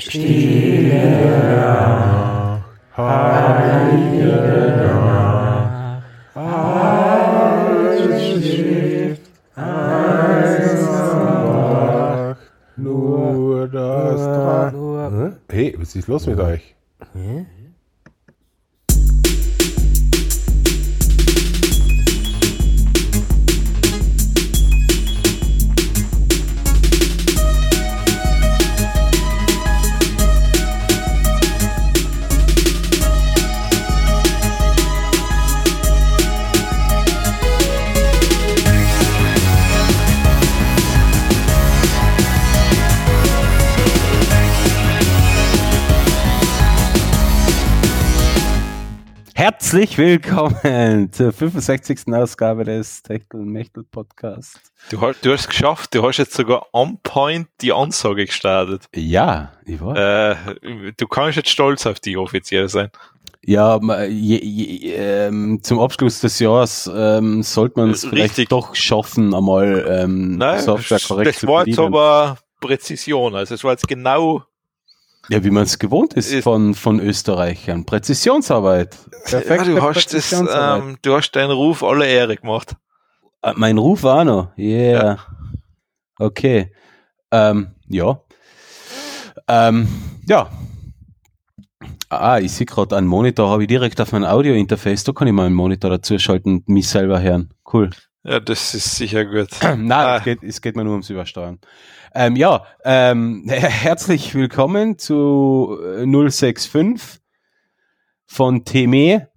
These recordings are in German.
Stille Nacht, heilige Nacht, alles schläft, einsam wach, nur das Dra Hey, was ist los mit euch? Herzlich willkommen zur 65. Ausgabe des Techtel Mechtel Podcasts. Du hast, du hast es geschafft, du hast jetzt sogar on point die Ansage gestartet. Ja, ich war. Äh, du kannst jetzt stolz auf die offiziell sein. Ja, je, je, ähm, zum Abschluss des Jahres ähm, sollte man es vielleicht Richtig. doch schaffen, einmal ähm, Nein, Software korrekt das zu war jetzt aber Präzision. Also es war jetzt genau, Ja, wie man es gewohnt ist, Ist- von, von Österreichern. Präzisionsarbeit. ja, Perfekte du hast das, ähm, du hast deinen Ruf alle Ehre gemacht. Äh, mein Ruf war noch. Yeah. Okay. Ähm, ja. Ähm, ja. Ah, ich sehe gerade einen Monitor, habe ich direkt auf mein Audio-Interface, da kann ich mal einen Monitor dazu schalten und mich selber hören. Cool. Ja, das ist sicher gut. Nein, Ah. es, geht, es geht mir nur ums Übersteuern. Ähm, ja, ähm, herzlich willkommen zu äh, 065 von Teme.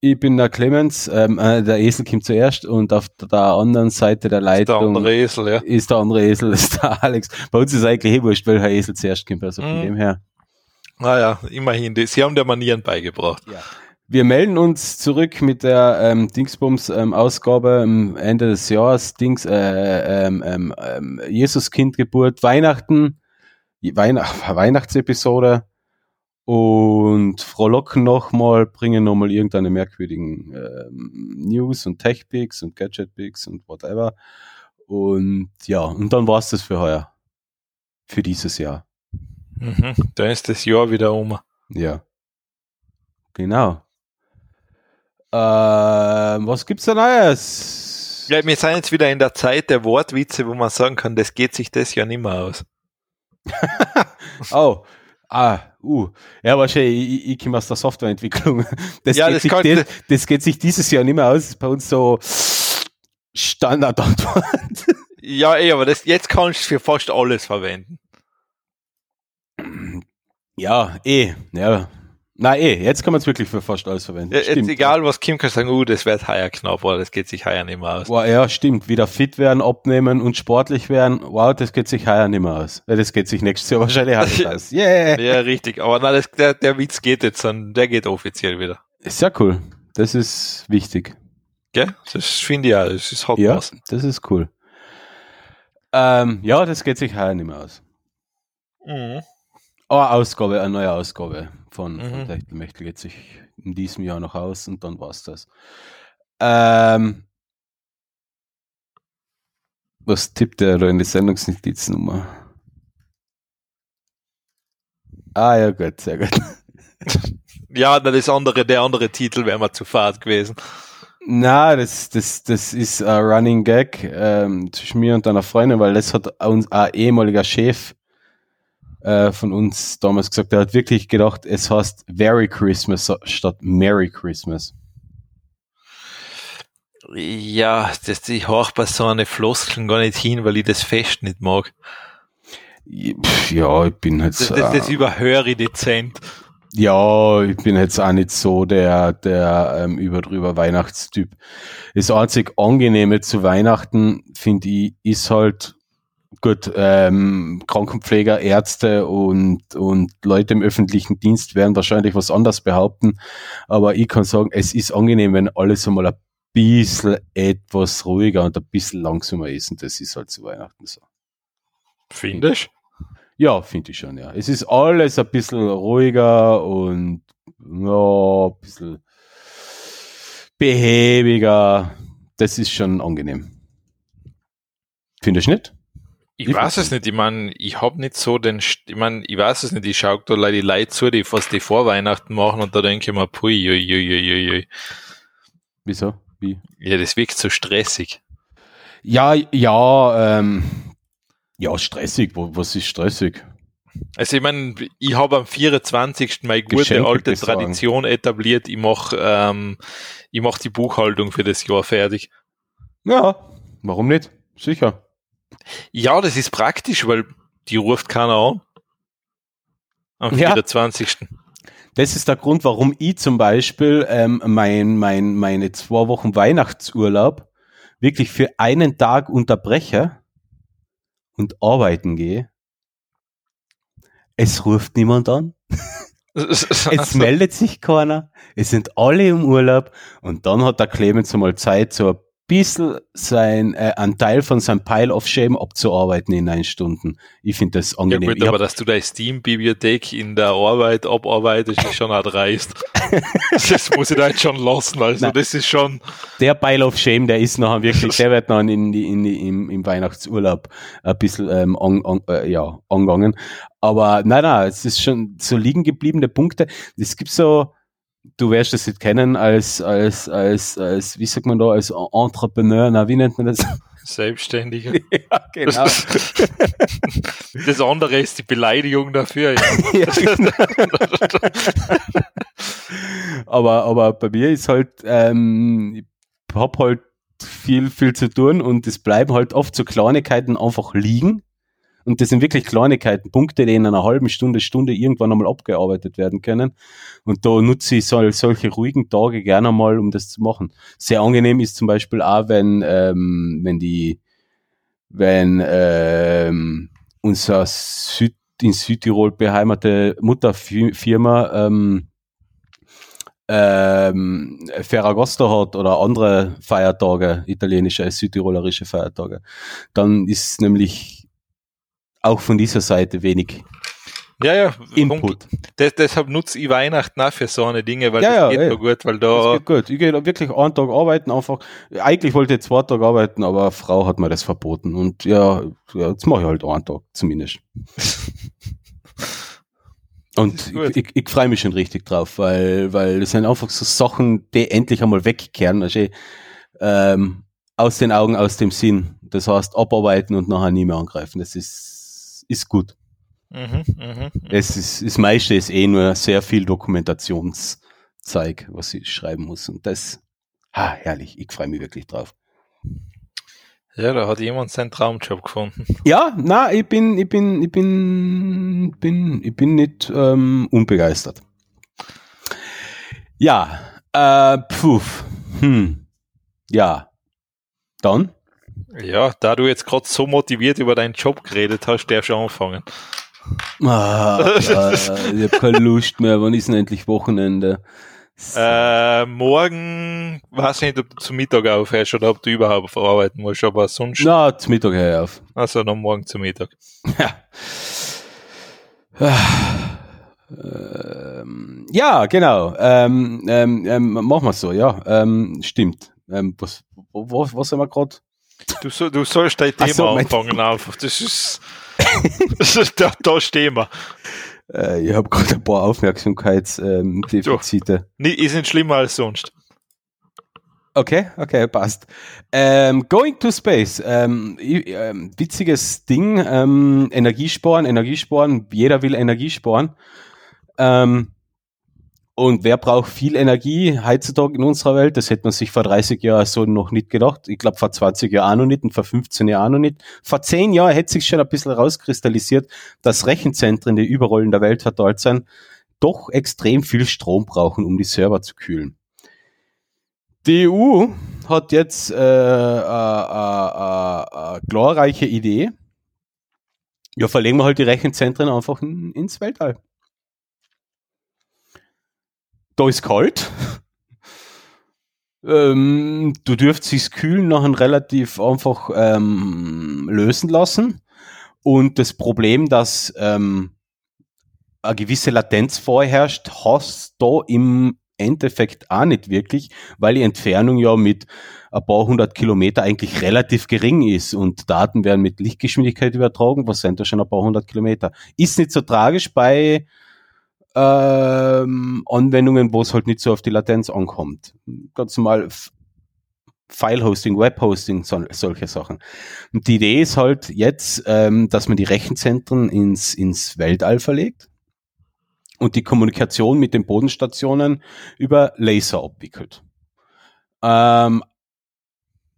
Ich bin der Clemens, ähm, äh, der Esel kommt zuerst und auf der anderen Seite der Der Leitung andere Esel, ja. ist der andere Esel, ist der Alex. Bei uns ist eigentlich eh wurscht, welcher Esel zuerst kommt, also von Mhm. dem her. Naja, immerhin, die, sie haben der Manieren beigebracht. Wir melden uns zurück mit der ähm, Dingsbums-Ausgabe am Ende des Jahres. Dings, äh, ähm, ähm, ähm, Jesus-Kindgeburt, Weihnachten, Weihnacht, Weihnachtsepisode und frohlocken nochmal, bringen nochmal irgendeine merkwürdigen ähm, News und Tech-Picks und Gadget-Picks und whatever. Und ja, und dann war's das für heuer. Für dieses Jahr. Mhm. Dann ist das Jahr wieder um. Ja. Genau. Ähm, was gibt's da Neues? Ja, wir sind jetzt wieder in der Zeit der Wortwitze, wo man sagen kann, das geht sich das ja nicht mehr aus. Oh. Ah, uh. Ja, wahrscheinlich, ich, ich komme aus der Softwareentwicklung. Das, Ja, geht das sich, das, das geht sich dieses Jahr nicht mehr aus. Das ist bei uns so Standardantwort. Ja, eh, aber das, jetzt kannst du es für fast alles verwenden. ja, eh. Ja. Na eh, jetzt kann man es wirklich für fast alles verwenden. Ja, jetzt egal, was Kim kann sagen, uh, das wird heuer knapp, oder das geht sich heuer nicht mehr aus. Wow, ja, stimmt. Wieder fit werden, abnehmen und sportlich werden. Wow, das geht sich heuer nicht mehr aus. Das geht sich nächstes Jahr wahrscheinlich auch nicht aus. Yeah. Ja, richtig. Aber nein, das, der, der Witz geht jetzt, dann, der geht offiziell wieder. Sehr cool. Das ist wichtig. Gell? Das finde ich auch, das ist hot Ja, das ist cool. Ähm, ja, das geht sich heuer nicht mehr aus. Mhm. Oh, Ausgabe, eine neue Ausgabe von, von Mhm. Techtelmechtel geht sich in diesem Jahr noch aus und dann war's das. Ähm, was tippt der da in die Sendungsnotizennummer? Ah ja, gut, sehr gut. Ja, das andere, der andere Titel wäre mal zu fad gewesen. Na, das, das, das ist ein Running Gag ähm, zwischen mir und einer Freundin, weil das hat uns ein ehemaliger Chef äh, von uns damals gesagt. Der hat wirklich gedacht, es heißt Very Christmas statt Merry Christmas. Ja, das, ich horch bei so eine Floskeln gar nicht hin, weil ich das Fest nicht mag. Ja, ich bin jetzt, Das, das, das äh, überhöre ich dezent. ja, ich bin jetzt auch nicht so der, der ähm, überdrüber Weihnachtstyp. Das einzig Angenehme zu Weihnachten, finde ich, ist halt gut, ähm, Krankenpfleger, Ärzte und, und Leute im öffentlichen Dienst werden wahrscheinlich was anderes behaupten. Aber ich kann sagen, es ist angenehm, wenn alles einmal ein bisschen etwas ruhiger und ein bisschen langsamer ist. Und das ist halt zu Weihnachten so. Findest Ja, finde ich schon, ja. Es ist alles ein bisschen ruhiger und ja, ein bisschen behäbiger. Das ist schon angenehm. Findest du nicht? Ich, ich weiß es nicht, ich meine, ich hab nicht so den, ich meine, ich weiß es nicht, ich schaue da die Leute zu, die fast die Vorweihnachten machen und da denke ich mir, pui, ui, ui, ui, ui. Wieso? Wie? Ja, das wirkt so stressig. Ja, ja, ähm, ja, stressig. Was ist stressig? Also ich meine, ich habe am 24. meine gute Geschenke alte. Tradition etabliert. Ich mache ähm, ich mach die Buchhaltung für das Jahr fertig. Ja, warum nicht? Sicher. Ja, das ist praktisch, weil die ruft keiner an. Am ja. 24. Das ist der Grund, warum ich zum Beispiel ähm, mein, mein, meine zwei Wochen Weihnachtsurlaub wirklich für einen Tag unterbreche und arbeiten gehe. Es ruft niemand an. es meldet sich keiner. Es sind alle im Urlaub. Und dann hat der Clemens einmal Zeit, so bisschen sein, äh, einen Teil von seinem Pile of Shame abzuarbeiten in neun Stunden. Ich finde das angenehm. Ja gut, aber dass du deine Steam-Bibliothek in der Arbeit abarbeitest, ist schon auch dreist. das muss ich da jetzt schon lassen. Also Nein. das ist schon... Der Pile of Shame, der ist noch wirklich, der wird noch in die, in die, im, im Weihnachtsurlaub ein bisschen ähm, an, an, äh, ja, angegangen. Aber nein, nein, es ist schon so liegen gebliebene Punkte. Es gibt so du wirst das nicht kennen als, als, als, als, wie sagt man da, als Entrepreneur, na, wie nennt man das? Selbstständiger. ja, genau. Das andere ist die Beleidigung dafür. Ja. ja genau. aber, aber bei mir ist halt, ähm, ich hab halt viel, viel zu tun und es bleiben halt oft so Kleinigkeiten einfach liegen und das sind wirklich Kleinigkeiten, Punkte, die in einer halben Stunde, Stunde irgendwann einmal abgearbeitet werden können. Und da nutze ich sol solche ruhigen Tage gerne mal, um das zu machen. Sehr angenehm ist zum Beispiel auch, wenn, ähm, wenn die, wenn ähm, unser Süd, in Südtirol beheimatete Mutterfirma ähm, ähm, Ferragosto hat oder andere Feiertage, italienische, südtirolerische Feiertage, dann ist nämlich auch von dieser Seite wenig ja, ja, Input. Des, deshalb nutze ich Weihnachten auch für so eine Dinge, weil ja, das ja, geht ey. gut, weil da. Das geht gut. Ich gehe wirklich einen Tag arbeiten, einfach. Eigentlich wollte ich zwei Tage arbeiten, aber eine Frau hat mir das verboten. Und ja, ja jetzt mache ich halt einen Tag, zumindest. Und ich, ich, ich freue mich schon richtig drauf, weil, weil das sind einfach so Sachen, die endlich einmal wegkehren. Also, ähm, aus den Augen, aus dem Sinn. Das heißt, abarbeiten und nachher nie mehr angreifen. Das ist ist gut. Mhm, mh, mh. Es ist, das meiste ist eh nur sehr viel Dokumentationszeug, was ich schreiben muss. Und das, ha, herrlich, ich freue mich wirklich drauf. Ja, da hat jemand seinen Traumjob gefunden. Ja, na, ich bin, ich bin, ich bin, bin, ich bin nicht ähm, unbegeistert. Ja, äh, pfuf, hm, ja, dann ja, da du jetzt gerade so motiviert über deinen Job geredet hast, darfst du anfangen. Ah, ja, ich habe keine Lust mehr. Wann ist denn endlich Wochenende? Äh, morgen, weiß ich nicht, ob du zum Mittag aufhörst oder ob du überhaupt verarbeiten musst, aber sonst. Na, zum Mittag höre ich auf. Also noch morgen zum Mittag. Ja. Ähm, ja, genau. Ähm, ähm, ähm, machen wir so, ja. Ähm, stimmt. Was, was, was haben wir gerade? Du, so, du sollst dein Thema so, anfangen einfach. Das ist, da, da stehen wir. Äh, ich habe gerade ein paar Aufmerksamkeitsdefizite. Ähm, ist nicht schlimmer als sonst. Okay, okay, passt. Ähm, going to Space. Ähm, ähm, witziges Ding. Ähm, Energiesparen, Energiesparen. Jeder will Energiesparen. Ähm, und wer braucht viel Energie heutzutage in unserer Welt? Das hätte man sich vor 30 Jahren so noch nicht gedacht. Ich glaube, vor 20 Jahren auch noch nicht und vor 15 Jahren auch noch nicht. Vor 10 Jahren hätte sich schon ein bisschen rauskristallisiert, dass Rechenzentren, die überall in der Welt verteilt sind, doch extrem viel Strom brauchen, um die Server zu kühlen. Die EU hat jetzt äh, äh, äh, äh, glorreiche Idee. Ja, verlegen wir halt die Rechenzentren einfach in, ins Weltall da ist kalt. ähm, du dürft sich kühlen nachher relativ einfach ähm, lösen lassen. Und das Problem, dass ähm, eine gewisse Latenz vorherrscht, hast du im Endeffekt auch nicht wirklich, weil die Entfernung ja mit ein paar hundert Kilometer eigentlich relativ gering ist und Daten werden mit Lichtgeschwindigkeit übertragen, was sind da schon ein paar hundert Kilometer. Ist nicht so tragisch bei ähm, Anwendungen, wo es halt nicht so auf die Latenz ankommt. Ganz normal File-Hosting, Web-Hosting, so, solche Sachen. Und die Idee ist halt jetzt, ähm, dass man die Rechenzentren ins, ins Weltall verlegt und die Kommunikation mit den Bodenstationen über Laser abwickelt. Ähm,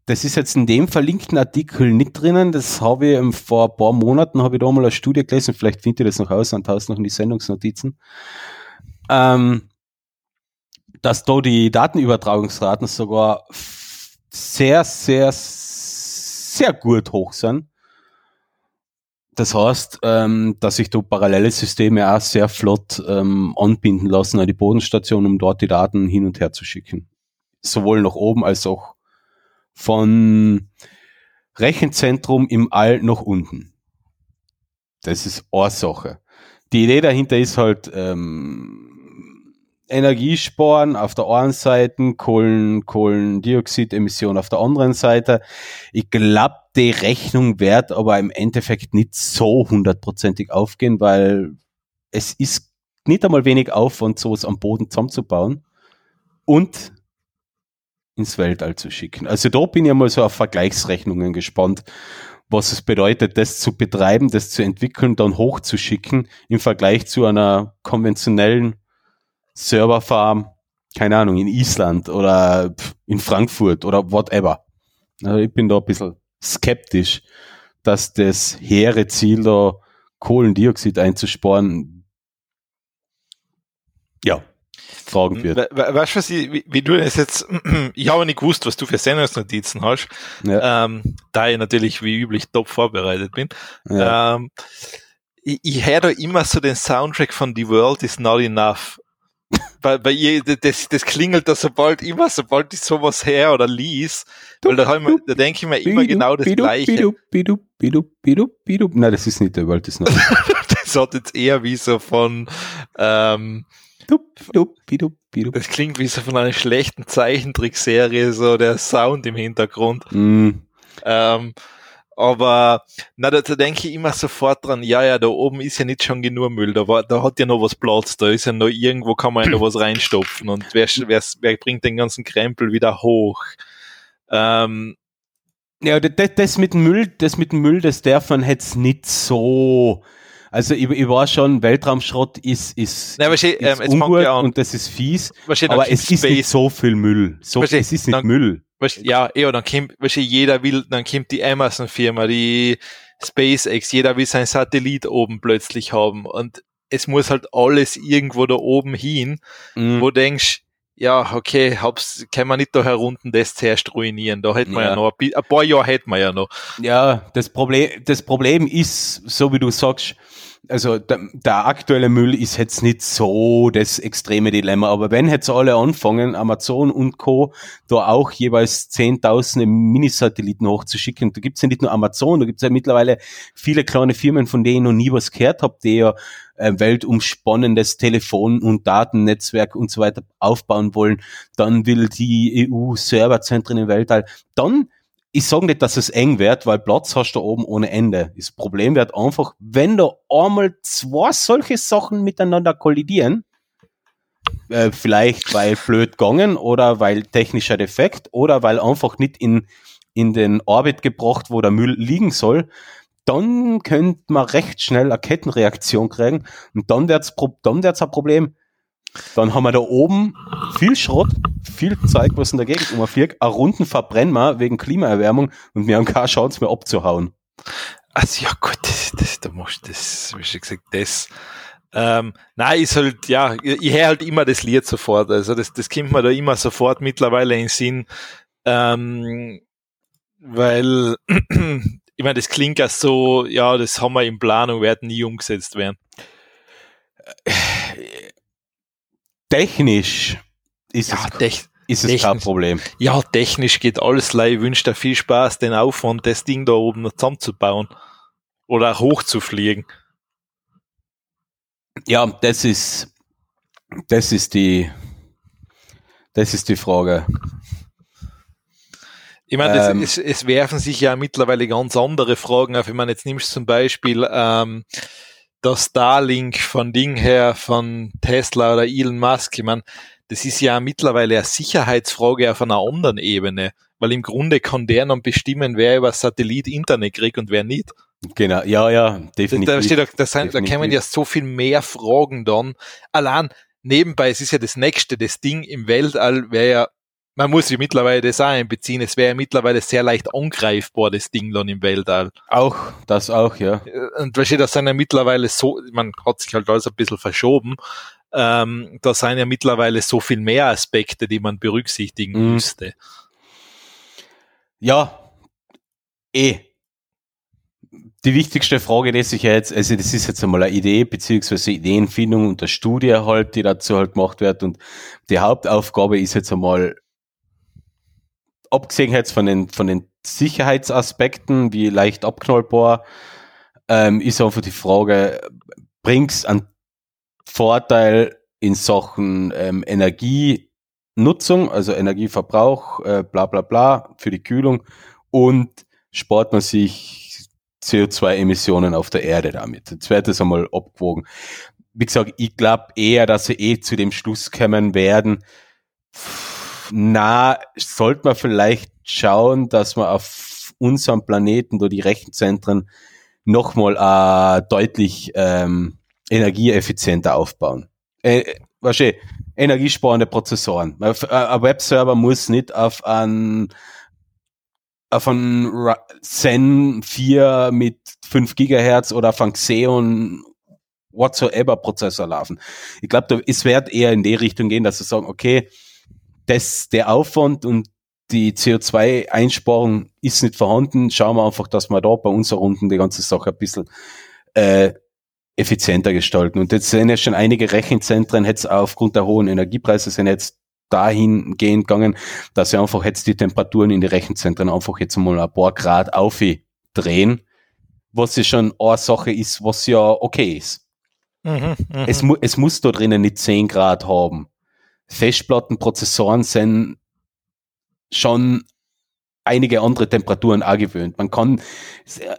das ist jetzt in dem verlinkten Artikel nicht drinnen. Das habe ich vor ein paar Monaten habe ich da mal eine Studie gelesen. Vielleicht findet ihr das noch aus und haust noch in die Sendungsnotizen. Ähm, dass da die Datenübertragungsraten sogar sehr, sehr, sehr gut hoch sind. Das heißt, ähm, dass sich da parallele Systeme auch sehr flott ähm, anbinden lassen an die Bodenstation, um dort die Daten hin und her zu schicken. Sowohl nach oben als auch von Rechenzentrum im All nach unten. Das ist Ursache. Die Idee dahinter ist halt ähm, Energiesparen auf der einen Seite, Kohlen, Kohlendioxidemission auf der anderen Seite. Ich glaube, die Rechnung wird aber im Endeffekt nicht so hundertprozentig aufgehen, weil es ist nicht einmal wenig Aufwand, sowas am Boden zusammenzubauen. Und ins Weltall zu schicken. Also da bin ich mal so auf Vergleichsrechnungen gespannt, was es bedeutet, das zu betreiben, das zu entwickeln, dann hochzuschicken im Vergleich zu einer konventionellen Serverfarm, keine Ahnung, in Island oder in Frankfurt oder whatever. Also ich bin da ein bisschen skeptisch, dass das hehre Ziel da Kohlendioxid einzusparen, ja, fragen wird. We weißt du, was ich, wie, wie, du das jetzt, ich habe nicht gewusst, was du für Sendungsnotizen hast, ja. ähm, da ich natürlich wie üblich top vorbereitet bin. Ja. Ähm, ich, ich höre da immer so den Soundtrack von The World is Not Enough. weil, weil ihr, das, das klingelt da sobald immer, sobald ich sowas her oder lies, weil da, wir, da denke ich mir immer genau das Gleiche. Nein, das ist nicht The World is Not Das hat jetzt eher wie so von ähm, das klingt wie so von einer schlechten Zeichentrickserie, so der Sound im Hintergrund. Mm. Ähm, aber na, da, da denke ich immer sofort dran, ja, ja, da oben ist ja nicht schon genug Müll, da, war, da hat ja noch was Platz, da ist ja noch irgendwo kann man ja noch was reinstopfen und wer, wer, wer bringt den ganzen Krempel wieder hoch? Ähm, ja, das, das mit Müll, das mit Müll, das darf man jetzt nicht so also ich, ich war schon, Weltraumschrott ist, ist, Nein, ist, ähm, ungut ja und das ist fies, aber es ist nicht so viel Müll. So, es ist nicht dann, Müll. Ja, eh, dann kommt, weißt jeder will, dann kommt die Amazon-Firma, die SpaceX, jeder will sein Satellit oben plötzlich haben und es muss halt alles irgendwo da oben hin, mhm. wo denkst, ja, okay, hab's, kann man nicht da herunten das zuerst ruinieren. Da hätten wir ja. ja noch, ein paar Jahre hätten wir ja noch. Ja, das Problem, das Problem ist, so wie du sagst, also der, der, aktuelle Müll ist jetzt nicht so das extreme Dilemma, aber wenn jetzt alle anfangen, Amazon und Co. da auch jeweils zehntausende Minisatelliten hochzuschicken, da gibt's ja nicht nur Amazon, da gibt's ja mittlerweile viele kleine Firmen, von denen ich noch nie was gehört habe, die ja äh, weltumspannendes Telefon- und Datennetzwerk und so weiter aufbauen wollen, dann will die EU Serverzentren im Weltall, dann ich sage nicht, dass es eng wird, weil Platz hast du oben ohne Ende. Das Problem wird einfach, wenn da einmal zwei solche Sachen miteinander kollidieren, äh, vielleicht weil blöd gegangen oder weil technischer Defekt oder weil einfach nicht in, in den Orbit gebracht, wo der Müll liegen soll, dann könnte man recht schnell eine Kettenreaktion kriegen und dann wird's, dann wird's ein Problem. Dann haben wir da oben viel Schrott, viel Zeug, was in der Gegend umfliegt. Eine Runden verbrennen wir wegen Klimaerwärmung und wir haben keine Chance mehr abzuhauen. Also ja gut, das, das, da musst das, wie schon gesagt, das. Ähm, nein, ist halt, ja, ich höre halt immer das Lied sofort. Also das, das kommt mir da immer sofort mittlerweile in den Sinn. Ähm, weil, ich meine, das klingt ja so, ja, das haben wir in Planung, werden nie umgesetzt werden technisch ist ja, es, ist es kein Problem. Ja, technisch geht alles leid. Ich wünsche dir viel Spaß, den Aufwand, das Ding da oben noch zusammenzubauen. Oder auch hochzufliegen. Ja, das ist, das ist die, Das ist die Frage. Ich meine, ähm, es, es, werfen sich ja mittlerweile ganz andere Fragen auf. Ich meine, jetzt nimmst du zum Beispiel ähm, das Starlink von Ding her, von Tesla oder Elon Musk. Ich meine, das ist ja mittlerweile eine Sicherheitsfrage auf einer anderen Ebene, weil im Grunde kann der dann bestimmen, wer über Satellit Internet kriegt und wer nicht. Genau, ja, ja, definitiv. Da, steht, da, da, sind, da kommen ja so viel mehr Fragen dann. Allein nebenbei, es ist ja das nächste, das Ding im Weltall wäre ja man muss sich mittlerweile das auch einbeziehen. Es wäre ja mittlerweile sehr leicht angreifbar, das Ding dann im Weltall. Auch, das auch, ja. Und weißt du, das sind ja mittlerweile so, man hat sich halt alles ein bisschen verschoben. Ähm, da sind ja mittlerweile so viel mehr Aspekte, die man berücksichtigen mhm. müsste. Ja, eh. Die wichtigste Frage, die sich jetzt, also das ist jetzt einmal eine Idee, beziehungsweise Ideenfindung und der Studie halt, die dazu halt gemacht wird und die Hauptaufgabe ist jetzt einmal abgesehen jetzt von den, von den Sicherheitsaspekten, wie leicht abknallbar, ähm, ist einfach die Frage, bringt's einen Vorteil in Sachen ähm, Energienutzung, also Energieverbrauch, äh, bla bla bla, für die Kühlung und spart man sich CO2-Emissionen auf der Erde damit. Jetzt wird das einmal abgewogen. Wie gesagt, ich glaube eher, dass sie eh zu dem Schluss kommen werden, na, sollte man vielleicht schauen, dass man auf unserem Planeten durch die Rechenzentren nochmal äh, deutlich ähm, energieeffizienter aufbauen. Äh, weißt energiesparende Prozessoren. Äh, ein Webserver muss nicht auf einen auf einen Zen 4 mit 5 Gigahertz oder auf einen Xeon whatsoever Prozessor laufen. Ich glaube, es wird eher in die Richtung gehen, dass sie sagen, okay, das, der Aufwand und die CO2-Einsparung ist nicht vorhanden. Schauen wir einfach, dass wir da bei unserer Runden die ganze Sache ein bisschen äh, effizienter gestalten. Und jetzt sind ja schon einige Rechenzentren jetzt aufgrund der hohen Energiepreise sind jetzt dahingehend gegangen, dass sie einfach jetzt die Temperaturen in die Rechenzentren einfach jetzt mal ein paar Grad aufdrehen, was ja schon eine Sache ist, was ja okay ist. Mhm, mh. es, mu es muss da drinnen nicht 10 Grad haben. Festplattenprozessoren sind schon einige andere Temperaturen auch gewöhnt. Man kann,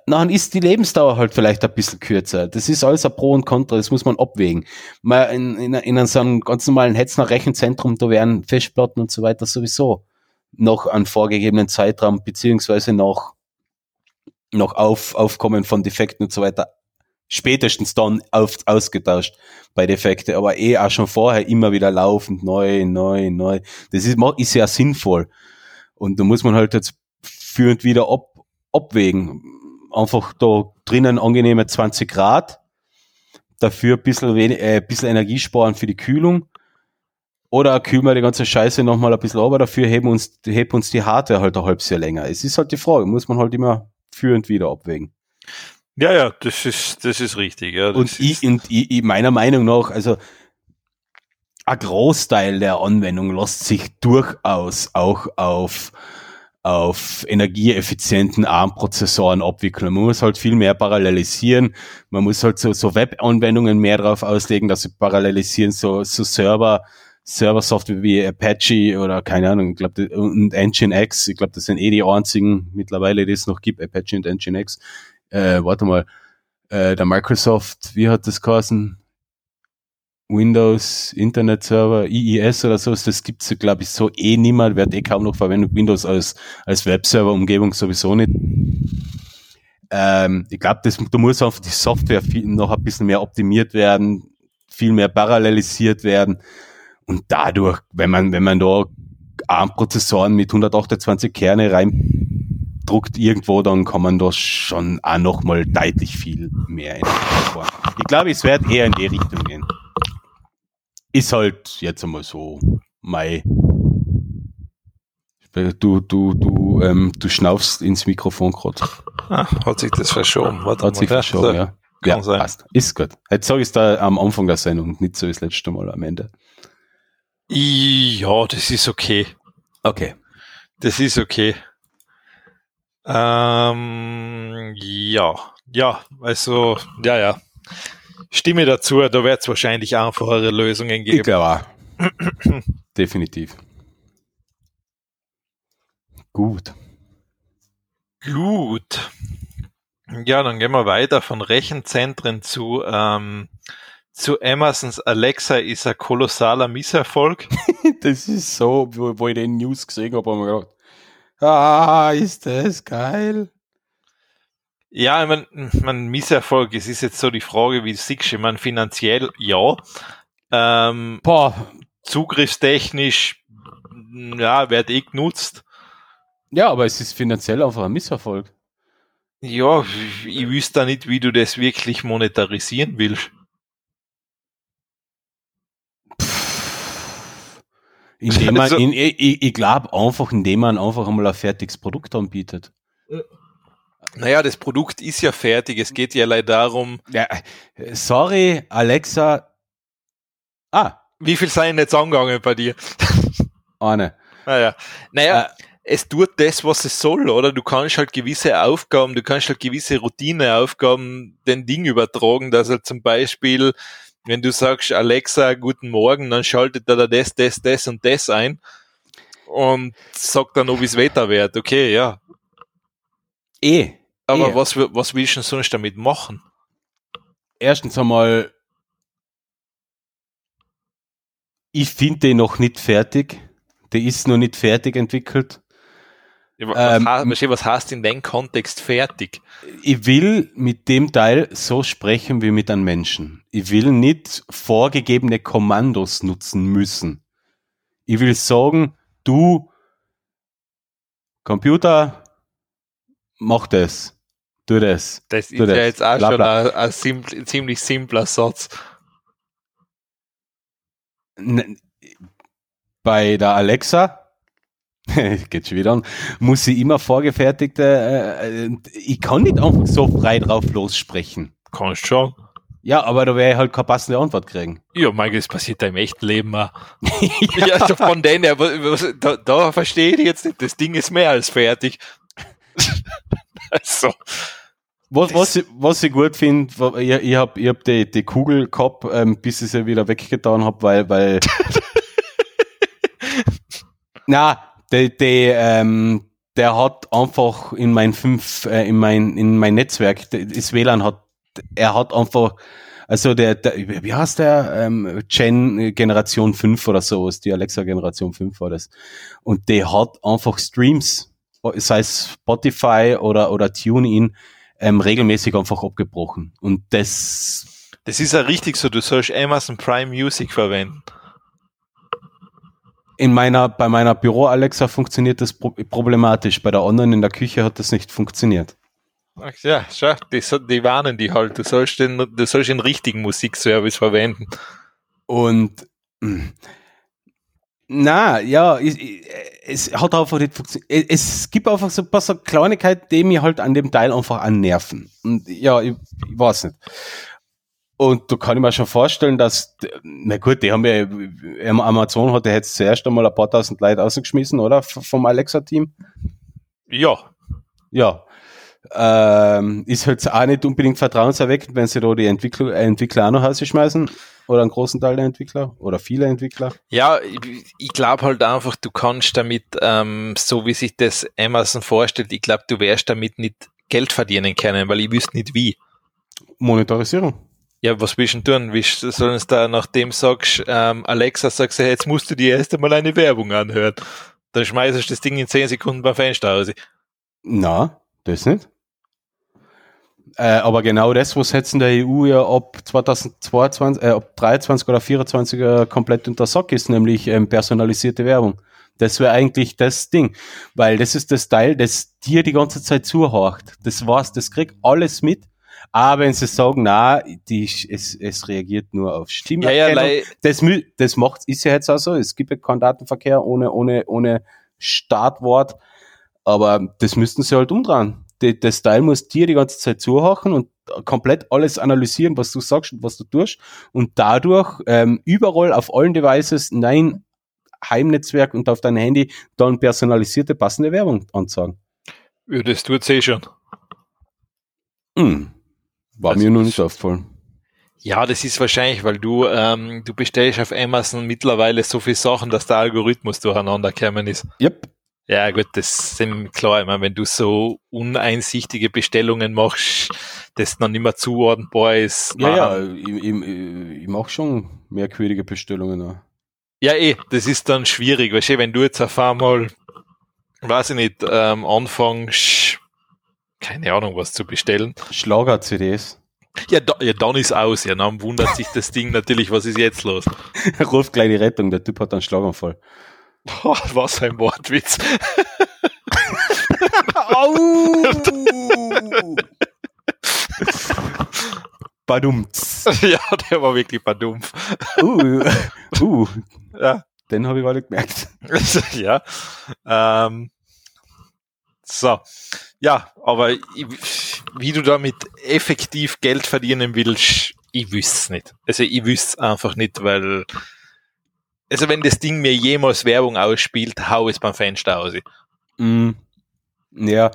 dann ist die Lebensdauer halt vielleicht ein bisschen kürzer. Das ist alles ein Pro und Contra, das muss man abwägen. Man in, in, in so einem ganz normalen Hetzner Rechenzentrum, da werden Festplatten und so weiter sowieso noch an vorgegebenen Zeitraum beziehungsweise noch noch auf, Aufkommen von Defekten und so weiter spätestens dann auf, ausgetauscht bei Defekte, aber eh auch schon vorher immer wieder laufend, neu, neu, neu. Das ist, ist ja sinnvoll. Und da muss man halt jetzt führend wieder ab, abwägen. Einfach da drinnen angenehme 20 Grad, dafür ein bisschen, wenig, äh, ein bisschen Energie sparen für die Kühlung. Oder kühlen wir die ganze Scheiße nochmal ein bisschen aber dafür heben uns, heben uns die Harte halt ein halbes Jahr länger. Es ist halt die Frage, muss man halt immer führend wieder abwägen. Ja, ja, das ist, das ist richtig. Ja, und ich, und ich, meiner Meinung nach, also ein Großteil der Anwendung lässt sich durchaus auch auf, auf energieeffizienten ARM-Prozessoren abwickeln. Man muss halt viel mehr parallelisieren. Man muss halt so, so Web-Anwendungen mehr darauf auslegen, dass sie parallelisieren, so, so Server, Server-Software wie Apache oder keine Ahnung, ich glaube, und Nginx, ich glaube, das sind eh die einzigen mittlerweile, die es noch gibt, Apache und Nginx äh, warte mal, äh, der Microsoft, wie hat das geheißen? Windows Internet Server, IIS oder so, das gibt's glaube ich so eh niemand, wird eh kaum noch verwendet. Windows als, als Webserver-Umgebung sowieso nicht. Ähm, ich glaube, da muss einfach die Software viel, noch ein bisschen mehr optimiert werden, viel mehr parallelisiert werden. Und dadurch, wenn man, wenn man da ARM-Prozessoren mit 128 Kerne rein druckt irgendwo, dann kann man da schon auch noch mal deutlich viel mehr in Ich glaube, es wird eher in die Richtung gehen. Ist halt jetzt einmal so, Mai. Du, du, du, ähm, du schnaufst ins Mikrofon gerade. Ah, hat sich das verschoben. Warte hat sich verschoben, ja. ja, sein. passt. Ist gut. Jetzt sage ich es da am Anfang der Sendung, nicht so das letzte Mal am Ende. Ja, das ist okay. Okay. Das ist okay. Ähm, ja, ja, also, ja, ja. Stimme dazu, da wird es wahrscheinlich einfachere Lösungen geben. Ich glaube Definitiv. Gut. Gut. Ja, dann gehen wir weiter von Rechenzentren zu, ähm, zu Amazons Alexa ist ein kolossaler Misserfolg. das ist so, wo, wo ich den News gesehen habe, habe ich mir gedacht, ah, ist das geil. Ja, ich mein, mein Misserfolg, es ist jetzt so die Frage, wie siehst du, ich meine, finanziell ja. Ähm, Boah. Zugriffstechnisch, ja, wird eh genutzt. Ja, aber es ist finanziell einfach ein Misserfolg. Ja, ich wüsste da nicht, wie du das wirklich monetarisieren willst. Indem man, also, in, ich, ich glaube einfach, indem man einfach einmal ein fertiges Produkt anbietet. Naja, das Produkt ist ja fertig, es geht ja leider darum. Ja, sorry, Alexa. Ah. Wie viel seien jetzt angegangen bei dir? Eine. Naja. Naja, äh, es tut das, was es soll, oder? Du kannst halt gewisse Aufgaben, du kannst halt gewisse Routineaufgaben den Ding übertragen, dass er zum Beispiel, wenn du sagst, Alexa, guten Morgen, dann schaltet er da das, das, das und das ein und sagt dann, ob es Wetter wird. Okay, ja. Eh. Aber eh. was, was willst du denn sonst damit machen? Erstens einmal, ich finde den noch nicht fertig. Der ist noch nicht fertig entwickelt. Was, ähm, heißt, was heißt in dem Kontext fertig? Ich will mit dem Teil so sprechen wie mit einem Menschen. Ich will nicht vorgegebene Kommandos nutzen müssen. Ich will sagen, du Computer, mach das, tu das. Das ist das. ja jetzt auch bla, bla. schon ein, ein simpl, ziemlich simpler Satz. Bei der Alexa geht schon wieder an, muss sie immer vorgefertigte, äh, äh, ich kann nicht einfach so frei drauf lossprechen. Kannst schon. Ja, aber da werde ich halt keine passende Antwort kriegen. Ja, mein Gott, das passiert da im echten Leben auch. ja. ja, also von denen da, da verstehe ich jetzt nicht, das Ding ist mehr als fertig. also. Was, was, ich, was ich gut finde, ich, ich habe ich hab die, die Kugel gehabt, ähm, bis ich sie wieder weggetan habe, weil, weil na, der, der, ähm, der hat einfach in mein fünf, äh, in mein, in mein Netzwerk, das WLAN hat, er hat einfach, also der, der wie heißt der, ähm, Gen Generation 5 oder so, ist die Alexa Generation 5 war das. Und der hat einfach Streams, sei es Spotify oder, oder TuneIn, ähm, regelmäßig einfach abgebrochen. Und das, das ist ja richtig so, du sollst Amazon Prime Music verwenden in meiner, bei meiner Büro Alexa funktioniert das problematisch. Bei der anderen in der Küche hat das nicht funktioniert. Ach ja, schau, die, die warnen die halt. Du sollst den, du sollst den richtigen Musikservice verwenden. Und, hm, na, ja, es, es hat einfach nicht funktioniert. Es gibt einfach so ein paar so Kleinigkeiten, die mir halt an dem Teil einfach annerven. Und ja, ich, ich weiß nicht. Und da kann ich mir schon vorstellen, dass, na gut, die haben ja, Amazon hat ja jetzt zuerst einmal ein paar tausend Leute ausgeschmissen, oder? Vom Alexa-Team. Ja. Ja. Ähm, ist halt auch nicht unbedingt vertrauenserweckend, wenn sie da die Entwickler, Entwickler auch noch rausschmeißen. Oder einen großen Teil der Entwickler. Oder viele Entwickler. Ja, ich, ich glaube halt einfach, du kannst damit, ähm, so wie sich das Amazon vorstellt, ich glaube, du wirst damit nicht Geld verdienen können, weil ich wüsste nicht wie. Monetarisierung. Ja, was willst du tun? Wie sollen es da, nachdem sagst, ähm, Alexa, sagst du, hey, jetzt musst du dir erst einmal eine Werbung anhören. Dann schmeißt du das Ding in 10 Sekunden beim Fenster raus. Na, das nicht. Äh, aber genau das, was jetzt in der EU ja ab 2022, äh, ab 23 oder 24 äh, komplett unter Sock ist, nämlich ähm, personalisierte Werbung. Das wäre eigentlich das Ding, weil das ist das Teil, das dir die ganze Zeit zuhorcht. Das war's, das kriegt alles mit aber wenn sie sagen, na, die, es, es reagiert nur auf Stimmerkennung, ja, ja, das, das macht, ist ja jetzt auch so. Es gibt ja keinen Datenverkehr ohne, ohne, ohne Startwort. Aber das müssten sie halt umdrehen. Das Teil muss dir die ganze Zeit zuhören und komplett alles analysieren, was du sagst und was du tust. Und dadurch ähm, überall auf allen Devices, nein, Heimnetzwerk und auf dein Handy dann personalisierte passende Werbung anzeigen. Ja, das tut eh schon. Hm. War also, mir nur nicht aufgefallen. Ja, das ist wahrscheinlich, weil du, ähm, du bestellst auf Amazon mittlerweile so viele Sachen, dass der Algorithmus durcheinander gekommen ist. Yep. Ja, gut, das sind klar. Ich meine, wenn du so uneinsichtige Bestellungen machst, das noch nicht mehr zuordnenbar ist. Ja, ja, ich, ich, ich mache schon merkwürdige Bestellungen. Auch. Ja, eh, das ist dann schwierig, weißt du, wenn du jetzt auf einmal, weiß ich nicht, ähm, anfängst, keine Ahnung, was zu bestellen. Schlager-CDs. Ja, da, ja, dann ist aus. Ja, dann wundert sich das Ding natürlich, was ist jetzt los? Ruft gleich die Rettung, der Typ hat einen Schlaganfall. Oh, was ein Wortwitz. Au! Badumts. Ja, der war wirklich badumpf. Uh, uh. Ja. Den habe ich nicht gemerkt. ja. Ähm, so. Ja, aber wie du damit effektiv Geld verdienen willst, ich wüsste es nicht. Also ich wüsste es einfach nicht, weil also wenn das Ding mir jemals Werbung ausspielt, hau es beim Fenster aus. Mm, ja,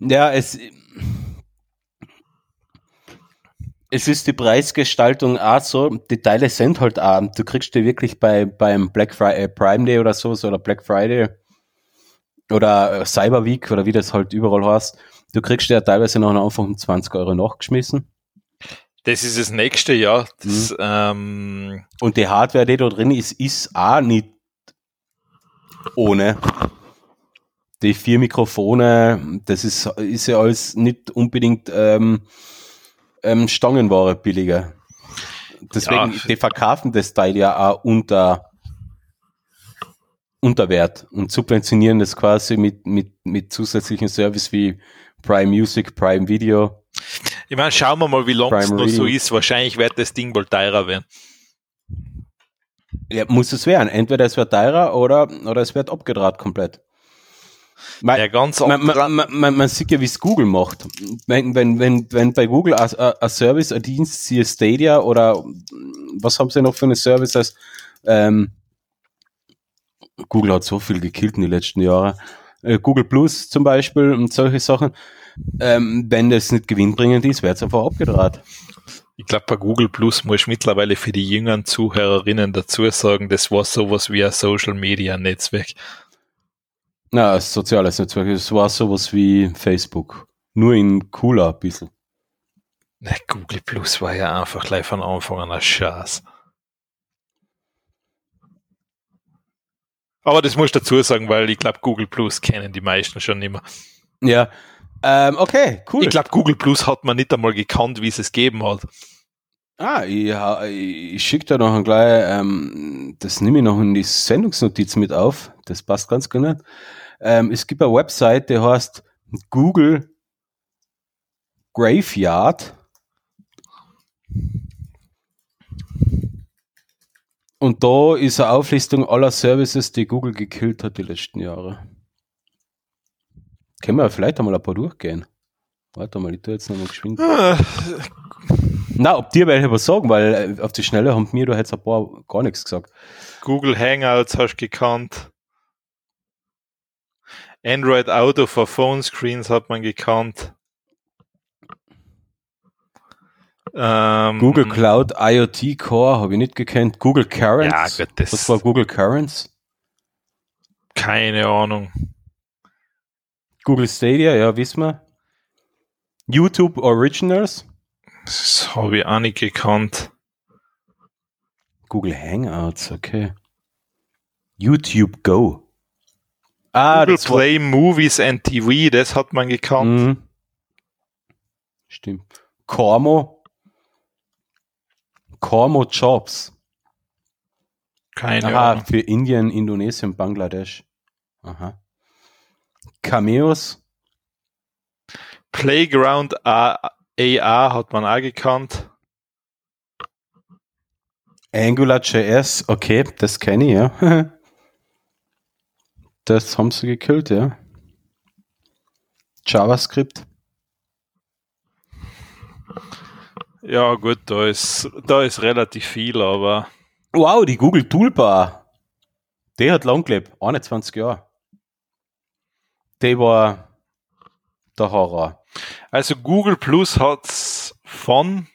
ja, es, es ist die Preisgestaltung auch so, die Teile sind halt auch, du kriegst die wirklich bei, beim Black Friday, äh, Prime Day oder so, oder Black Friday oder äh, Cyber Week oder wie das halt überall heißt, du kriegst ja teilweise noch am Anfang 20 Euro nachgeschmissen. Das ist das nächste, ja. Das, mhm. ähm Und die Hardware, die da drin ist, ist auch nicht ohne. Die vier Mikrofone, das ist, ist ja alles nicht unbedingt ähm, ähm, Stangenware billiger. Deswegen, ja. die verkaufen das Teil ja auch unter, unter Wert und subventionieren das quasi mit, mit, mit zusätzlichen Service wie Prime Music, Prime Video. Ich meine, schauen wir mal, wie lange es noch so ist. Wahrscheinlich wird das Ding wohl teurer werden. Ja, muss es werden. Entweder es wird teurer oder, oder es wird abgedraht komplett. Man, ja, ganz man, man, man, man, sieht ja, wie es Google macht. Wenn, wenn, wenn, wenn bei Google ein Service, ein Dienst, siehe Stadia oder was haben sie noch für eine Service? Als, ähm, Google hat so viel gekillt in den letzten Jahren. Äh, Google Plus zum Beispiel und solche Sachen. Ähm, wenn das nicht gewinnbringend ist, wird es einfach abgedraht. Ich glaube, bei Google Plus muss ich mittlerweile für die jüngeren Zuhörerinnen dazu sagen, das war sowas wie ein Social Media Netzwerk. Na, ein soziales Netzwerk. Es war sowas wie Facebook. Nur in cooler ein bisschen. Na, Google Plus war ja einfach gleich von Anfang an ein Schatz. Aber das muss ich dazu sagen, weil ich glaube, Google Plus kennen die meisten schon immer. Ja, ähm, okay, cool. Ich glaube, Google Plus hat man nicht einmal gekannt, wie es es gegeben hat. Ah, ich, ich schicke da noch ein gleich, ähm, das nehme ich noch in die Sendungsnotiz mit auf. Das passt ganz genau. Ähm, es gibt eine Website, die heißt Google Graveyard. Und da ist eine Auflistung aller Services, die Google gekillt hat die letzten Jahre. Können wir vielleicht einmal ein paar durchgehen? Warte mal, ich tue jetzt nochmal geschwind. Ah. Na, ob dir welche was sagen, weil äh, auf die Schnelle haben mir da jetzt ein paar gar nichts gesagt. Google Hangouts hast du gekannt. Android Auto for Phone Screens hat man gekannt. Ähm, Google Cloud IoT Core habe ich nicht gekannt. Google Currents. Ja, Gott, das Was war Google Currents? Keine Ahnung. Google Stadia, ja, wissen wir. YouTube Originals. Das habe ich auch nicht gekannt. Google Hangouts, okay. YouTube Go. Ah, Google Play Movies and TV, das hat man gekannt. Mhm. Stimmt. Cormo. Cormo Jobs. Keine Aha, Ahnung. für Indien, Indonesien, Bangladesch. Aha. Cameos. Playground AR hat man auch gekannt. AngularJS, okay, das kenne ich, ja. das haben sie gekillt, ja. JavaScript. Ja, gut, da ist, da ist relativ viel, aber. Wow, die Google Toolbar. Die hat lang gelebt, 21 Jahre der war der Horror. Also Google Plus hat von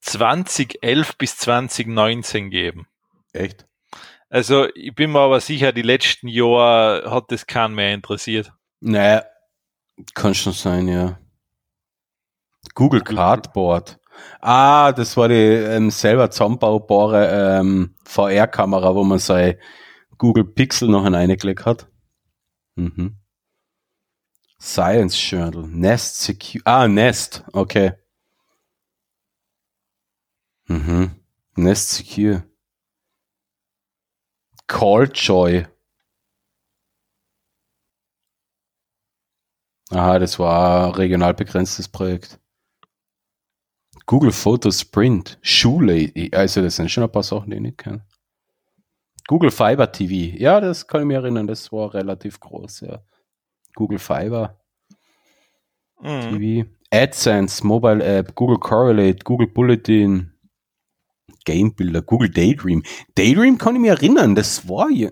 2011 bis 2019 gegeben. Echt? Also ich bin mir aber sicher, die letzten Jahre hat das keinen mehr interessiert. Naja, kann schon sein, ja. Google Cardboard. Ah, das war die ähm, selber zusammenbaubare ähm, VR-Kamera, wo man sein Google Pixel noch eingelegt hat. Mhm. Science Journal, Nest Secure. Ah, Nest, okay. Mhm. Nest Secure. Calljoy. Aha, das war ein regional begrenztes Projekt. Google Photos Print, Schule, also das sind schon ein paar Sachen, die ich nicht kenne. Google Fiber TV, ja, das kann ich mir erinnern, das war relativ groß, ja. Google Fiber mhm. TV, AdSense, Mobile App, Google Correlate, Google Bulletin, Game Builder, Google Daydream. Daydream kann ich mir erinnern, das war ja.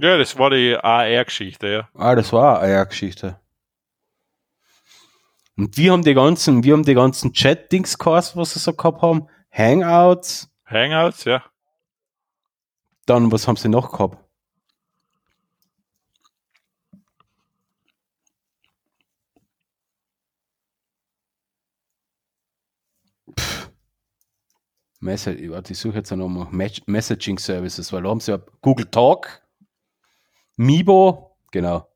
Ja, das war die AR-Geschichte, ja. Ah, das war AR-Geschichte. Und wir haben die ganzen, wir haben die ganzen Chat-Dings gehabt, was sie so gehabt haben. Hangouts. Hangouts, ja. Dann, was haben sie noch gehabt? Message, ich suche jetzt nochmal Messaging Services, weil da haben sie ja Google Talk, Mibo, genau,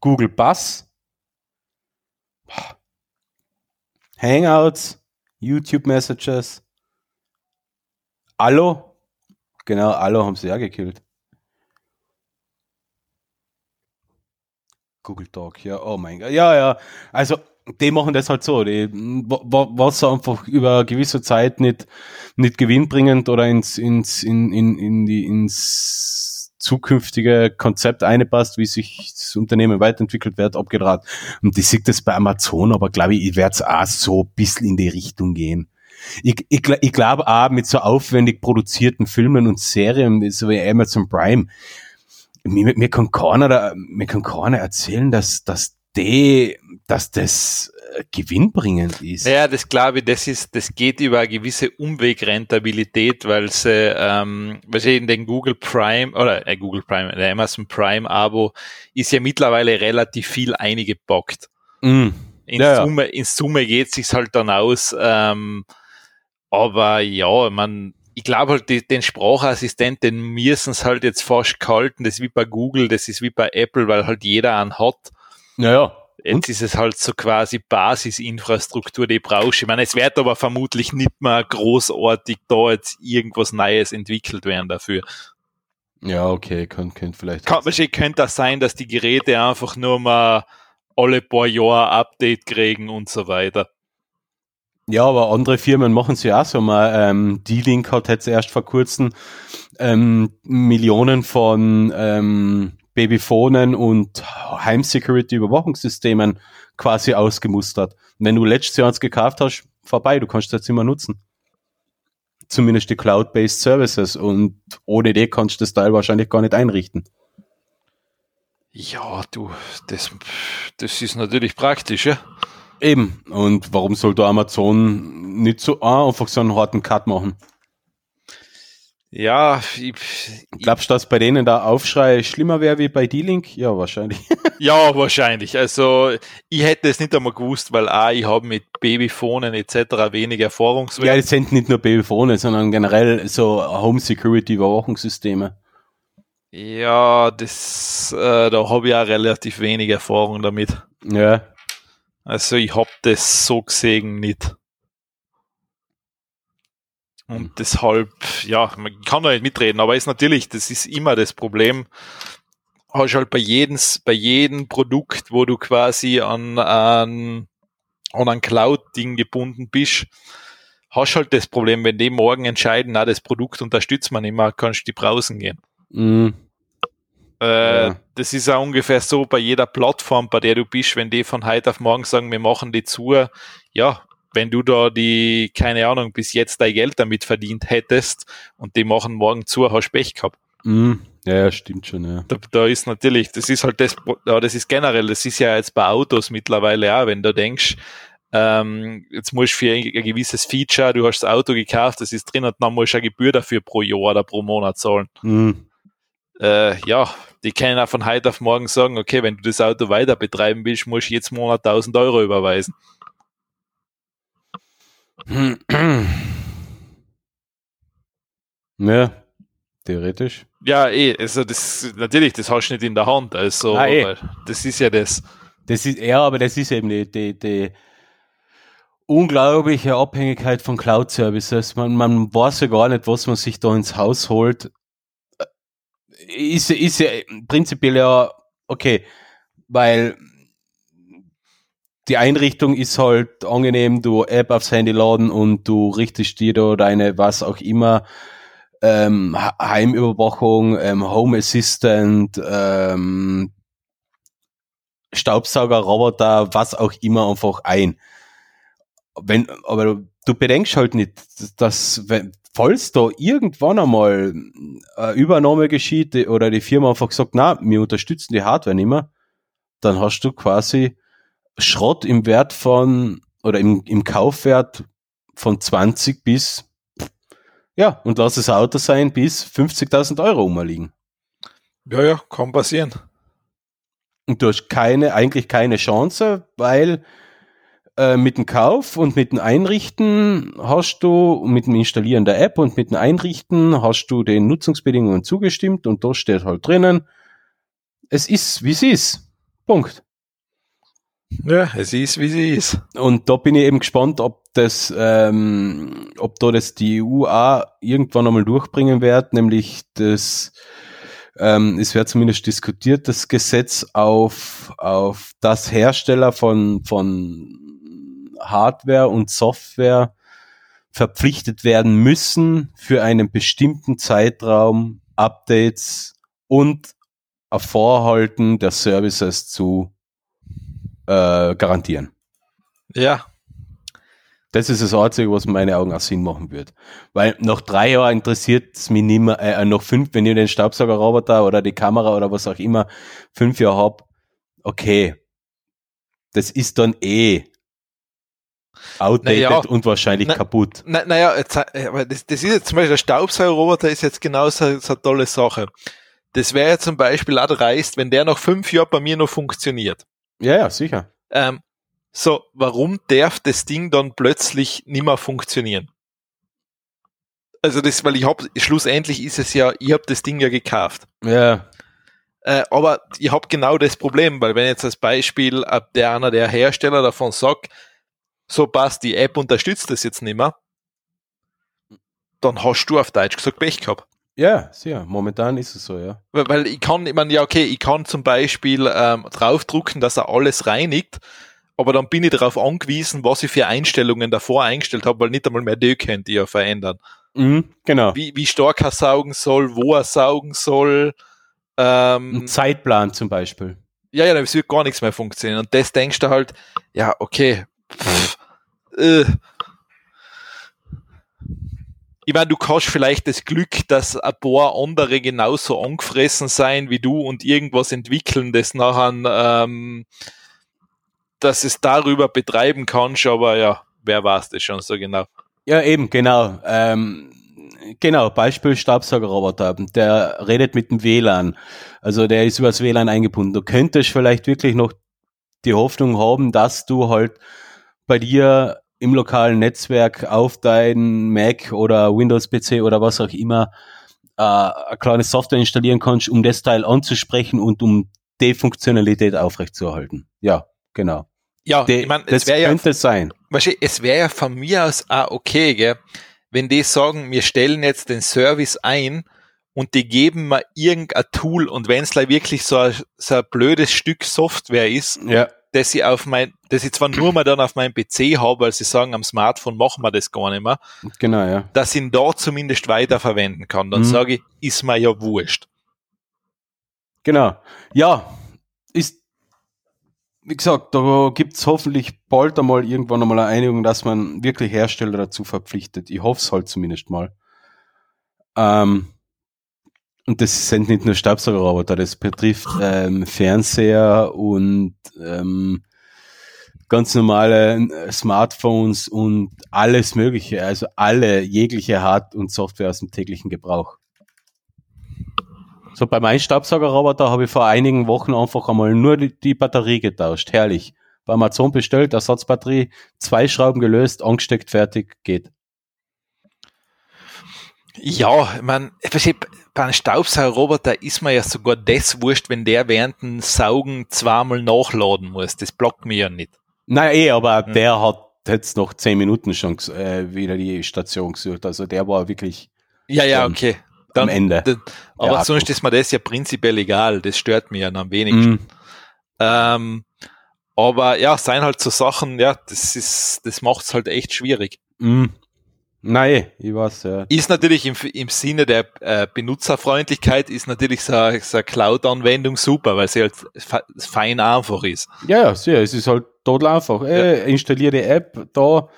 Google Bus, Hangouts, YouTube Messages, Allo, genau, Allo haben sie ja gekillt. Google Talk, ja, oh mein Gott, ja, ja, also die machen das halt so, die, was einfach über gewisse Zeit nicht, nicht gewinnbringend oder ins, ins, in, in, in die, ins zukünftige Konzept einpasst, wie sich das Unternehmen weiterentwickelt wird, abgedraht. Und ich sehe das bei Amazon, aber glaube ich, ich werde es auch so ein bisschen in die Richtung gehen. Ich, ich, ich glaube auch mit so aufwendig produzierten Filmen und Serien, so wie Amazon Prime, mir, mir kann keiner, mir kann keiner erzählen, dass, dass die, dass das äh, gewinnbringend ist. Ja, das glaube ich, das ist, das geht über eine gewisse Umwegrentabilität, weil sie, ähm, weil sie in den Google Prime oder äh, Google Prime, der Amazon Prime Abo ist ja mittlerweile relativ viel eingepackt. Mm. In, ja, Summe, in Summe geht es sich halt dann aus. Ähm, aber ja, man, ich glaube halt, die, den Sprachassistent, den müssen es halt jetzt fast kalten. Das ist wie bei Google, das ist wie bei Apple, weil halt jeder einen hat. Naja. Jetzt ist es halt so quasi Basisinfrastruktur, die brauchst. Ich meine, es wird aber vermutlich nicht mehr großartig da jetzt irgendwas Neues entwickelt werden dafür. Ja, okay, könnte könnt vielleicht. Kann, wahrscheinlich könnte das sein, dass die Geräte einfach nur mal alle paar Jahre Update kriegen und so weiter. Ja, aber andere Firmen machen es ja auch so mal. Ähm, D-Link hat jetzt erst vor kurzem ähm, Millionen von ähm, Babyphonen und Heimsecurity-Überwachungssystemen quasi ausgemustert. wenn du letztes Jahr eins gekauft hast, vorbei, du kannst das immer nutzen. Zumindest die Cloud-Based Services und ohne die kannst du das Teil wahrscheinlich gar nicht einrichten. Ja, du, das, das ist natürlich praktisch, ja. Eben. Und warum soll da Amazon nicht so einfach so einen harten Cut machen? Ja, ich, glaubst du, dass bei denen der Aufschrei schlimmer wäre wie bei D-Link? Ja, wahrscheinlich. ja, wahrscheinlich. Also ich hätte es nicht einmal gewusst, weil A, ich habe mit Babyphonen etc. wenig Erfahrungswert. Ja, es sind nicht nur Babyphone, sondern generell so Home Security Überwachungssysteme. Ja, das, äh, da habe ich auch relativ wenig Erfahrung damit. Ja. Also ich habe das so gesehen nicht. Und mhm. deshalb, ja, man kann da nicht mitreden, aber ist natürlich, das ist immer das Problem. Hast halt bei jedem, bei jedem Produkt, wo du quasi an, an, an ein Cloud-Ding gebunden bist, hast halt das Problem, wenn die morgen entscheiden, na, das Produkt unterstützt man immer, kannst du die brausen gehen. Mhm. Äh, ja. Das ist auch ungefähr so bei jeder Plattform, bei der du bist, wenn die von heute auf morgen sagen, wir machen die zu, ja, wenn du da die, keine Ahnung, bis jetzt dein Geld damit verdient hättest und die machen morgen zu, hast Pech gehabt. Mm, ja, stimmt schon, ja. Da, da, ist natürlich, das ist halt das, das ist generell, das ist ja jetzt bei Autos mittlerweile auch, wenn du denkst, ähm, jetzt musst du für ein, ein, gewisses Feature, du hast das Auto gekauft, das ist drin und dann musst du eine Gebühr dafür pro Jahr oder pro Monat zahlen. Mm. äh, ja, die können auch von heute auf morgen sagen, okay, wenn du das Auto weiter betreiben willst, musst du jetzt Monat 1000 Euro überweisen. Ja, theoretisch. Ja, eh, also das natürlich, das hast du nicht in der Hand. Also ah, eh. das ist ja das. Das ist ja, aber das ist eben die, die, die unglaubliche Abhängigkeit von Cloud-Services. Man, man weiß ja gar nicht, was man sich da ins Haus holt. Ist, ist ja prinzipiell ja okay, weil die Einrichtung ist halt angenehm, du App aufs Handy laden und du richtest dir da deine, was auch immer, ähm, Heimüberwachung, ähm, Home Assistant, ähm, Staubsauger, Roboter, was auch immer einfach ein. Wenn, aber du bedenkst halt nicht, dass, wenn, falls da irgendwann einmal eine Übernahme geschieht oder die Firma einfach sagt, na, wir unterstützen die Hardware nicht mehr, dann hast du quasi Schrott im Wert von oder im, im Kaufwert von 20 bis ja, und lass das Auto sein bis 50.000 Euro umliegen. Ja, ja, kann passieren. Und du hast keine, eigentlich keine Chance, weil äh, mit dem Kauf und mit dem Einrichten hast du, mit dem Installieren der App und mit dem Einrichten hast du den Nutzungsbedingungen zugestimmt und da steht halt drinnen, es ist, wie es ist. Punkt. Ja, es ist, wie sie ist. Und da bin ich eben gespannt, ob das, ähm, ob da das die EU auch irgendwann einmal durchbringen wird, nämlich das, ähm, es wird zumindest diskutiert, das Gesetz auf, auf das Hersteller von, von Hardware und Software verpflichtet werden müssen, für einen bestimmten Zeitraum Updates und ein Vorhalten der Services zu äh, garantieren. Ja. Das ist das Einzige, was in meinen Augen auch Sinn machen wird. Weil nach drei Jahren interessiert es mich nicht mehr, äh, noch fünf, wenn ich den Staubsaugerroboter oder die Kamera oder was auch immer fünf Jahre hab, okay. Das ist dann eh outdated naja, und wahrscheinlich na, kaputt. Naja, na äh, aber das, das ist jetzt zum Beispiel der Staubsaugerroboter ist jetzt genau so, so eine tolle Sache. Das wäre ja zum Beispiel auch dreist, wenn der nach fünf Jahren bei mir noch funktioniert. Ja, ja, sicher. Ähm, so, warum darf das Ding dann plötzlich nicht mehr funktionieren? Also das, weil ich hab, schlussendlich ist es ja, ich habe das Ding ja gekauft. Ja. Äh, aber ich habe genau das Problem, weil wenn jetzt als Beispiel äh, der einer der Hersteller davon sagt, so passt, die App unterstützt das jetzt nicht mehr, dann hast du auf Deutsch gesagt Pech gehabt. Ja, sehr. Momentan ist es so, ja. Weil, ich kann, ich meine, ja, okay, ich kann zum Beispiel ähm, draufdrucken, dass er alles reinigt, aber dann bin ich darauf angewiesen, was ich für Einstellungen davor eingestellt habe, weil nicht einmal mehr die könnt ihr verändern. Mhm, genau. Wie, wie stark er saugen soll, wo er saugen soll. Ähm, Ein Zeitplan zum Beispiel. Ja, ja, es wird gar nichts mehr funktionieren. Und das denkst du halt, ja, okay, pff, äh, ich meine, du kannst vielleicht das Glück, dass ein paar andere genauso angefressen sein wie du und irgendwas entwickeln, das nachher, ähm, dass es darüber betreiben kannst, aber ja, wer weiß das schon so genau. Ja, eben, genau. Ähm, genau, Beispiel Staubsaugerroboter, der redet mit dem WLAN. Also der ist übers WLAN eingebunden. Du könntest vielleicht wirklich noch die Hoffnung haben, dass du halt bei dir im lokalen Netzwerk auf dein Mac oder Windows-PC oder was auch immer äh, eine kleine Software installieren kannst, um das Teil anzusprechen und um die Funktionalität aufrechtzuerhalten. Ja, genau. Ja, die, ich mein, das könnte ja, sein. Es wäre ja von mir aus auch okay, gell, wenn die sagen, wir stellen jetzt den Service ein und die geben mir irgendein Tool und wenn es wirklich so ein, so ein blödes Stück Software ist, ja dass ich auf mein, dass ich zwar nur mal dann auf meinem PC habe, weil sie sagen, am Smartphone machen wir das gar nicht mehr. Genau, ja. Dass ich ihn da zumindest weiterverwenden kann. Dann mhm. sage ich, ist mir ja wurscht. Genau. Ja, ist, wie gesagt, da gibt's hoffentlich bald einmal irgendwann einmal eine Einigung, dass man wirklich Hersteller dazu verpflichtet. Ich hoffe es halt zumindest mal. Ähm, und das sind nicht nur Staubsaugerroboter, das betrifft ähm, Fernseher und ähm, ganz normale äh, Smartphones und alles Mögliche, also alle jegliche Hard- und Software aus dem täglichen Gebrauch. So bei meinem Staubsaugerroboter habe ich vor einigen Wochen einfach einmal nur die, die Batterie getauscht. Herrlich. Bei Amazon bestellt, Ersatzbatterie, zwei Schrauben gelöst, angesteckt, fertig, geht. Ja, ich meine, bei einem Staubsaugerroboter ist mir ja sogar das wurscht, wenn der während dem Saugen zweimal nachladen muss. Das blockt mir ja nicht. Nein, eh, aber hm. der hat jetzt noch zehn Minuten schon äh, wieder die Station gesucht. Also der war wirklich. Ja, ja, okay. Dann, am Ende. Dann, aber ja, sonst ist mir das ja prinzipiell egal. Das stört mich ja am wenigsten. Mm. Ähm, aber ja, seien halt so Sachen, ja, das ist, das macht's halt echt schwierig. Mm. Nein, ich weiß ja. Ist natürlich im, im Sinne der äh, Benutzerfreundlichkeit ist natürlich so, so eine Cloud-Anwendung super, weil sie halt fein einfach ist. Ja, ja, sehr. Es ist halt total einfach. Äh, installiere die App da.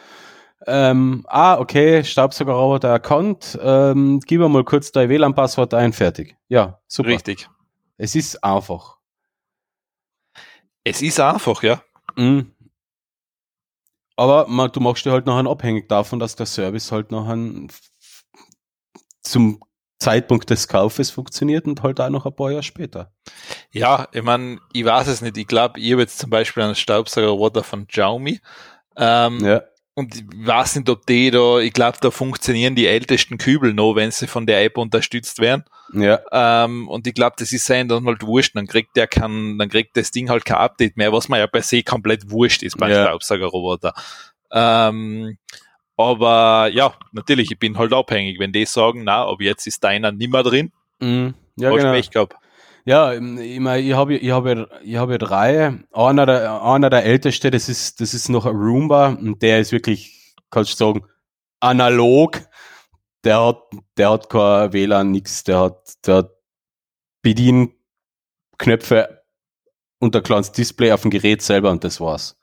Ähm, ah, okay, Staubsaugerroboter erkannt. Ähm, gib mal kurz dein WLAN-Passwort ein, fertig. Ja, super. Richtig. Es ist einfach. Es ist einfach, ja. Mhm. Aber man, du machst dir halt nachher abhängig davon, dass der Service halt nachher zum Zeitpunkt des Kaufes funktioniert und halt auch noch ein paar Jahre später. Ja, ich meine, ich weiß es nicht. Ich glaube, ich habe jetzt zum Beispiel einen Staubsaugerroboter von Xiaomi. Ähm, ja. Und ich weiß nicht, ob die da, ich glaube, da funktionieren die ältesten Kübel noch, wenn sie von der App unterstützt werden. Ja. Ähm, und ich glaube, das ist sein dann halt wurscht. Dann kriegt der kein, dann kriegt das Ding halt kein Update mehr, was man ja per se komplett wurscht ist beim ja. Staubsaugerroboter. Ähm, aber ja, natürlich, ich bin halt abhängig. Wenn die sagen, na, aber jetzt ist deiner nimmer drin, mhm. ja, genau. ich gehabt. Ja, ich meine, ich habe ich habe ich habe drei. Einer der einer der älteste, das ist das ist noch ein Roomba und der ist wirklich, kannst du sagen, analog. Der hat der hat kein WLAN nix, der hat der hat Bedienknöpfe und ein kleines Display auf dem Gerät selber und das war's.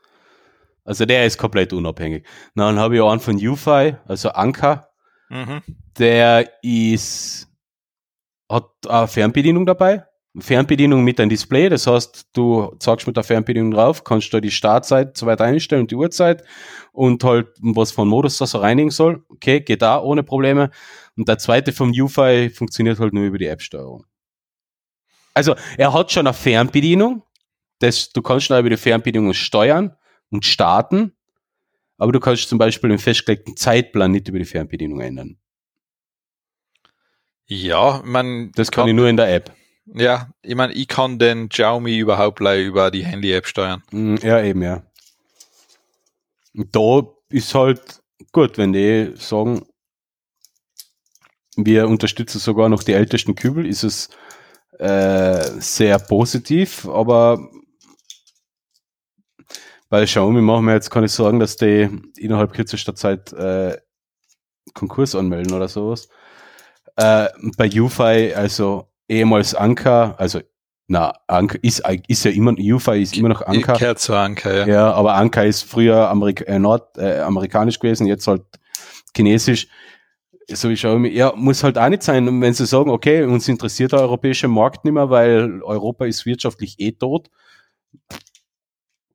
Also der ist komplett unabhängig. Dann habe ich auch einen von UFI, also Anker. Mhm. Der ist hat eine Fernbedienung dabei Fernbedienung mit einem Display. Das heißt, du zeigst mit der Fernbedienung drauf, kannst da die Startzeit so weit einstellen und die Uhrzeit und halt, was von Modus das so reinigen soll. Okay, geht da ohne Probleme. Und der zweite vom UFI funktioniert halt nur über die App-Steuerung. Also, er hat schon eine Fernbedienung. Das, du kannst schon über die Fernbedienung steuern und starten. Aber du kannst zum Beispiel den festgelegten Zeitplan nicht über die Fernbedienung ändern. Ja, man. Das kann, kann ich nur in der App. Ja, ich meine, ich kann den Xiaomi überhaupt über die Handy-App steuern. Mm, ja, eben, ja. Da ist halt gut, wenn die sagen, wir unterstützen sogar noch die ältesten Kübel, ist es äh, sehr positiv, aber bei Xiaomi machen wir jetzt keine Sorgen, dass die innerhalb kürzester Zeit äh, Konkurs anmelden oder sowas. Äh, bei UFI, also ehemals Anker, also na, Anker ist, ist ja immer, UFA ist immer noch Anker. Kehrt zu Anker, ja. Ja, aber Anker ist früher Amerik äh, Nord, äh, amerikanisch gewesen, jetzt halt chinesisch. So ich schaue mir, ja, muss halt auch nicht sein, wenn sie sagen, okay, uns interessiert der europäische Markt nicht mehr, weil Europa ist wirtschaftlich eh tot.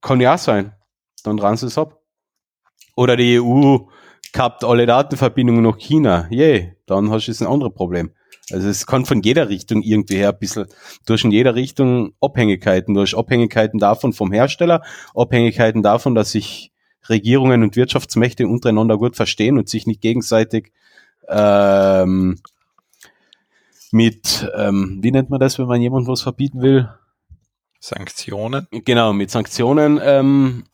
Kann ja sein. Dann ran sie es ab. Oder die EU kappt alle Datenverbindungen nach China. Yeah, dann hast du jetzt ein anderes Problem. Also es kann von jeder Richtung irgendwie her ein bisschen, durch in jeder Richtung Abhängigkeiten, durch Abhängigkeiten davon vom Hersteller, Abhängigkeiten davon, dass sich Regierungen und Wirtschaftsmächte untereinander gut verstehen und sich nicht gegenseitig ähm, mit, ähm, wie nennt man das, wenn man jemandem was verbieten will? Sanktionen. Genau, mit Sanktionen ähm,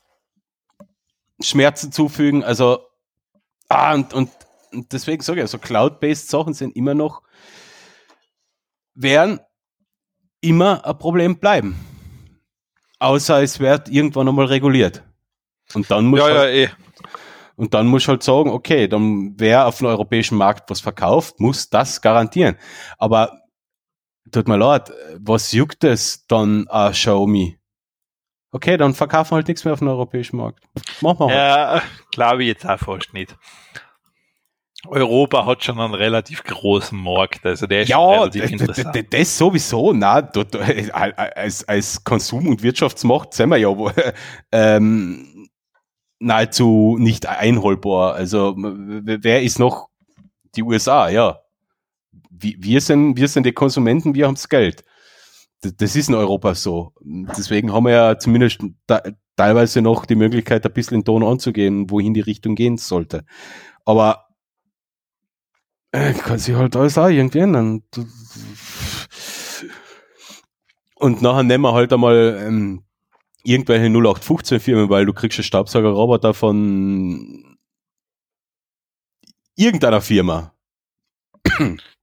Schmerzen zufügen. Also, ah, und, und deswegen sage ich, also Cloud-based Sachen sind immer noch werden immer ein Problem bleiben. Außer es wird irgendwann einmal reguliert. Und dann muss ja, halt, ja, eh. Und dann muss halt sagen, okay, dann wer auf dem europäischen Markt was verkauft, muss das garantieren. Aber tut mir leid, was juckt es dann a Xiaomi? Okay, dann verkaufen halt nichts mehr auf dem europäischen Markt. Machen wir halt. Ja, glaube ich jetzt auch fast nicht. Europa hat schon einen relativ großen Markt, also der ist ja, relativ interessant. Das sowieso, na, dort, als, als Konsum- und Wirtschaftsmacht sind wir ja ähm, nahezu nicht einholbar. Also wer ist noch die USA, ja. wir, sind, wir sind die Konsumenten, wir haben das Geld. Das, ist in Europa so. Deswegen haben wir ja zumindest teilweise noch die Möglichkeit, ein bisschen in Ton anzugehen, wohin die Richtung gehen sollte. Aber äh, kann sich halt alles auch irgendwie ändern. Und nachher nehmen wir halt einmal ähm, irgendwelche 0815 Firmen, weil du kriegst einen Staubsaugerroboter von irgendeiner Firma.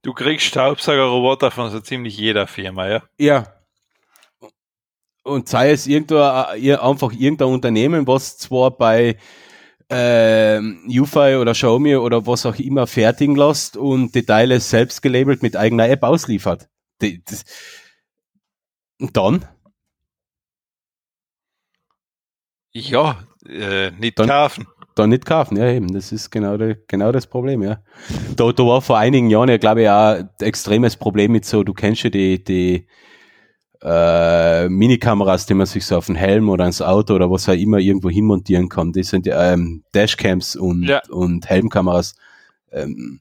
Du kriegst Staubsaugerroboter von so ziemlich jeder Firma, ja? Ja. Und sei es irgendwo äh, einfach irgendein Unternehmen, was zwar bei äh, UFI oder Xiaomi oder was auch immer fertigen lässt und die Teile selbst gelabelt mit eigener App ausliefert. Die, das, und dann? Ja, äh, nicht dann, kaufen. Dann nicht kaufen, ja eben. Das ist genau, de, genau das Problem, ja. Da, da war vor einigen Jahren ja, glaube ich, auch ein extremes Problem mit so, du kennst ja die, die äh, Minikameras, die man sich so auf den Helm oder ins Auto oder was auch immer irgendwo hinmontieren kann. Die sind ähm, Dashcams und, ja. und Helmkameras. Ähm,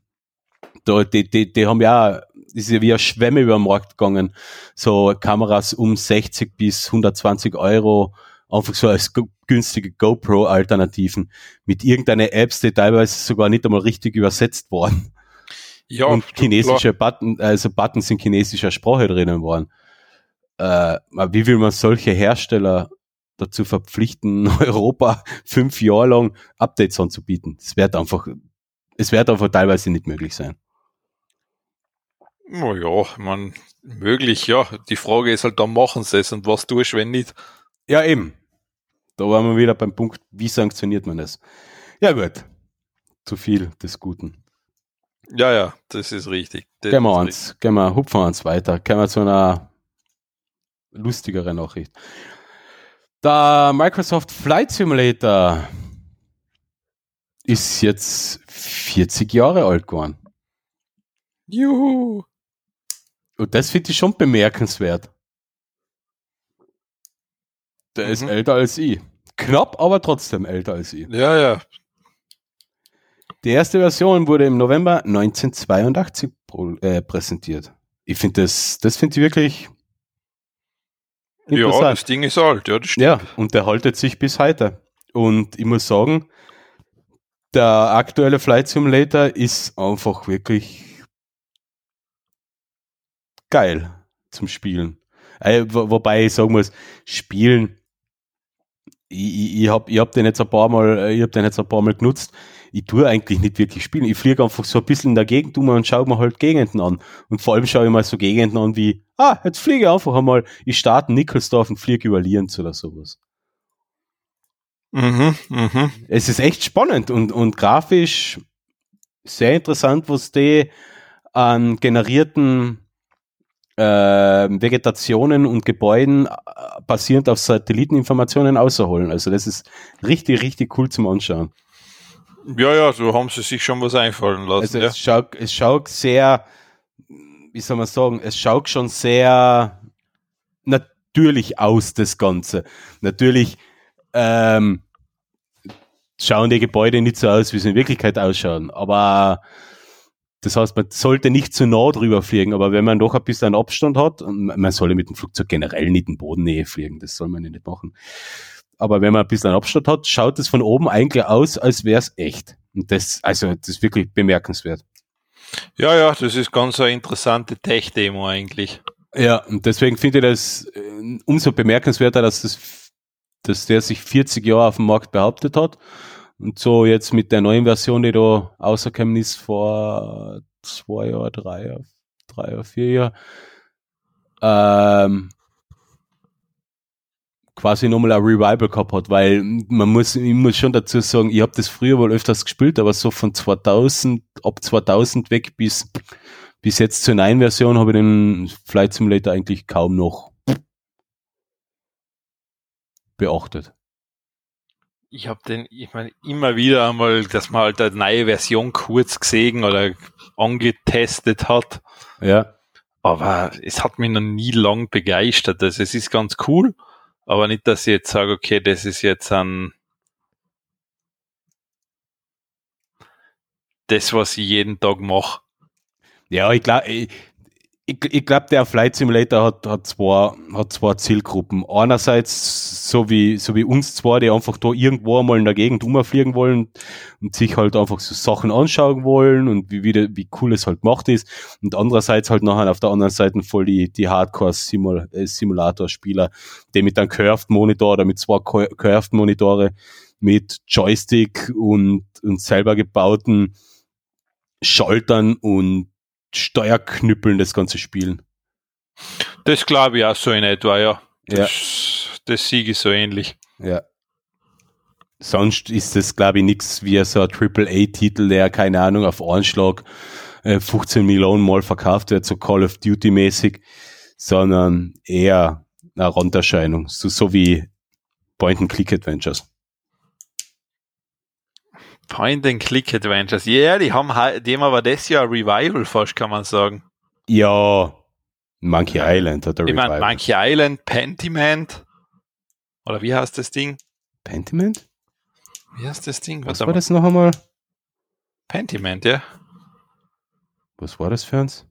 da, die, die, die haben ja ist ja wie ein Schwemme über den Markt gegangen. So Kameras um 60 bis 120 Euro, einfach so als günstige GoPro-Alternativen mit irgendeiner Apps, die teilweise sogar nicht einmal richtig übersetzt worden. Ja, und chinesische klar. Button, also Buttons in chinesischer Sprache drinnen waren äh, wie will man solche Hersteller dazu verpflichten, Europa fünf Jahre lang Updates anzubieten? Es wird einfach, es wird einfach teilweise nicht möglich sein. Naja, man, möglich, ja. Die Frage ist halt, dann machen sie es und was tust du, wenn nicht? Ja, eben. Da waren wir wieder beim Punkt, wie sanktioniert man das? Ja, gut. Zu viel des Guten. Ja, ja, das ist richtig. Das gehen wir uns, gehen wir, hupfen wir uns weiter. Gehen wir zu einer lustigere Nachricht. Der Microsoft Flight Simulator ist jetzt 40 Jahre alt geworden. Juhu! Und das finde ich schon bemerkenswert. Der mhm. ist älter als ich. Knapp, aber trotzdem älter als ich. Ja, ja. Die erste Version wurde im November 1982 äh, präsentiert. Ich finde das, das finde ich wirklich ja, das Ding ist alt, ja, das stimmt. Ja, und der haltet sich bis heute. Und ich muss sagen, der aktuelle Flight Simulator ist einfach wirklich geil zum Spielen. Äh, wobei ich sagen muss, Spielen, ich, ich, ich habe ich hab den jetzt ein paar Mal, ich hab den jetzt ein paar Mal genutzt ich tue eigentlich nicht wirklich spielen. Ich fliege einfach so ein bisschen in der Gegend um und schaue mir halt Gegenden an. Und vor allem schaue ich mal so Gegenden an wie, ah, jetzt fliege ich einfach einmal, ich starte Nickelsdorf und fliege über Lienz oder sowas. Mhm, mhm. Es ist echt spannend und, und grafisch sehr interessant, was die an generierten äh, Vegetationen und Gebäuden äh, basierend auf Satelliteninformationen außerholen. Also das ist richtig, richtig cool zum Anschauen. Ja, ja, so haben sie sich schon was einfallen lassen. Also ja. es, schaut, es schaut sehr, wie soll man sagen, es schaut schon sehr natürlich aus, das Ganze. Natürlich ähm, schauen die Gebäude nicht so aus, wie sie in Wirklichkeit ausschauen. Aber das heißt, man sollte nicht zu nah drüber fliegen, aber wenn man doch ein bisschen Abstand hat, man soll mit dem Flugzeug generell nicht in Bodennähe fliegen, das soll man ja nicht machen aber wenn man ein bisschen Abstand hat, schaut es von oben eigentlich aus, als wäre es echt. Und das, also, das ist wirklich bemerkenswert. Ja, ja, das ist ganz eine interessante Tech-Demo eigentlich. Ja, und deswegen finde ich das äh, umso bemerkenswerter, dass das, dass der sich 40 Jahre auf dem Markt behauptet hat. Und so jetzt mit der neuen Version, die da rausgekommen ist vor zwei Jahren, drei Jahren, drei oder vier Jahren, ähm, quasi nochmal ein Revival gehabt hat, weil man muss, ich muss schon dazu sagen, ich habe das früher wohl öfters gespielt, aber so von 2000, ab 2000 weg bis, bis jetzt zur neuen Version habe ich den Flight Simulator eigentlich kaum noch beachtet. Ich habe den, ich meine, immer wieder einmal, dass man halt eine neue Version kurz gesehen oder angetestet hat. Ja. Aber es hat mich noch nie lang begeistert. Also es ist ganz cool aber nicht, dass ich jetzt sage, okay, das ist jetzt ein das, was ich jeden Tag mache. Ja, ich glaube, ich, ich, glaube, der Flight Simulator hat, hat, zwei, hat zwei Zielgruppen. Einerseits, so wie, so wie uns zwei, die einfach da irgendwo einmal in der Gegend umfliegen wollen und sich halt einfach so Sachen anschauen wollen und wie, wie, wie cool es halt gemacht ist. Und andererseits halt nachher auf der anderen Seite voll die, die Hardcore-Simulator-Spieler, die mit einem Curved Monitor oder mit zwei Curved Monitore mit Joystick und, und selber gebauten Schaltern und Steuerknüppeln das ganze spielen. Das glaube ich auch so in etwa, ja. Das, ja. das Sieg ist so ähnlich. Ja. Sonst ist das, glaube ich, nichts wie so ein AAA-Titel, der, keine Ahnung, auf Anschlag äh, 15 Millionen Mal verkauft wird, so Call of Duty-mäßig, sondern eher eine Randerscheinung, so, so wie Point-and-Click-Adventures. Point-and-Click-Adventures. Ja, yeah, die haben halt, die haben aber das Jahr Revival fast, kann man sagen. Ja, Monkey Island hat er Ich meine, Monkey Island, Pentiment. Oder wie heißt das Ding? Pentiment? Wie heißt das Ding? Was, Was war das noch einmal? Pentiment, ja. Was war das für uns?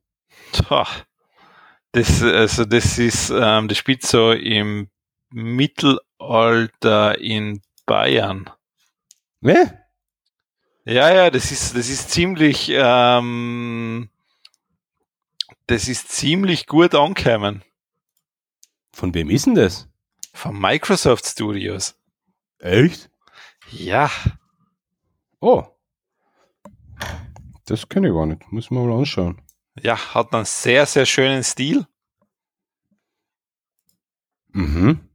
Das, also das ist, ähm, das spielt so im Mittelalter in Bayern. Ne? Ja, ja, das ist, das ist ziemlich, ähm, das ist ziemlich gut angekommen. Von wem ist denn das? Von Microsoft Studios. Echt? Ja. Oh. Das kenne ich gar nicht. Muss man mal anschauen. Ja, hat einen sehr, sehr schönen Stil. Mhm.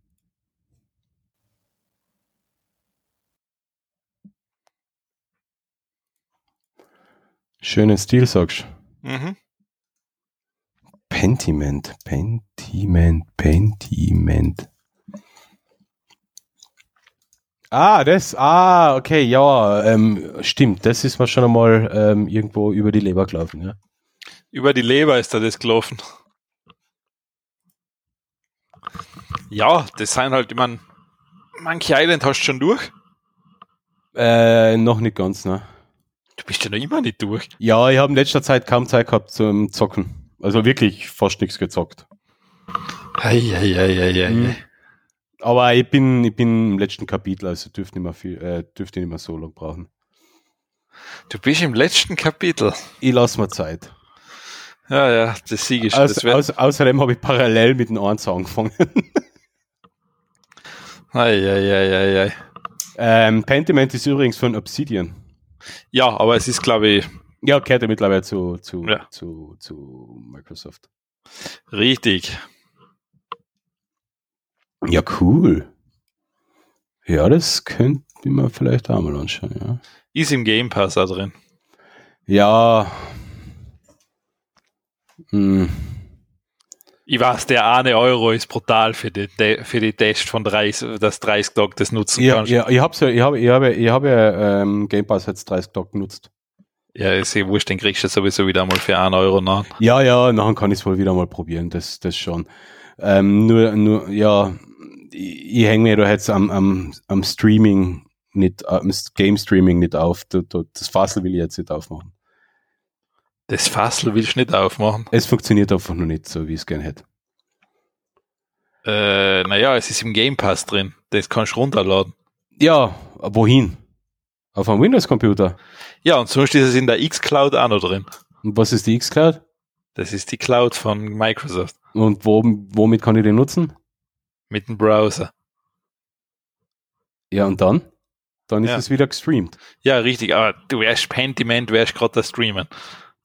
Schönen Stil, sagst du. Mhm. Pentiment, Pentiment, Pentiment. Ah, das, ah, okay, ja, ähm, stimmt, das ist mir schon einmal ähm, irgendwo über die Leber gelaufen, ja. Über die Leber ist da das gelaufen. Ja, das sind halt, ich meine, Monkey Island hast du schon durch? Äh, noch nicht ganz, ne? Du bist ja noch immer nicht durch. Ja, ich habe in letzter Zeit kaum Zeit gehabt zum Zocken. Also wirklich fast nichts gezockt. Ei, ei, ei, ei, ei. Mhm. Aber ich bin, ich bin im letzten Kapitel, also dürfte nicht mehr viel, äh, dürfte nicht mehr so lange brauchen. Du bist im letzten Kapitel. Ich lasse mir Zeit. Ja, ja, das Sieg ist Aus, aus, Außerdem habe ich parallel mit dem Eins angefangen. ei, ei, ei, ei, ei. Ähm, Pentiment ist übrigens von Obsidian. Ja, aber es ist, glaube ich. Ja, kehrt er mittlerweile zu, zu, ja. zu, zu Microsoft. Richtig. Ja, cool. Ja, das könnte man vielleicht auch mal anschauen, ja. Ist im Game Pass da drin. Ja. Hm. Ich weiß, der eine Euro ist brutal für die, für die Test von 30, das 30 Tag das nutzen ja, kannst. Ja, ich habe ja, ich habe, ich habe, ich habe ähm, Game Pass jetzt 30 Tag genutzt. Ja, ist eh wurscht, den kriegst du sowieso wieder mal für einen Euro nach. Ja, ja, nachher kann ich es wohl wieder mal probieren, das, das schon. Ähm, nur, nur, ja, ich, ich hänge mir da jetzt am, am, am Streaming nicht, am Game Streaming nicht auf. Das Fassel will ich jetzt nicht aufmachen. Das Fassel willst du nicht aufmachen? Es funktioniert einfach noch nicht so, wie ich es gerne hätte. Äh, naja, es ist im Game Pass drin. Das kannst du runterladen. Ja, wohin? Auf einem Windows-Computer? Ja, und sonst ist es in der X-Cloud auch noch drin. Und was ist die X-Cloud? Das ist die Cloud von Microsoft. Und wo, womit kann ich den nutzen? Mit dem Browser. Ja, und dann? Dann ist ja. es wieder gestreamt. Ja, richtig, aber du wärst Pentiment, wärst gerade da streamen.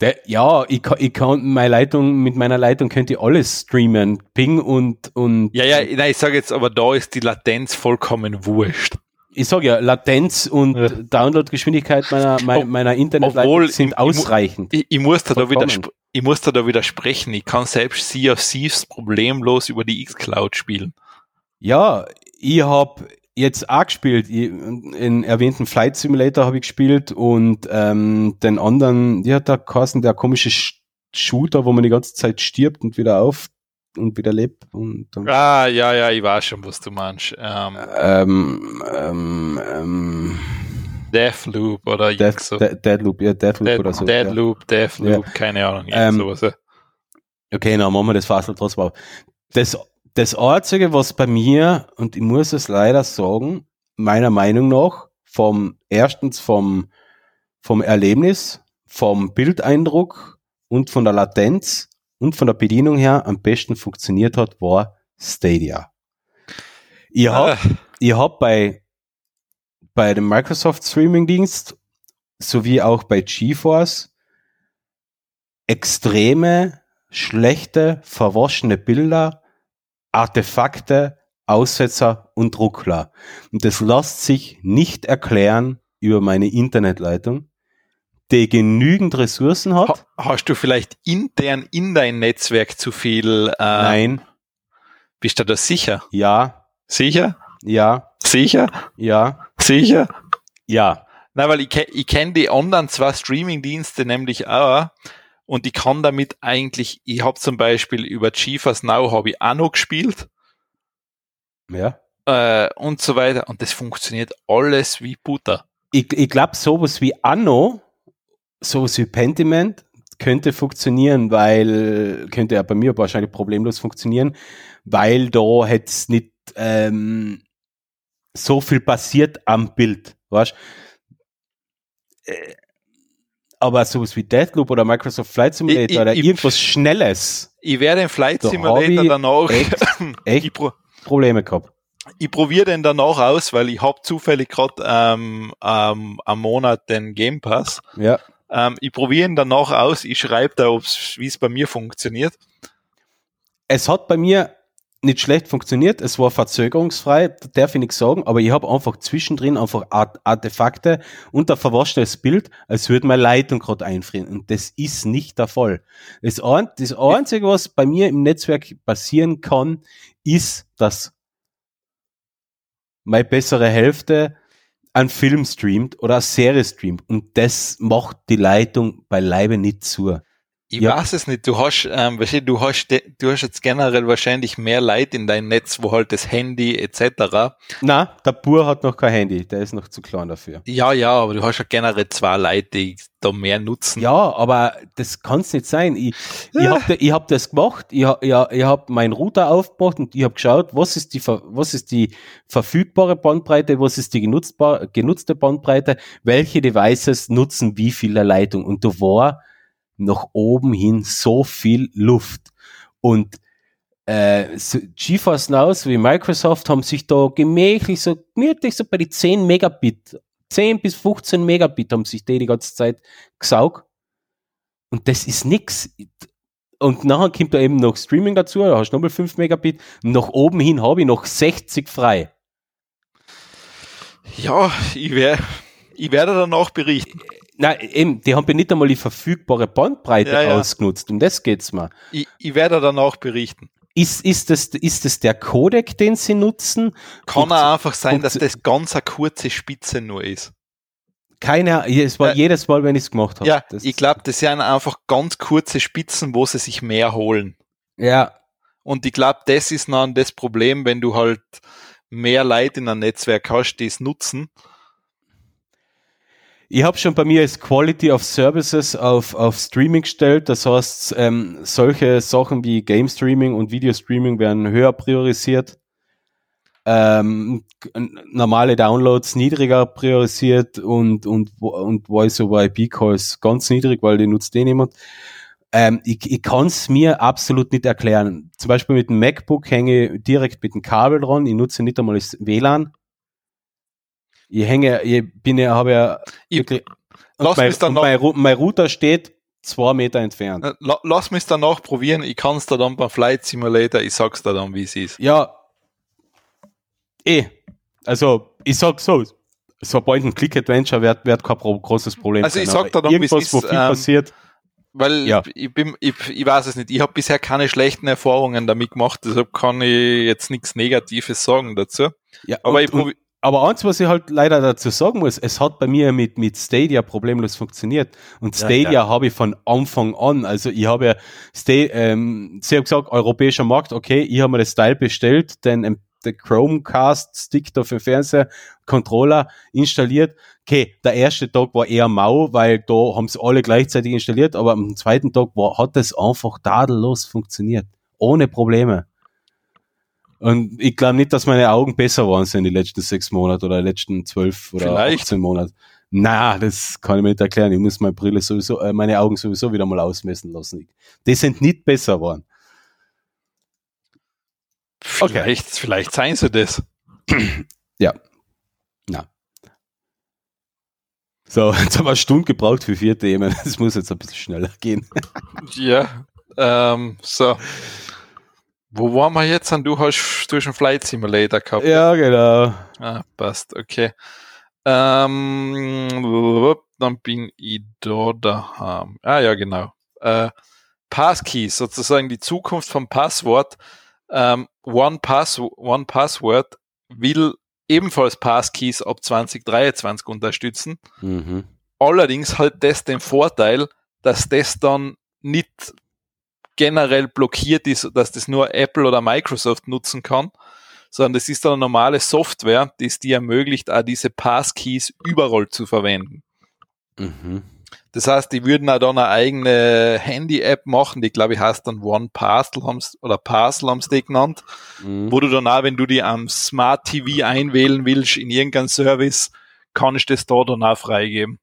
Der, ja, ich, ich kann meine Leitung, mit meiner Leitung könnte ich alles streamen. Ping und, und. Ja, ja, nein, ich sage jetzt, aber da ist die Latenz vollkommen wurscht. Ich sage ja, Latenz und ja. Downloadgeschwindigkeit meiner, meiner, meiner Internetleitung sind ausreichend. Ich, ich, muss da, da ich muss da, da widersprechen. Ich kann selbst Sea of Thieves problemlos über die X-Cloud spielen. Ja, ich habe jetzt auch gespielt. In erwähnten Flight Simulator habe ich gespielt und ähm, den anderen, die hat da geheißen, der komische Shooter, wo man die ganze Zeit stirbt und wieder auf und wieder lebt. Und dann ah, ja, ja, ich weiß schon, was du meinst. Ähm, ähm, ähm, ähm Deathloop oder Death, so. De Deadloop, ja, Deathloop Dead, oder so. Deadloop, ja. Deathloop, ja. keine Ahnung, ähm, sowas. Ja. Okay, dann machen wir das Fassel trotzdem auf. Das, das Einzige, was bei mir, und ich muss es leider sagen, meiner Meinung nach, vom, erstens vom, vom Erlebnis, vom Bildeindruck und von der Latenz und von der Bedienung her am besten funktioniert hat, war Stadia. Ich habe ah. hab bei, bei dem Microsoft Streaming Dienst sowie auch bei GeForce extreme, schlechte, verwaschene Bilder, Artefakte, Aussetzer und Ruckler. Und das lässt sich nicht erklären über meine Internetleitung, die genügend Ressourcen hat. Hast du vielleicht intern in dein Netzwerk zu viel? Äh, Nein. Bist du da sicher? Ja. Sicher? Ja. Sicher? Ja. Sicher? Ja. Na, weil ich, ich kenne die anderen zwei Streaming-Dienste nämlich auch und ich kann damit eigentlich, ich habe zum Beispiel über GeForce Now habe ich auch noch gespielt. Ja. Äh, und so weiter und das funktioniert alles wie Butter. Ich, ich glaube, sowas wie Anno, sowas wie Pentiment könnte funktionieren, weil, könnte ja bei mir wahrscheinlich problemlos funktionieren, weil da hätte es nicht ähm, so viel passiert am Bild, weißt äh, aber sowas wie Deathloop oder Microsoft Flight Simulator ich, oder ich, irgendwas Schnelles. Ich werde den Flight Simulator danach echt, echt pro Probleme gehabt. Ich probiere den danach aus, weil ich habe zufällig gerade ähm, ähm, am Monat den Game Pass. Ja. Ähm, ich probiere ihn danach aus. Ich schreibe da, wie es bei mir funktioniert. Es hat bei mir nicht schlecht funktioniert. Es war verzögerungsfrei, darf ich nicht sagen, aber ich habe einfach zwischendrin einfach Artefakte und ein verwaschenes Bild, als würde meine Leitung gerade einfrieren. Und das ist nicht der Fall. Das, ein, das Einzige, was bei mir im Netzwerk passieren kann, ist, dass meine bessere Hälfte einen Film streamt oder eine Serie streamt. Und das macht die Leitung beileibe nicht zu. Ich ja. weiß es nicht. Du hast, ähm, du hast, du hast jetzt generell wahrscheinlich mehr Leute in deinem Netz, wo halt das Handy etc. Na, der Bur hat noch kein Handy, der ist noch zu klein dafür. Ja, ja, aber du hast ja generell zwei Leute, die da mehr nutzen. Ja, aber das kann es nicht sein. Ich, ja. ich habe ich hab das gemacht, ich, ich, ich habe meinen Router aufgemacht und ich habe geschaut, was ist, die, was ist die verfügbare Bandbreite, was ist die genutzbar, genutzte Bandbreite, welche Devices nutzen wie viel Leitung. Und da war nach oben hin so viel Luft. Und äh, so GeForce Now wie Microsoft haben sich da gemächlich so gemütlich so bei die 10 Megabit, 10 bis 15 Megabit haben sich die die ganze Zeit gesaugt. Und das ist nix. Und nachher kommt da eben noch Streaming dazu, da hast du nochmal 5 Megabit. Und nach oben hin habe ich noch 60 frei. Ja, ich, wär, ich werde danach berichten. Nein, eben, die haben ja nicht einmal die verfügbare Bandbreite ja, ja. ausgenutzt. Um das geht's mal. Ich, ich werde dann auch berichten. Ist, ist, das, ist das der Codec, den sie nutzen? Kann auch einfach sein, dass das ganz eine kurze Spitze nur ist. Keine, es war ja, jedes Mal, wenn ich es gemacht habe. Ja, das ich glaube, das sind einfach ganz kurze Spitzen, wo sie sich mehr holen. Ja. Und ich glaube, das ist dann das Problem, wenn du halt mehr Leute in einem Netzwerk hast, die es nutzen ich habe schon bei mir als Quality of Services auf, auf Streaming gestellt. Das heißt, ähm, solche Sachen wie Game Streaming und Video Streaming werden höher priorisiert. Ähm, normale Downloads niedriger priorisiert und, und, und Voice over IP Calls ganz niedrig, weil die nutzt eh niemand. Ähm, ich ich kann es mir absolut nicht erklären. Zum Beispiel mit dem MacBook hänge ich direkt mit dem Kabel dran. Ich nutze nicht einmal das WLAN ich hänge, ich bin ja, habe ja ich, wirklich, lass mein, dann mein, mein Router steht zwei Meter entfernt. Äh, lass mich danach probieren, ich kann es da dann beim Flight Simulator, ich sag's dir dann, wie es ist. Ja, eh, also ich sag so, so ein Point-and-Click-Adventure wird, wird kein großes Problem Also ich sag da dann, irgendwas, ist, wo viel ähm, passiert. Weil ja. ich bin, ich, ich weiß es nicht, ich habe bisher keine schlechten Erfahrungen damit gemacht, deshalb kann ich jetzt nichts Negatives sagen dazu. Ja, aber und, ich aber eins, was ich halt leider dazu sagen muss, es hat bei mir mit, mit Stadia problemlos funktioniert. Und Stadia ja, ja. habe ich von Anfang an, also ich habe ja, Stay, ähm, sie haben gesagt, europäischer Markt, okay, ich habe mir das Teil bestellt, den, der Chromecast-Stick da für Fernseher, Controller installiert. Okay, der erste Tag war eher mau, weil da haben sie alle gleichzeitig installiert, aber am zweiten Tag war, hat das einfach tadellos funktioniert. Ohne Probleme. Und ich glaube nicht, dass meine Augen besser waren sind die letzten sechs Monate oder die letzten zwölf oder Vielleicht. 18 Monate. Na, das kann ich mir nicht erklären. Ich muss meine Brille sowieso, äh, meine Augen sowieso wieder mal ausmessen lassen. Die sind nicht besser geworden. Vielleicht, okay. vielleicht seien sie das. ja. Na. So, jetzt haben wir eine Stunde gebraucht für vier Themen. Das muss jetzt ein bisschen schneller gehen. ja, ähm, so. Wo waren wir jetzt? Du hast durch einen Flight Simulator gehabt. Ja, genau. Ah, passt, okay. Ähm, dann bin ich da daheim. Ah ja, genau. Äh, Passkeys, sozusagen die Zukunft vom Passwort. Ähm, One, Pass, One Password will ebenfalls Passkeys ab 2023 unterstützen. Mhm. Allerdings hat das den Vorteil, dass das dann nicht generell blockiert ist, dass das nur Apple oder Microsoft nutzen kann, sondern das ist eine normale Software, die es dir ermöglicht, auch diese Passkeys überall zu verwenden. Mhm. Das heißt, die würden auch dann eine eigene Handy-App machen, die glaube ich heißt dann One Parcel oder Parcel haben sie genannt, mhm. wo du dann auch, wenn du die am Smart TV einwählen willst in irgendeinen Service, kannst du das da dann auch freigeben.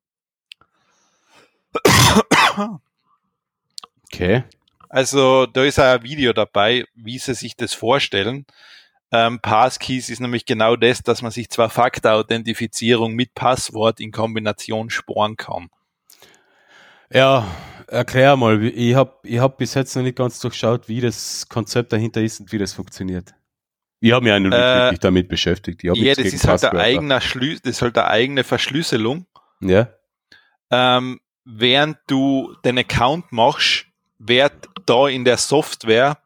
Okay. Also da ist auch ein Video dabei, wie sie sich das vorstellen. Ähm, Passkeys ist nämlich genau das, dass man sich zwar Faktor-Authentifizierung mit Passwort in Kombination sporen kann. Ja, erklär mal. Ich habe ich hab bis jetzt noch nicht ganz durchschaut, wie das Konzept dahinter ist und wie das funktioniert. Ich habe mich eigentlich äh, wirklich damit beschäftigt. ja, das ist halt der eigene Schlüssel, das ist halt eine eigene Verschlüsselung. Ja. Ähm, während du den Account machst, wird da in der Software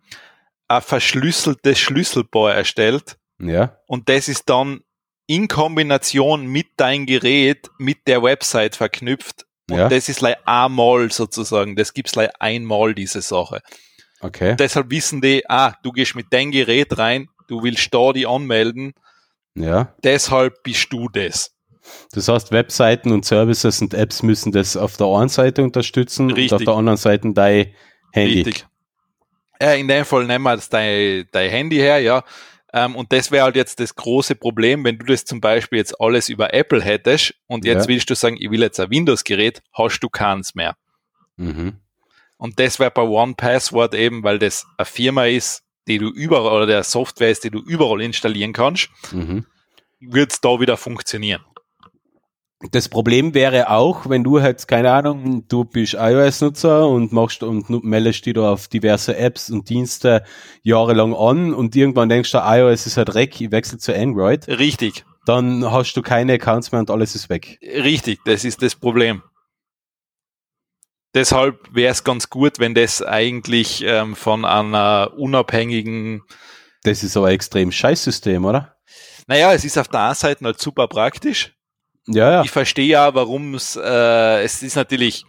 ein verschlüsseltes Schlüsselpaar erstellt. Ja. Und das ist dann in Kombination mit dein Gerät mit der Website verknüpft. Und ja. das ist like einmal sozusagen. Das gibt's like einmal diese Sache. Okay. Und deshalb wissen die, ah, du gehst mit dein Gerät rein, du willst da die anmelden. Ja. Deshalb bist du das. Das heißt, Webseiten und Services und Apps müssen das auf der einen Seite unterstützen Richtig. und auf der anderen Seite dein Handy. Richtig. Äh, in dem Fall nehmen wir jetzt dein, dein Handy her, ja. Ähm, und das wäre halt jetzt das große Problem, wenn du das zum Beispiel jetzt alles über Apple hättest und jetzt ja. willst du sagen, ich will jetzt ein Windows-Gerät, hast du keins mehr. Mhm. Und das wäre bei One Password eben, weil das eine Firma ist, die du überall, oder der Software ist, die du überall installieren kannst, mhm. wird es da wieder funktionieren. Das Problem wäre auch, wenn du halt, keine Ahnung, du bist iOS-Nutzer und machst und meldest dich da auf diverse Apps und Dienste jahrelang an und irgendwann denkst du, iOS ist halt weg, ich wechsle zu Android. Richtig. Dann hast du keine Accounts mehr und alles ist weg. Richtig, das ist das Problem. Deshalb wäre es ganz gut, wenn das eigentlich ähm, von einer unabhängigen. Das ist aber ein extrem scheiß System, oder? Naja, es ist auf der einen Seite halt super praktisch ja, ja. Ich verstehe ja, warum es, äh, es ist natürlich,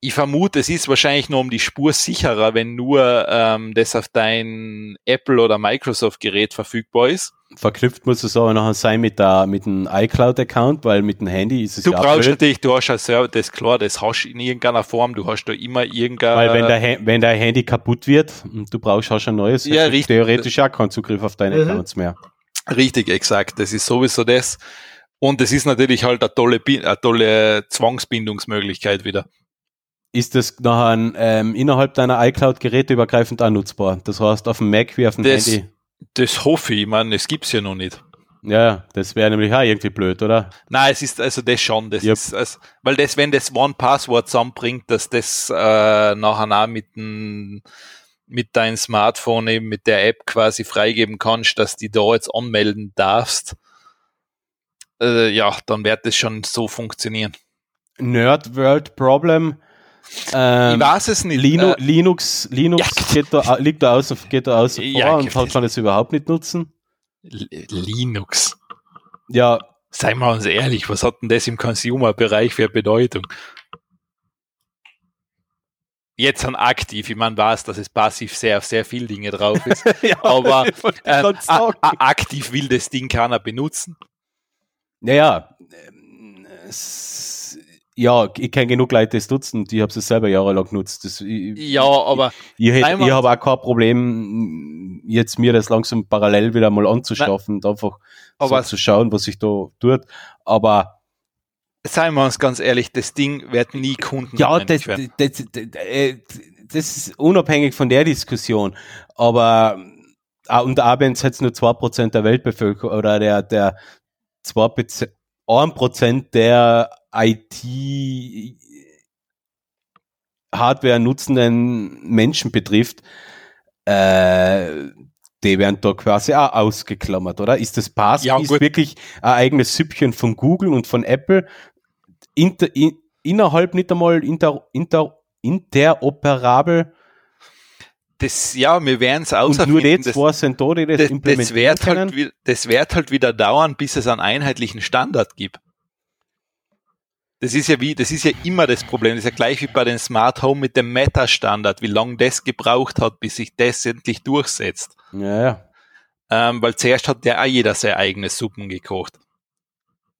ich vermute, es ist wahrscheinlich nur um die Spur sicherer, wenn nur ähm, das auf dein Apple oder Microsoft Gerät verfügbar ist. Verknüpft muss es aber nachher sein mit, der, mit dem iCloud-Account, weil mit dem Handy ist es du ja Du brauchst blöd. natürlich, du hast ja Server, das ist klar, das hast du in irgendeiner Form, du hast da immer irgendeine... Weil wenn, der, wenn dein Handy kaputt wird und du brauchst auch schon ein neues, ja, richtig. theoretisch auch keinen Zugriff auf deine mhm. Accounts mehr. Richtig, exakt, das ist sowieso das. Und es ist natürlich halt eine tolle, eine tolle Zwangsbindungsmöglichkeit wieder. Ist das nachher ähm, innerhalb deiner iCloud-Geräte übergreifend auch nutzbar? Das heißt, auf dem Mac wie auf dem das, Handy? Das hoffe ich, ich meine, es gibt's ja noch nicht. Ja, das wäre nämlich auch irgendwie blöd, oder? Nein, es ist also das schon, das yep. ist, also, weil das, wenn das One-Password zusammenbringt, dass das äh, nachher auch mit dem mit deinem Smartphone eben mit der App quasi freigeben kannst, dass die da jetzt anmelden darfst äh, ja, dann wird es schon so funktionieren. Nerd World Problem. Ähm, ich weiß es nicht. Linu, äh, Linux, Linux ja. geht da, liegt da außen, geht da außen ja, vor und kann es überhaupt nicht nutzen. Linux. Ja. Seien wir uns ehrlich, was hat denn das im Consumer-Bereich für Bedeutung? jetzt an aktiv. Ich meine, weiß, dass es passiv sehr auf sehr viele Dinge drauf ist. ja, aber äh, aktiv will das Ding keiner benutzen. Naja, ja, ich kenne genug Leute, die es nutzen, die haben es selber jahrelang genutzt. Das, ich, ja, aber ich, ich, ich habe auch kein Problem, jetzt mir das langsam parallel wieder mal anzuschaffen und einfach aber, so zu schauen, was sich da tut. Aber seien wir uns ganz ehrlich, das Ding wird nie Kunden. Ja, das, das, das, äh, das, ist unabhängig von der Diskussion. Aber und auch wenn es jetzt nur zwei Prozent der Weltbevölkerung oder der, der zwei Prozent der IT Hardware nutzenden Menschen betrifft, äh, die werden da quasi auch ausgeklammert, oder? Ist das Pass ja, wirklich ein eigenes Süppchen von Google und von Apple? Inter, in, innerhalb nicht einmal inter, inter, interoperabel das, ja, wir werden es ausfinden. Und nur die zwei die das, das implementieren das wird, halt, das wird halt wieder dauern, bis es einen einheitlichen Standard gibt. Das ist ja wie, das ist ja immer das Problem. Das ist ja gleich wie bei den Smart Home mit dem Meta-Standard, wie lange das gebraucht hat, bis sich das endlich durchsetzt. Ja, ja. Ähm, weil zuerst hat ja auch jeder seine eigene Suppen gekocht.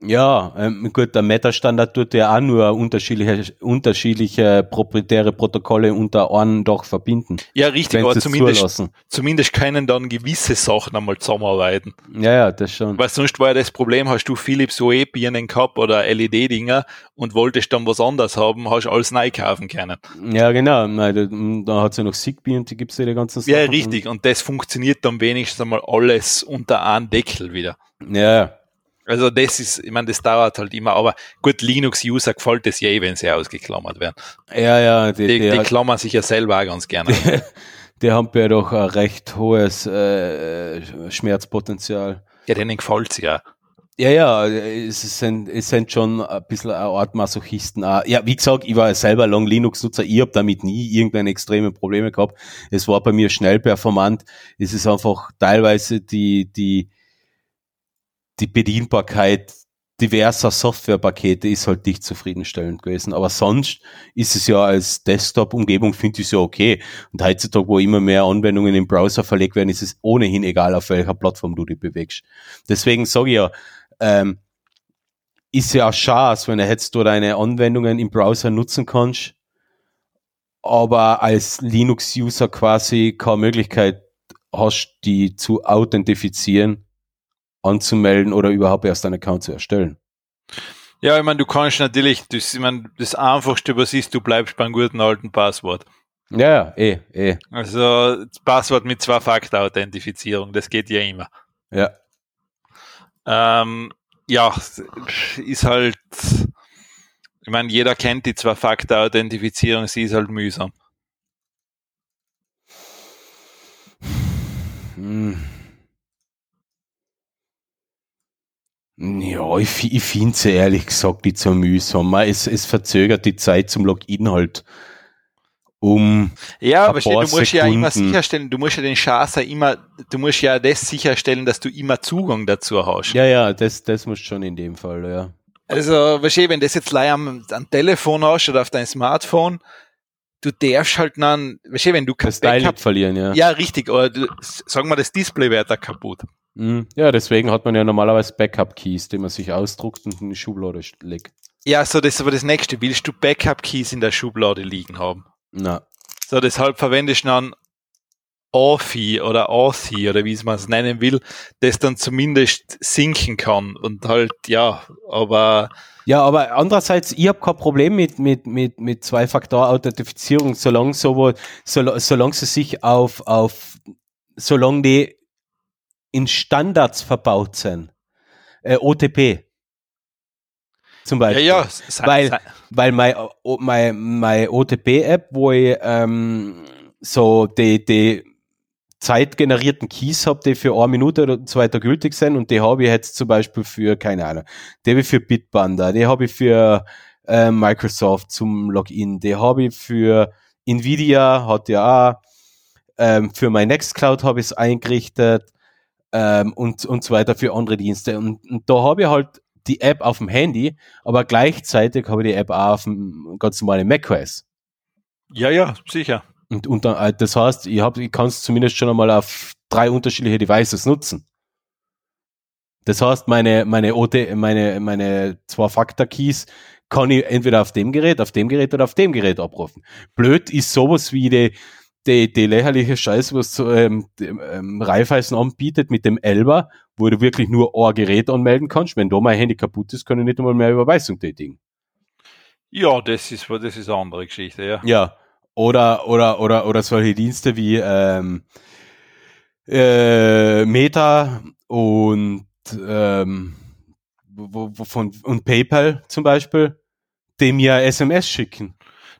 Ja, ähm, gut, der Meta-Standard tut ja auch nur unterschiedliche, unterschiedliche proprietäre Protokolle unter einem Dach verbinden. Ja, richtig, aber zumindest, zumindest können dann gewisse Sachen einmal zusammenarbeiten. Ja, ja, das schon. Weil sonst war ja das Problem, hast du Philips OE-Birnen gehabt oder LED-Dinger und wolltest dann was anderes haben, hast alles neu kaufen können. Ja, genau. Nein, da, da hat ja noch Zigbee und die gibt's ja die ganzen Sachen. Ja, richtig. Und das funktioniert dann wenigstens einmal alles unter einem Deckel wieder. Ja, also das ist, ich meine, das dauert halt immer, aber gut, Linux-User gefällt es je, wenn sie ausgeklammert werden. Ja, ja. Die, die, die, die klammern sich ja selber auch ganz gerne. Die, haben ja doch ein recht hohes äh, Schmerzpotenzial. Ja, denen gefällt es ja. Ja, ja, es sind, es sind schon ein bisschen eine Art Masochisten. Ja, wie gesagt, ich war ja selber lang Linux-Nutzer, ich habe damit nie irgendeine extreme Probleme gehabt. Es war bei mir schnell performant. Es ist einfach teilweise die, die, die Bedienbarkeit diverser Softwarepakete ist halt nicht zufriedenstellend gewesen. Aber sonst ist es ja als Desktop-Umgebung, finde ich es ja okay. Und heutzutage, wo immer mehr Anwendungen im Browser verlegt werden, ist es ohnehin egal, auf welcher Plattform du dich bewegst. Deswegen sage ich ja, ähm, ist ja auch Chance, wenn du jetzt du deine Anwendungen im Browser nutzen kannst, aber als Linux-User quasi keine Möglichkeit hast, die zu authentifizieren anzumelden oder überhaupt erst einen Account zu erstellen. Ja, ich meine, du kannst natürlich, das, ich meine, das Einfachste, was ist, du bleibst beim guten alten Passwort. Ja, ja, eh, eh. Also Passwort mit Zwei-Faktor-Authentifizierung, das geht ja immer. Ja. Ähm, ja, ist halt, ich meine, jeder kennt die Zwei-Faktor-Authentifizierung, sie ist halt mühsam. Hm. Ja, ich, ich finde es ehrlich gesagt nicht so mühsam. Es, es verzögert die Zeit zum Login halt um. Ja, aber stell, du musst Sekunden. ja immer sicherstellen, du musst ja den Chance immer, du musst ja das sicherstellen, dass du immer Zugang dazu hast. Ja, ja, das, das muss schon in dem Fall, ja. Also, weißt du, wenn das jetzt leider am, am Telefon hast oder auf dein Smartphone, du darfst halt dann, weißt du, wenn du das Backup verlieren, ja. Ja, richtig, oder du, sagen wir, das Display wird da kaputt. Mhm. Ja, deswegen hat man ja normalerweise Backup-Keys, die man sich ausdruckt und in die Schublade legt. Ja, so das ist aber das nächste. Willst du Backup-Keys in der Schublade liegen haben? Na. So, deshalb verwendest du dann Authy oder Authy oder wie es man es nennen will, das dann zumindest sinken kann und halt, ja, aber ja, aber andererseits, ich habe kein Problem mit, mit, mit, mit Zwei-Faktor-Authentifizierung, solange so, so, solange sie sich auf, auf, solange die in Standards verbaut sind. Äh, OTP. Zum Beispiel. Ja, ja. Weil, weil meine mein, mein OTP-App, wo ich ähm, so die, die zeitgenerierten Keys habe, die für eine Minute oder zwei Tage gültig sind und die habe ich jetzt zum Beispiel für, keine Ahnung, die habe ich für Bitbanda, die habe ich für äh, Microsoft zum Login, die habe ich für Nvidia, hat ja auch, ähm, für mein Nextcloud habe ich es eingerichtet, ähm, und, und so weiter für andere Dienste. Und, und da habe ich halt die App auf dem Handy, aber gleichzeitig habe ich die App auch auf dem ganz normalen macOS. Ja, ja, sicher. Und, und äh, das heißt, ich, hab, ich kann es zumindest schon einmal auf drei unterschiedliche Devices nutzen. Das heißt, meine, meine OT, meine, meine Zwei-Faktor-Keys kann ich entweder auf dem Gerät, auf dem Gerät oder auf dem Gerät abrufen. Blöd ist sowas wie die, die, die lächerliche Scheiße, was ähm, ähm, Raiffeisen anbietet mit dem Elber, wo du wirklich nur ein Gerät anmelden kannst. Wenn da mein Handy kaputt ist, kann ich nicht einmal mehr Überweisung tätigen. Ja, das ist, das ist eine andere Geschichte, ja. Ja. Oder, oder, oder, oder solche Dienste wie ähm, äh, Meta und ähm, wo, wo von, und PayPal zum Beispiel, dem ja SMS schicken.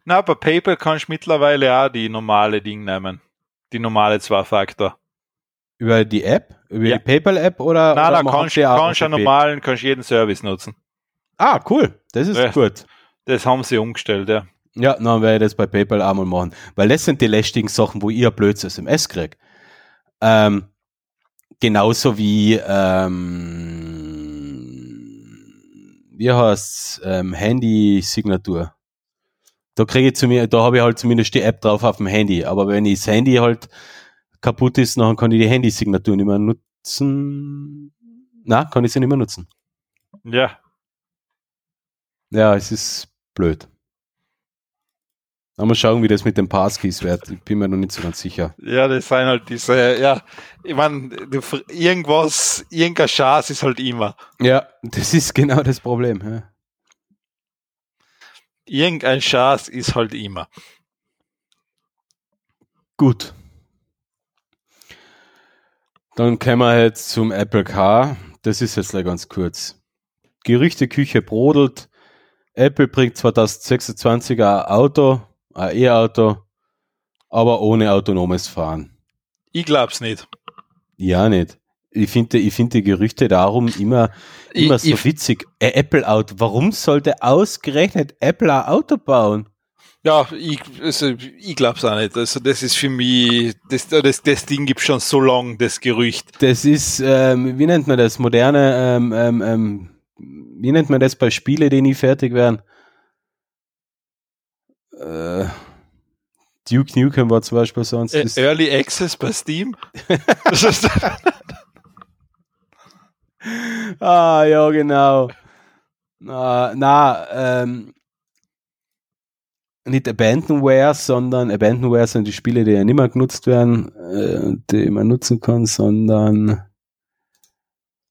Na, aber PayPal kannst du mittlerweile auch die normale Ding nehmen. Die normale Zwei-Faktor. Über die App? Über ja. die PayPal-App oder? Oder da kannst du kannst ja normalen, kannst jeden Service nutzen. Ah, cool. Das ist ja, gut. Das haben sie umgestellt, ja. Ja, dann werde ich das bei PayPal auch mal machen. Weil das sind die lästigen Sachen, wo ihr blöds SMS kriegt. Ähm, genauso wie, ähm, wie heißt ähm, Handy-Signatur. Da kriege ich zu mir, da habe ich halt zumindest die App drauf auf dem Handy. Aber wenn das Handy halt kaputt ist, dann kann ich die Handy-Signatur nicht mehr nutzen. Na, kann ich sie nicht mehr nutzen. Ja. Ja, es ist blöd. Mal schauen, wie das mit den Passkeys wird. Ich bin mir noch nicht so ganz sicher. Ja, das sind halt diese, ja, ich meine, irgendwas, irgendein Schatz ist halt immer. Ja, das ist genau das Problem. Ja. Irgendein Schatz ist halt immer. Gut. Dann kommen wir jetzt zum Apple Car. Das ist jetzt ganz kurz. Gerüchteküche brodelt. Apple bringt 2026 ein Auto, ein E-Auto, aber ohne autonomes Fahren. Ich glaub's nicht. Ja, nicht. Ich finde ich find die Gerüchte darum immer, immer ich, so ich, witzig. Ein Apple-Auto. Warum sollte ausgerechnet Apple ein Auto bauen? Ja, ich, also, ich glaub's auch nicht. Also das ist für mich, das, das, das Ding gibt schon so lang, das Gerücht. Das ist, ähm, wie nennt man das, moderne, ähm, ähm, ähm wie nennt man das bei Spielen, die nie fertig werden? äh, Duke Nukem war zum Beispiel sonst. Äh, Early Access bei Steam? ah, ja, genau. Na, na ähm, nicht Abandonware, sondern Abandonware sind die Spiele, die ja nicht mehr genutzt werden, äh, die man nutzen kann, sondern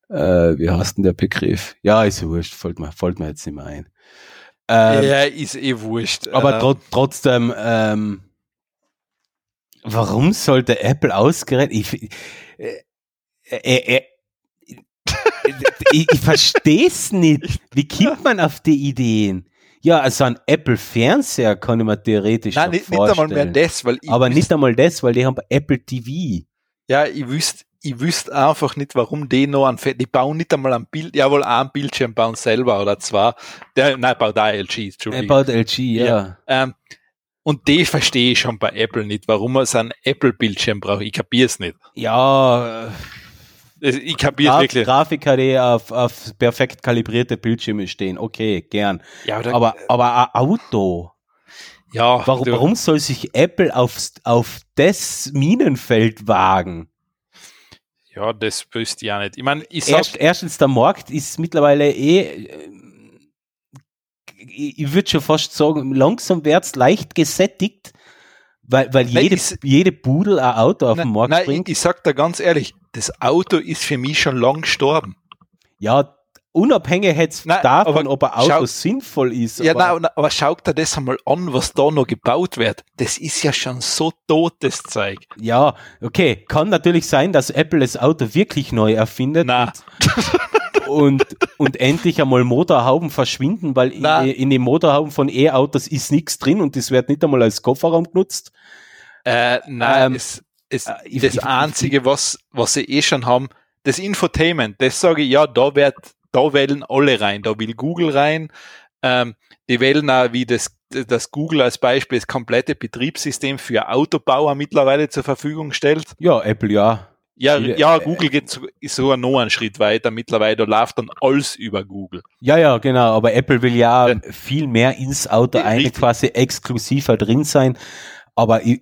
äh, wie heißt denn der Begriff? Ja, ist ja wurscht, fällt mir, fällt mir jetzt nicht mehr ein. Ähm, ja, ist eh wurscht. Aber tro trotzdem, ähm, warum sollte Apple ausgerechnet, ich, äh, äh, äh, ich, ich verstehe es nicht. Wie kommt man auf die Ideen? Ja, also ein Apple-Fernseher kann ich mir theoretisch Nein, nicht, vorstellen. nicht einmal mehr das, weil Aber nicht einmal das, weil die haben Apple TV. Ja, ich wüsste, ich wüsste einfach nicht, warum die noch ein die bauen nicht einmal ein Bild, ja wohl ein Bildschirm bauen selber oder zwar, der, nein, baut da LG, Entschuldigung. Er baut LG, ja. ja ähm, und die verstehe ich schon bei Apple nicht, warum man so einen Apple-Bildschirm braucht. Ich kapiere es nicht. Ja, ich kapiere Graf, wirklich. Grafiker, die auf, auf perfekt kalibrierte Bildschirme stehen, okay, gern. Ja, oder, aber, aber ein Auto. Ja. Warum, warum soll sich Apple auf, auf das Minenfeld wagen? Ja, das wüsste ich auch nicht. Ich meine, ich sag, Erst, erstens, der Markt ist mittlerweile eh, äh, ich würde schon fast sagen, langsam wird's leicht gesättigt, weil, weil nein, jede, jede Pudel ein Auto auf nein, den Markt nein, bringt. Ich, ich sag da ganz ehrlich, das Auto ist für mich schon lang gestorben. Ja, unabhängig jetzt nein, davon, ob ein Auto schau, sinnvoll ist. Ja, aber, nein, aber schau dir das einmal an, was da noch gebaut wird. Das ist ja schon so totes Zeug. Ja, okay. Kann natürlich sein, dass Apple das Auto wirklich neu erfindet. Na. Und, und, und endlich einmal Motorhauben verschwinden, weil in, in, den Motorhauben von E-Autos ist nichts drin und das wird nicht einmal als Kofferraum genutzt. Äh, nein, ähm, es, es, äh, das ich, Einzige, was, was sie eh schon haben, das Infotainment, das sage ich, ja, da wird da wählen alle rein. Da will Google rein. Ähm, die wählen auch, wie das, das Google als Beispiel das komplette Betriebssystem für Autobauer mittlerweile zur Verfügung stellt. Ja, Apple ja. Ja, ja, äh, Google geht sogar noch einen Schritt weiter. Mittlerweile da läuft dann alles über Google. Ja, ja, genau. Aber Apple will ja, ja. viel mehr ins Auto eigentlich quasi exklusiver drin sein. Aber ich,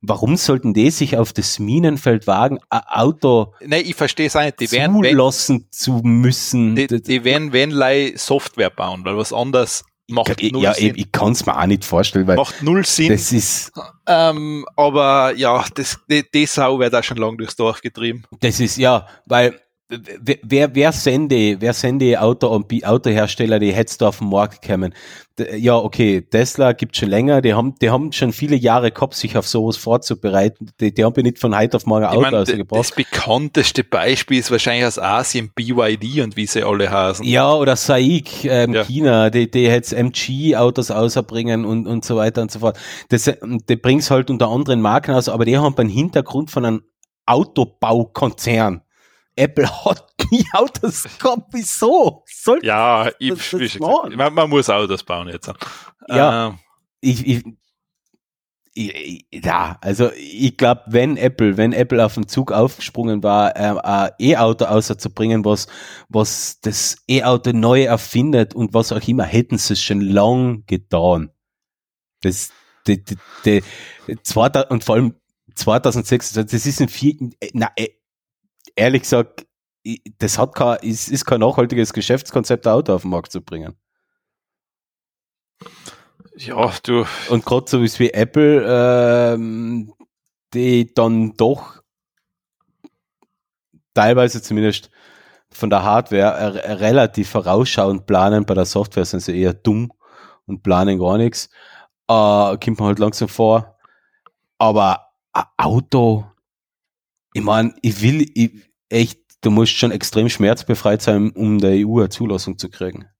warum sollten die sich auf das Minenfeld wagen, ein Auto nee, ich verstehe es nicht. Die werden, zulassen zu müssen? Die, die werden, wenn Software bauen, weil was anderes macht ich, null ja, Sinn. Ich, ich kann es mir auch nicht vorstellen, weil macht null Sinn. Das ist. Ähm, aber ja, das, die, die Sau wird auch schon lang durchs Dorf getrieben. Das ist ja, weil wer, wer sende, wer sende Auto und Autohersteller, die hättest du auf den Markt kommen? Ja, okay, Tesla gibt schon länger, die haben, die haben schon viele Jahre gehabt, sich auf sowas vorzubereiten. Die, die haben ja nicht von heute auf morgen Auto ich mein, rausgebracht. Das bekannteste Beispiel ist wahrscheinlich aus Asien BYD und wie sie alle heißen. Ja, oder SAIC, ähm, ja. China, die, die jetzt MG-Autos ausbringen und, und so weiter und so fort. Das, die bringt's halt unter anderen Marken aus, aber die haben einen Hintergrund von einem Autobaukonzern. Apple hat nie Autos gehabt. Wieso? Soll ja, ich, das, das gesagt, man, man, muss Autos bauen jetzt. Ja, ähm. ich, ich, ich, ja, also ich glaube, wenn Apple, wenn Apple auf den Zug aufgesprungen war, äh, ein E-Auto außerzubringen, was, was das E-Auto neu erfindet und was auch immer, hätten sie es schon lang getan. Das, die, die, die, und vor allem 2006, das ist ein vier, na, äh, ehrlich gesagt, das hat kein, ist, ist kein nachhaltiges Geschäftskonzept, ein Auto auf den Markt zu bringen. Ja, du. Und gerade so wie Apple, ähm, die dann doch teilweise zumindest von der Hardware äh, relativ vorausschauend planen, bei der Software sind sie eher dumm und planen gar nichts. Äh, kommt man halt langsam vor. Aber ein Auto, ich meine, ich will, ich, echt, du musst schon extrem schmerzbefreit sein, um der EU eine Zulassung zu kriegen.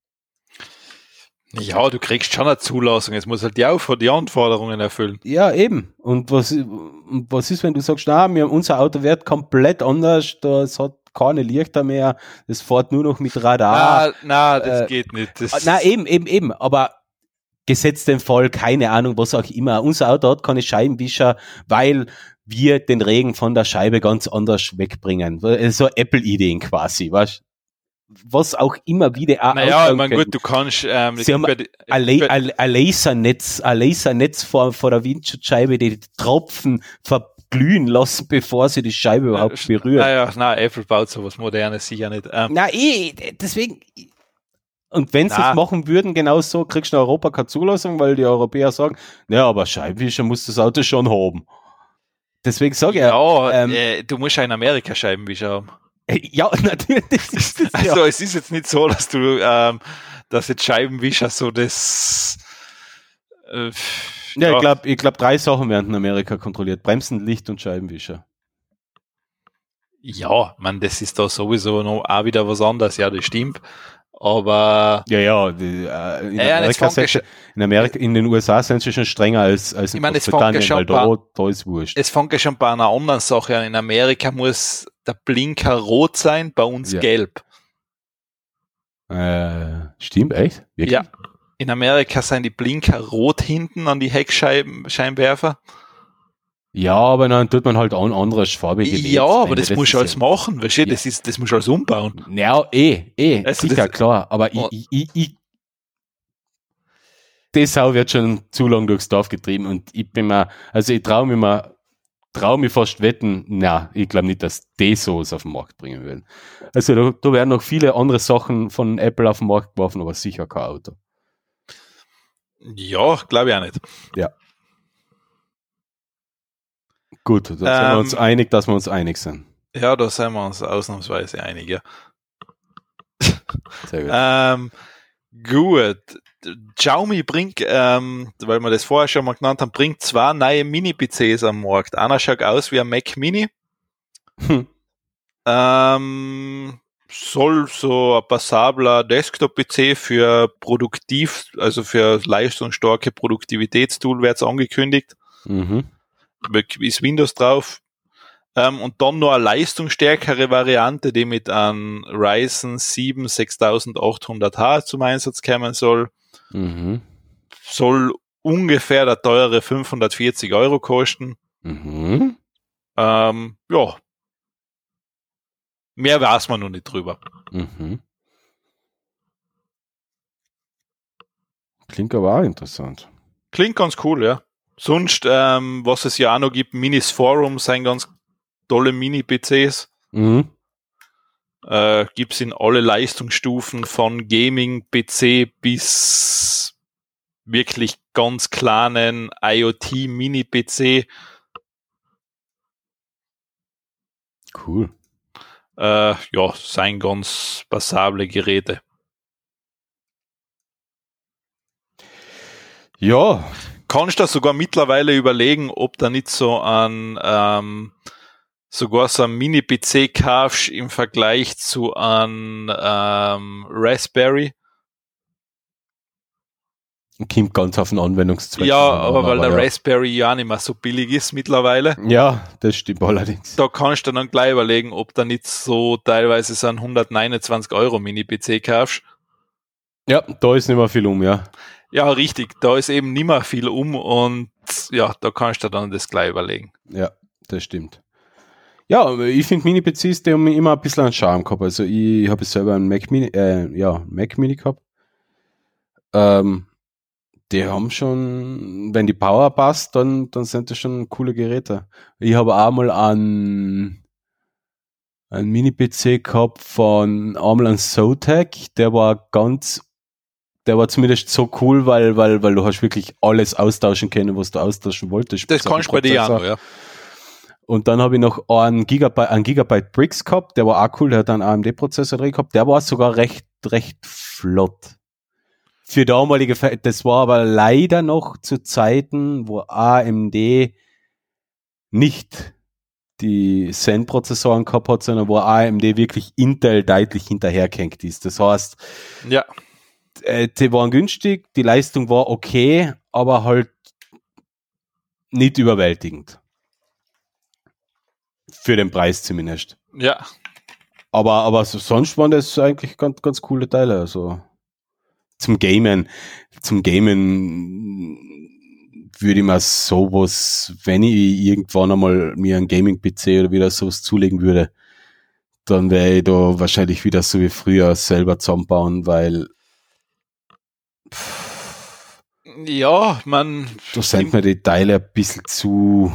Ja, du kriegst schon eine Zulassung, jetzt muss halt die, auch die Anforderungen erfüllen. Ja, eben. Und was, was ist, wenn du sagst, na, wir, unser Auto wird komplett anders, das hat keine Lichter mehr, das fährt nur noch mit Radar. Na, na das äh, geht nicht. Das na, eben, eben, eben. Aber gesetzt den Fall, keine Ahnung, was auch immer. Unser Auto hat keine Scheibenwischer, weil wir den Regen von der Scheibe ganz anders wegbringen. So Apple-Ideen quasi, was? Was auch immer wieder auch Naja, ich meine, gut, du kannst, ähm, Sie haben ein, Lasernetz, ein Lasernetz vor, vor der Windschutzscheibe, die Tropfen verglühen lassen, bevor sie die Scheibe überhaupt berühren. Naja, na, Apple baut sowas Modernes sicher nicht. Ähm, na, eh, deswegen, und wenn sie es machen würden, genau so, kriegst du in Europa keine Zulassung, weil die Europäer sagen, ja, aber Scheibenwischer muss das Auto schon haben. Deswegen sage ich ja. Ähm, äh, du musst ja in Amerika Scheibenwischer haben. Äh, ja, natürlich. Ist das, also ja. es ist jetzt nicht so, dass du, ähm, dass jetzt Scheibenwischer so das. Äh, ja, ja, ich glaube, ich glaub, drei Sachen werden in Amerika kontrolliert: Bremsen, Licht und Scheibenwischer. Ja, man, das ist da sowieso noch auch wieder was anderes. Ja, das stimmt. Aber ja, ja, die, äh, in, ja, Amerika in Amerika, in den USA sind sie schon strenger als, als in ich meine, Großbritannien, weil da, da ist wurscht. Es fängt ja schon bei einer anderen Sache an. In Amerika muss der Blinker rot sein, bei uns ja. gelb. Äh, stimmt, echt? Wirklich? Ja. In Amerika sind die Blinker rot hinten an die Heckscheinwerfer. Ja, aber dann tut man halt an anderes farbige Ja, aber das, das muss du alles machen, weißt du, ja. das ist, das muss du alles umbauen. Ja, eh, eh, also sicher, klar, aber oh. ich, ich, ich, die Sau wird schon zu lang durchs Dorf getrieben und ich bin mir, also ich traue mir mal, traue mir fast wetten, na, ich glaube nicht, dass die sowas auf den Markt bringen würden. Also da, da werden noch viele andere Sachen von Apple auf den Markt geworfen, aber sicher kein Auto. Ja, glaube ich auch nicht. Ja. Gut, da sind wir uns ähm, einig, dass wir uns einig sind. Ja, da sind wir uns ausnahmsweise einig, ja. Sehr gut. ähm, gut. Xiaomi bringt, ähm, weil wir das vorher schon mal genannt haben, bringt zwei neue Mini-PCs am Markt. Einer schaut aus wie ein Mac Mini. Hm. Ähm, soll so ein passabler Desktop-PC für produktiv, also für leistungsstarke Produktivitätstool wird angekündigt. Mhm ist Windows drauf. Ähm, und dann noch eine leistungsstärkere Variante, die mit einem Ryzen 7 6800H zum Einsatz kommen soll. Mhm. Soll ungefähr der teure 540 Euro kosten. Mhm. Ähm, ja, Mehr weiß man noch nicht drüber. Mhm. Klingt aber auch interessant. Klingt ganz cool, ja. Sonst, ähm, was es ja auch noch gibt, Minis Forum sind ganz tolle Mini-PCs. Mhm. Äh, gibt's in alle Leistungsstufen von Gaming, PC bis wirklich ganz kleinen IoT Mini-PC. Cool. Äh, ja, seien ganz passable Geräte. Ja. Kannst du sogar mittlerweile überlegen, ob da nicht so ein ähm, sogar so ein Mini-PC kaufst im Vergleich zu einem ähm, Raspberry. Kommt ganz auf den Anwendungszweck. Ja, aber weil der ja. Raspberry ja nicht mehr so billig ist mittlerweile. Ja, das stimmt allerdings. Da kannst du dann gleich überlegen, ob da nicht so teilweise so ein 129 Euro Mini-PC kaufst. Ja, da ist nicht mehr viel um, ja. Ja, richtig. Da ist eben nicht mehr viel um und ja, da kannst du dann das gleich überlegen. Ja, das stimmt. Ja, ich finde Mini-PCs, die haben immer ein bisschen einen Charme gehabt. Also ich habe selber einen Mac Mini, äh, ja, Mac Mini gehabt. Ähm, die haben schon, wenn die Power passt, dann, dann sind das schon coole Geräte. Ich habe auch mal einen, einen Mini-PC gehabt von einmal einen Zotac, der war ganz, der war zumindest so cool, weil, weil, weil du hast wirklich alles austauschen können, was du austauschen wolltest. Das kannst du bei dir auch, ja. Und dann habe ich noch einen Gigabyte, einen Gigabyte Bricks gehabt, der war auch cool, der hat einen AMD-Prozessor drin gehabt, der war sogar recht, recht flott. Für damalige, das war aber leider noch zu Zeiten, wo AMD nicht die Zen-Prozessoren gehabt hat, sondern wo AMD wirklich Intel deutlich hinterhergehängt ist. Das heißt, ja. Äh, die waren günstig, die Leistung war okay, aber halt nicht überwältigend. Für den Preis zumindest. Ja. Aber, aber sonst waren das eigentlich ganz, ganz coole Teile. Also zum Gamen, zum Gamen würde ich mir sowas, wenn ich irgendwann einmal mir einen Gaming-PC oder wieder sowas zulegen würde, dann wäre ich da wahrscheinlich wieder so wie früher selber zusammenbauen, weil ja, man. Da sind mir die Teile ein bisschen zu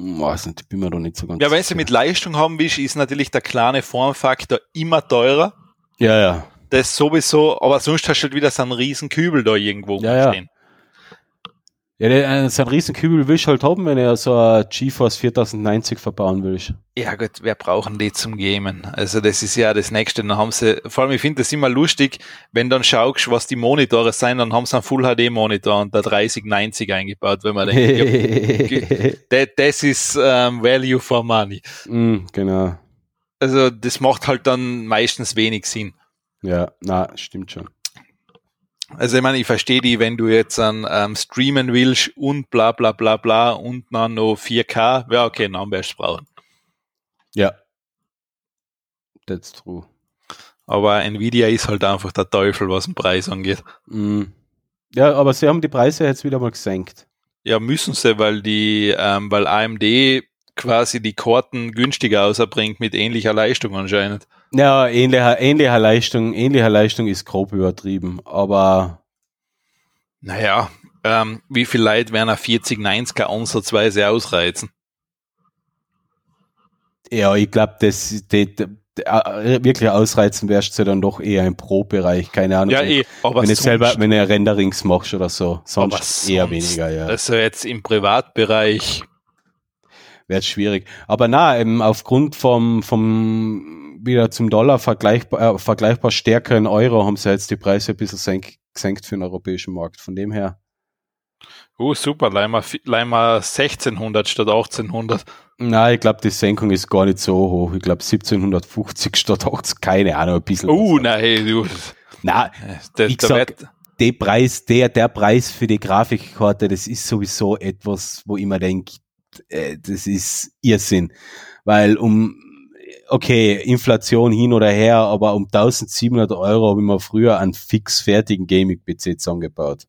weiß nicht, bin mir da nicht so ganz Ja, wenn sie mit Leistung haben willst, ist natürlich der kleine Formfaktor immer teurer. Ja, ja. Das sowieso, aber sonst hast du halt wieder so einen riesen Kübel da irgendwo ja, stehen. Ja. Ja, der, äh, so einen riesen Kübel willst du halt haben, wenn er so ein GeForce 4090 verbauen willst. Ja gut, wer brauchen die zum Gamen? Also das ist ja das Nächste. Dann haben sie, vor allem ich finde das immer lustig, wenn dann schaust, was die Monitore sein, dann haben sie einen Full HD Monitor und der 3090 eingebaut, wenn man denkt, ja, das ist ähm, Value for Money. Mm, genau. Also das macht halt dann meistens wenig Sinn. Ja, na, stimmt schon. Also ich meine, ich verstehe die, wenn du jetzt an ähm, streamen willst und bla bla bla bla und dann noch 4K, ja okay, dann wirst du brauchen. Ja. That's true. Aber Nvidia ist halt einfach der Teufel, was den Preis angeht. Mm. Ja, aber sie haben die Preise jetzt wieder mal gesenkt. Ja, müssen sie, weil die, ähm, weil AMD quasi die Karten günstiger auserbringt mit ähnlicher Leistung anscheinend. Ja, ähnlicher, ähnlicher Leistung, ähnlicher Leistung ist grob übertrieben, aber. Naja, ähm, wie viel Leute werden auf 4090er ansatzweise ausreizen? Ja, ich glaube, das, die, äh, wirklich ausreizen wärst du dann doch eher im Pro-Bereich, keine Ahnung. Ja, eh, aber wenn du selber, wenn du Renderings machst oder so, sonst eher sonst, weniger, ja. Also jetzt im Privatbereich wäre es schwierig. Aber na, eben aufgrund vom, vom wieder zum Dollar vergleichbar, äh, vergleichbar stärkeren Euro haben sie jetzt die Preise ein bisschen senk, gesenkt für den europäischen Markt. Von dem her. Oh, super, Leimer, Leimer 1600 statt 1800. Nein, ich glaube, die Senkung ist gar nicht so hoch. Ich glaube 1750 statt 80, keine Ahnung, ein bisschen. Oh, uh, nein, du. Nein, der, ich sag, der Preis, der, der Preis für die Grafikkarte, das ist sowieso etwas, wo ich mir denke, äh, das ist Irrsinn. Weil um, okay, Inflation hin oder her, aber um 1700 Euro habe ich mir früher einen fix fertigen Gaming-PC zusammengebaut.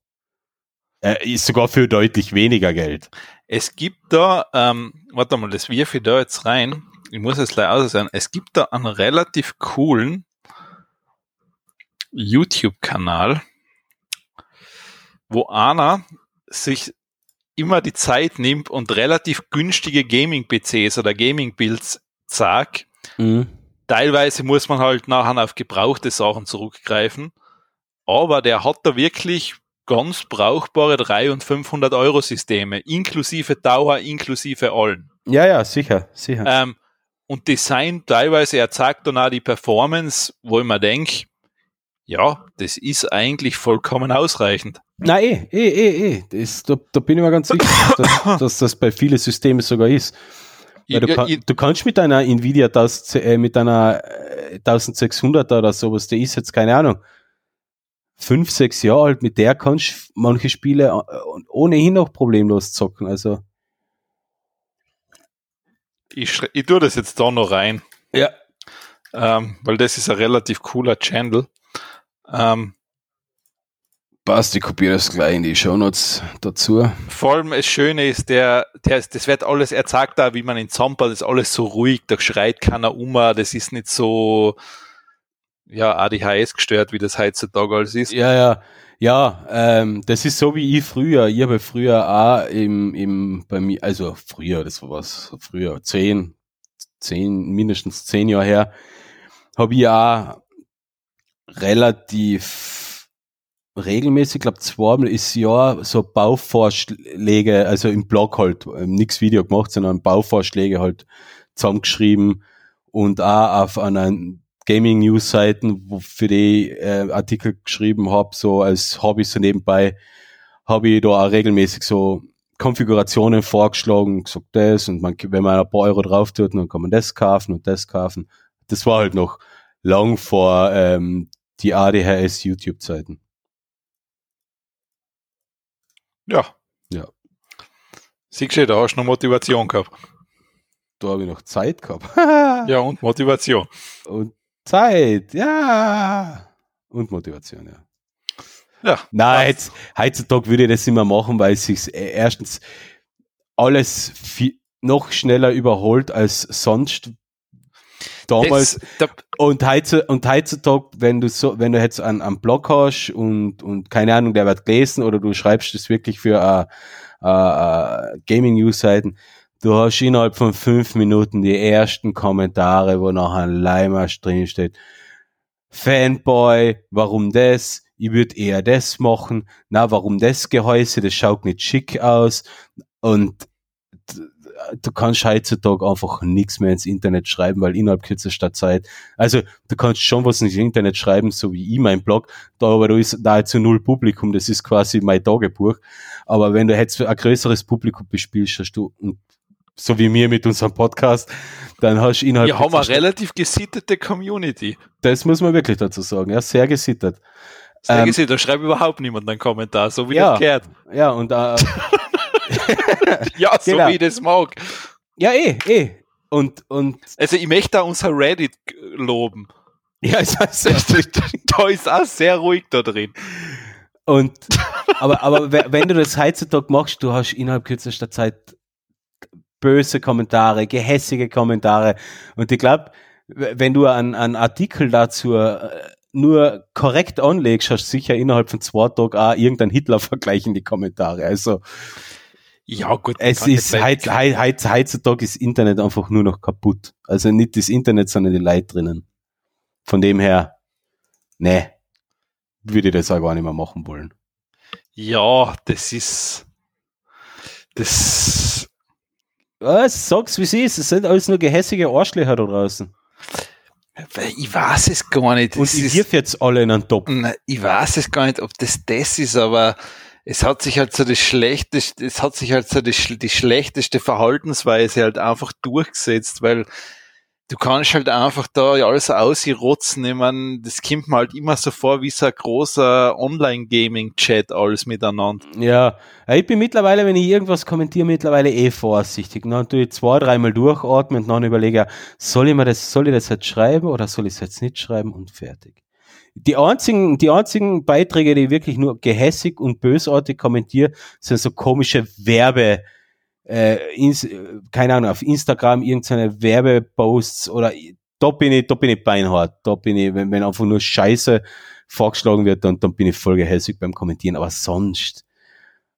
Äh, ist sogar für deutlich weniger Geld. Es gibt da, ähm, warte mal, das wirf ich da jetzt rein. ich muss jetzt gleich aus sagen, es gibt da einen relativ coolen YouTube-Kanal, wo einer sich immer die Zeit nimmt und relativ günstige Gaming-PCs oder Gaming-Builds sagt. Mhm. Teilweise muss man halt nachher auf gebrauchte Sachen zurückgreifen. Aber der hat da wirklich ganz brauchbare 300 und 500 Euro Systeme, inklusive Dauer, inklusive allen. Ja, ja, sicher, sicher. Ähm, und Design teilweise, er zeigt dann auch die Performance, wo ich mir denke, ja, das ist eigentlich vollkommen ausreichend. Nein, eh, eh, eh, eh. Das, da, da bin ich mir ganz sicher, dass, dass das bei vielen Systemen sogar ist. Weil du, kann, du kannst mit deiner Nvidia 1000, äh, mit deiner 1600 oder sowas, der ist jetzt keine Ahnung, fünf, sechs Jahre alt, mit der kannst du manche Spiele äh, ohnehin noch problemlos zocken. Also ich, ich tue das jetzt da noch rein. Ja. Ähm, weil das ist ein relativ cooler Channel. Ähm, Passt, ich kopiere das gleich in die Shownotes dazu. Vor allem das Schöne ist, der, der, das wird alles, er sagt da, wie man in Zampa, das ist alles so ruhig, da schreit keiner um, das ist nicht so, ja, ADHS gestört, wie das heutzutage alles ist. Ja, ja. Ja, ähm, das ist so wie ich früher. Ich habe früher auch im, im, bei mir, also früher, das war was, früher, zehn, zehn, mindestens zehn Jahre her, habe ich auch relativ regelmäßig, glaube zweimal ist Jahr so Bauvorschläge, also im Blog halt, ähm, nichts Video gemacht, sondern Bauvorschläge halt zusammengeschrieben und auch auf einer Gaming-News-Seiten, für die äh, Artikel geschrieben habe, so als Hobby so nebenbei, habe ich da auch regelmäßig so Konfigurationen vorgeschlagen, gesagt das und man, wenn man ein paar Euro drauf tut, dann kann man das kaufen und das kaufen. Das war halt noch lang vor ähm, die ADHS YouTube-Zeiten. Ja. Ja. Siehst du, da hast du noch Motivation gehabt. Da habe ich noch Zeit gehabt. ja, und Motivation. Und Zeit, ja. Und Motivation, ja. Ja. Nein, heutzutage würde ich das immer machen, weil es sich äh, erstens alles viel, noch schneller überholt als sonst damals. Das, und, heutzutage, und heutzutage, wenn du so, wenn du jetzt einen, einen Blog hast und, und keine Ahnung, der wird gelesen oder du schreibst das wirklich für uh, uh, Gaming News Seiten, Du hast innerhalb von fünf Minuten die ersten Kommentare, wo noch ein Leimasch drinsteht. Fanboy, warum das? Ich würde eher das machen. Na, warum das Gehäuse? Das schaut nicht schick aus. Und du kannst heutzutage einfach nichts mehr ins Internet schreiben, weil innerhalb kürzester Zeit, also du kannst schon was ins Internet schreiben, so wie ich mein Blog, da aber da ist nahezu null Publikum, das ist quasi mein Tagebuch. Aber wenn du jetzt ein größeres Publikum bespielst, hast du, so wie mir mit unserem Podcast, dann hast du innerhalb. Wir haben eine relativ gesittete Community. Das muss man wirklich dazu sagen, ja, sehr gesittet. Sehr ähm, gesittet, da schreibt überhaupt niemand einen Kommentar, so wie ja, das gehört. Ja, und äh, Ja, so genau. wie das mag. Ja, eh, eh. Und, und also ich möchte da unser Reddit loben. Ja, es heißt, da ist auch sehr ruhig da drin. Und aber, aber wenn du das heutzutage machst, du hast innerhalb kürzester Zeit böse Kommentare, gehässige Kommentare. Und ich glaube, wenn du einen, einen Artikel dazu äh, nur korrekt anlegst, hast du sicher innerhalb von zwei Tagen auch irgendeinen Hitler-Vergleich in die Kommentare. Also ja, gut. Es ist heutz, heutz, heutzutage ist Internet einfach nur noch kaputt. Also nicht das Internet, sondern die Leute drinnen. Von dem her, ne, würde ich das auch gar nicht mehr machen wollen. Ja, das ist, das, was? Sag's, wie es ist. Es sind alles nur gehässige Arschlöcher da draußen. Ich weiß es gar nicht. Und ich wirf jetzt alle in einen Top. Ich weiß es gar nicht, ob das das ist, aber es hat sich halt so das schlechteste, es hat sich halt so die, die schlechteste Verhaltensweise halt einfach durchgesetzt, weil du kannst halt einfach da ja alles ausrotzen. Ich meine, das kommt mir halt immer so vor wie so ein großer Online-Gaming-Chat alles miteinander. Ja, ich bin mittlerweile, wenn ich irgendwas kommentiere, mittlerweile eh vorsichtig. Dann tue ich zwei, dreimal durchatmen und dann überlege, soll ich mir das, soll ich das jetzt schreiben oder soll ich es jetzt nicht schreiben und fertig. Die einzigen, die einzigen Beiträge, die ich wirklich nur gehässig und bösartig kommentiere, sind so komische Werbe, äh, ins, keine Ahnung, auf Instagram irgendeine Werbeposts oder da bin ich, da bin ich beinhart. Da bin ich, wenn, wenn einfach nur Scheiße vorgeschlagen wird, dann, dann bin ich voll gehässig beim Kommentieren. Aber sonst,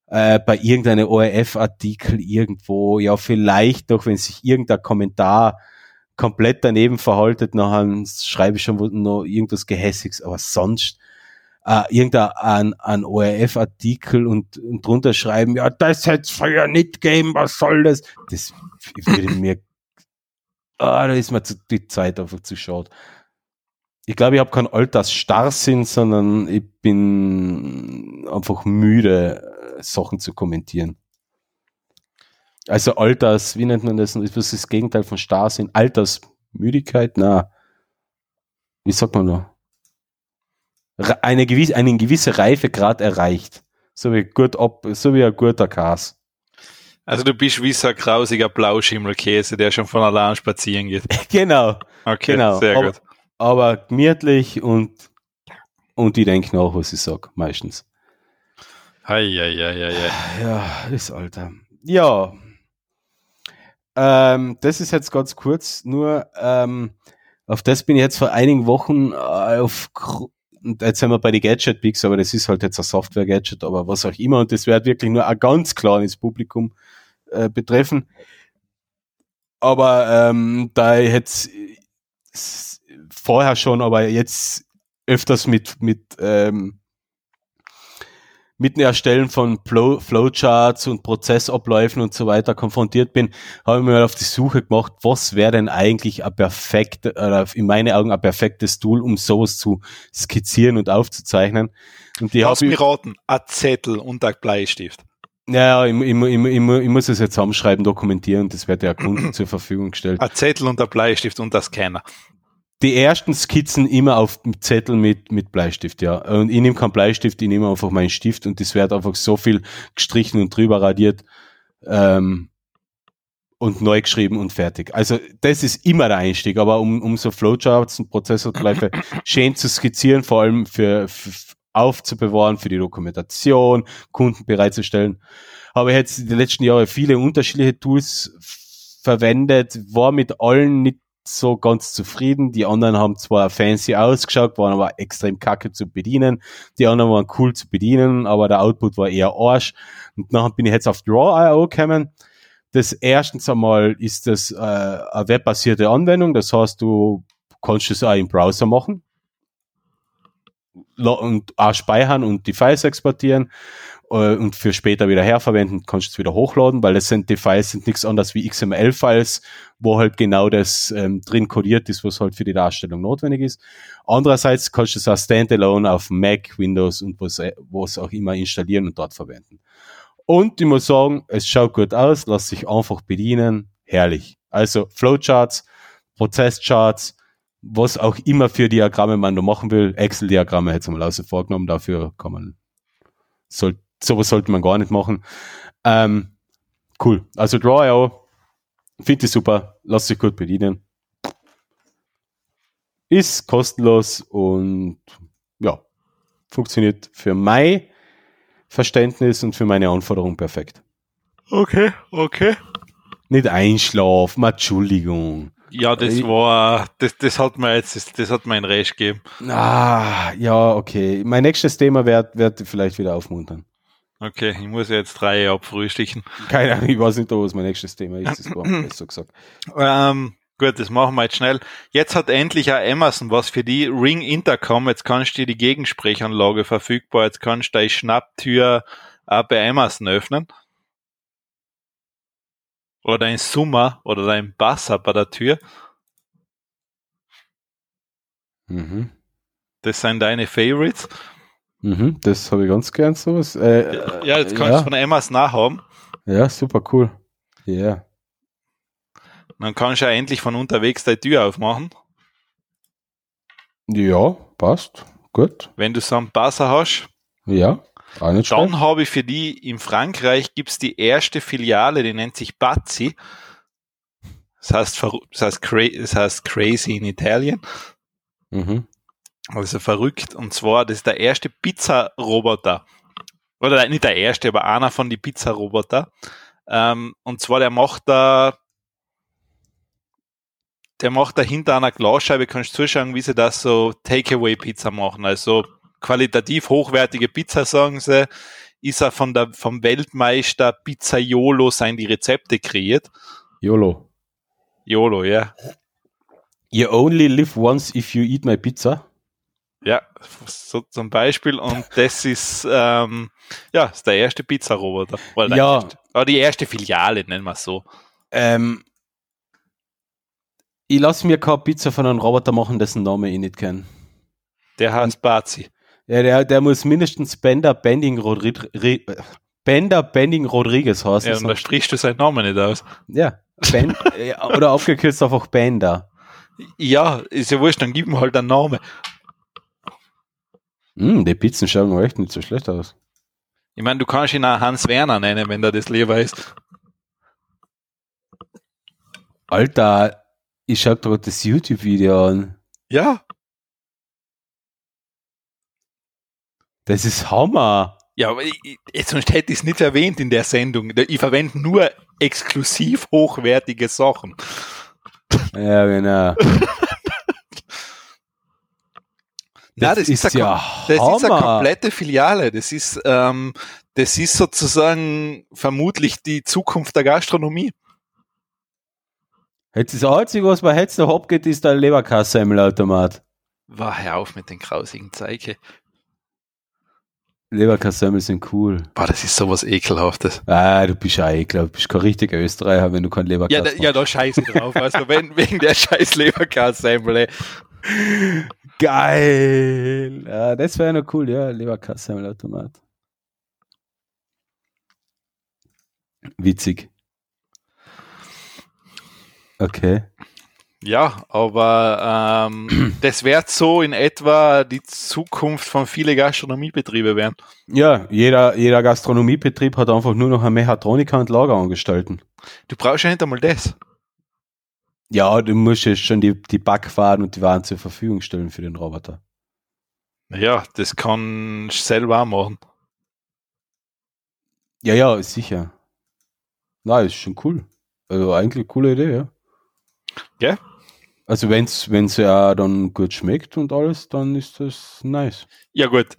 äh, bei irgendeinem ORF-Artikel irgendwo, ja, vielleicht noch, wenn sich irgendein Kommentar komplett daneben verhaltet, nachher schreibe ich schon noch irgendwas Gehässiges, aber sonst äh, irgendein ein ORF-Artikel und, und drunter schreiben, ja, das hätte es früher nicht gegeben, was soll das? Das würde mir, ah, da ist mir zu, die Zeit einfach zu schade. Ich glaube, ich habe keinen Altersstarrsinn, sondern ich bin einfach müde, Sachen zu kommentieren. Also Alters, wie nennt man das? Was ist das Gegenteil von Starrsinn? Altersmüdigkeit? Na, wie sagt man da? eine gewisse, einen gewisse Reifegrad erreicht. So wie gut ob, so wie ein guter Gas. Also du bist wie so ein grausiger Blauschimmelkäse, der schon von allein spazieren geht. genau. Okay, genau. sehr aber, gut. Aber gemütlich und, und ich denke nach, was ich sag, meistens. Hei, hei, hei, hei. Ja, das Alter. Ja. Ähm, das ist jetzt ganz kurz, nur ähm, auf das bin ich jetzt vor einigen Wochen äh, auf jetzt sind wir bei den Gadget-Picks, aber das ist halt jetzt ein Software-Gadget, aber was auch immer. Und das wird wirklich nur ein ganz kleines Publikum äh, betreffen. Aber ähm, da ich jetzt vorher schon, aber jetzt öfters mit, mit ähm, mit dem Erstellen von Flow, Flowcharts und Prozessabläufen und so weiter konfrontiert bin, habe ich mir mal auf die Suche gemacht, was wäre denn eigentlich ein perfekt, oder in meinen Augen ein perfektes Tool, um sowas zu skizzieren und aufzuzeichnen. Und die Lass mich raten, ein Zettel und ein Bleistift. Ja, ich, ich, ich, ich, muss es jetzt zusammenschreiben, dokumentieren, das wird ja Kunden zur Verfügung gestellt. Ein Zettel und ein Bleistift und das Scanner die ersten Skizzen immer auf Zettel mit, mit Bleistift, ja. Und ich nehme keinen Bleistift, ich nehme einfach meinen Stift und das wird einfach so viel gestrichen und drüber radiert ähm, und neu geschrieben und fertig. Also das ist immer der Einstieg, aber um, um so Flowcharts und Prozessabläufe schön zu skizzieren, vor allem für, für aufzubewahren, für die Dokumentation, Kunden bereitzustellen, habe ich jetzt in den letzten Jahren viele unterschiedliche Tools verwendet, war mit allen nicht so ganz zufrieden. Die anderen haben zwar fancy ausgeschaut, waren aber extrem kacke zu bedienen. Die anderen waren cool zu bedienen, aber der Output war eher Arsch. Und nachher bin ich jetzt auf Draw.io gekommen. Das erstens einmal ist das äh, eine webbasierte Anwendung. Das heißt, du kannst es auch im Browser machen und auch speichern und die Files exportieren äh, und für später wieder herverwenden, kannst du es wieder hochladen, weil das sind die Files sind nichts anderes wie XML-Files, wo halt genau das ähm, drin kodiert ist, was halt für die Darstellung notwendig ist. Andererseits kannst du es auch standalone auf Mac, Windows und was, äh, was auch immer installieren und dort verwenden. Und ich muss sagen, es schaut gut aus, lässt sich einfach bedienen, herrlich. Also Flowcharts, Prozesscharts, was auch immer für Diagramme man da machen will. Excel-Diagramme hätte ich mal außer vorgenommen, dafür kann man, soll, sowas sollte man gar nicht machen. Ähm, cool. Also Draw.io, finde ich super, lass sich gut bedienen. Ist kostenlos und ja, funktioniert für mein Verständnis und für meine Anforderungen perfekt. Okay, okay. Nicht einschlafen, Entschuldigung. Ja, das ich, war, das, das hat mir jetzt, das, das hat mir ein Recht gegeben. Ah, ja, okay. Mein nächstes Thema wird, wird vielleicht wieder aufmuntern. Okay, ich muss jetzt drei abfrühstücken. Keine Ahnung, ich weiß nicht, was mein nächstes Thema ist, das war besser gesagt. Ähm, gut, das machen wir jetzt schnell. Jetzt hat endlich auch Amazon was für die Ring Intercom. Jetzt kannst du die Gegensprechanlage verfügbar. Jetzt kannst du deine Schnapptür auch bei Amazon öffnen oder ein Summer oder ein Basser bei der Tür. Mhm. Das sind deine Favorites. Mhm, das habe ich ganz gern sowas. Äh, ja, jetzt kannst ja. du von Emmas nachhaben. Ja, super cool. Ja. Yeah. Dann kannst du ja endlich von unterwegs deine Tür aufmachen. Ja, passt. Gut. Wenn du so einen Basser hast. Ja. Dann habe ich für die in Frankreich gibt es die erste Filiale, die nennt sich Bazzi. Das heißt, das heißt, das heißt crazy in Italien. Mhm. Also verrückt. Und zwar, das ist der erste Pizza-Roboter. Oder nicht der erste, aber einer von den Pizza-Roboter. Ähm, und zwar, der macht da, der macht da hinter einer Glasscheibe, kannst du zuschauen, wie sie das so Takeaway-Pizza machen. Also qualitativ hochwertige Pizza, sagen sie, ist er von der, vom Weltmeister Pizzaiolo sein die Rezepte kreiert. YOLO. YOLO, ja. You only live once if you eat my pizza. Ja, so zum Beispiel. Und das ist, ähm, ja, ist der erste Pizzaroboter. Ja. Erste, oder die erste Filiale, nennen wir es so. Ähm, ich lasse mir keine Pizza von einem Roboter machen, dessen Name ich nicht kenne. Der heißt Bazi. Ja, der, der muss mindestens Bender Bending, Rodri Bender Bending Rodriguez heißen. Ja, und da strichst du seinen Namen nicht aus. Ja, ben, oder aufgekürzt einfach Bender. Ja, ist ja wurscht, dann gib ihm halt einen Namen. Mm, die Pizzen schauen echt nicht so schlecht aus. Ich meine, du kannst ihn auch Hans Werner nennen, wenn der das lieber ist. Alter, ich schau gerade das YouTube-Video an. Ja. Das ist Hammer. Ja, aber ich, ich, sonst hätte ich es nicht erwähnt in der Sendung. Ich verwende nur exklusiv hochwertige Sachen. Ja, genau. Das, das ist, ist ja das Hammer. ist eine komplette Filiale. Das ist, ähm, das ist sozusagen vermutlich die Zukunft der Gastronomie. Jetzt das Einzige, was bei Hetz noch abgeht, ist der Leberkassemmel-Automat. War hör auf mit den grausigen Zeige. Leberkassemmel sind cool. Boah, das ist sowas Ekelhaftes. Ah, du bist ja ekelhaft. Du bist kein richtiger Österreicher, wenn du kein Leberkass ja, da, ja, da scheiße drauf. Also wenn, wegen der scheiß Leberkassemmel. Geil. Ja, das wäre noch cool, ja. Leberkassemmel-Automat. Witzig. Okay. Ja, aber ähm, das wird so in etwa die Zukunft von vielen Gastronomiebetrieben werden. Ja, jeder, jeder Gastronomiebetrieb hat einfach nur noch einen Mechatroniker und Lagerangestellten. Du brauchst ja nicht einmal das. Ja, du musst ja schon die, die Backwaren und die Waren zur Verfügung stellen für den Roboter. Ja, das kann ich selber auch machen. Ja, ja, sicher. Na, ist schon cool. Also eigentlich eine coole Idee, ja. Ja, also wenn es ja dann gut schmeckt und alles, dann ist das nice. Ja gut,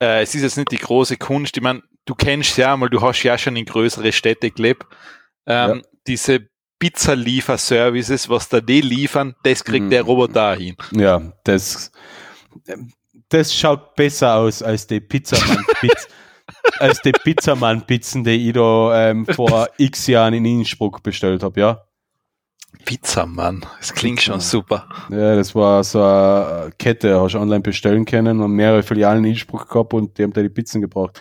äh, es ist jetzt nicht die große Kunst. Ich meine, du kennst ja mal, du hast ja schon in größere Städte gelebt. Ähm, ja. Diese Pizza-Liefer-Services, was da die liefern, das kriegt mhm. der Roboter hin. Ja, das, das schaut besser aus als die Pizzamann-Pizza. als die Pizzamann-Pizzen, die ich da ähm, vor x Jahren in Innsbruck bestellt habe, ja. Pizzamann, das klingt schon super. Ja, das war so eine Kette, hast du online bestellen können und mehrere Filialen in Innsbruck gehabt und die haben da die Pizzen gebraucht.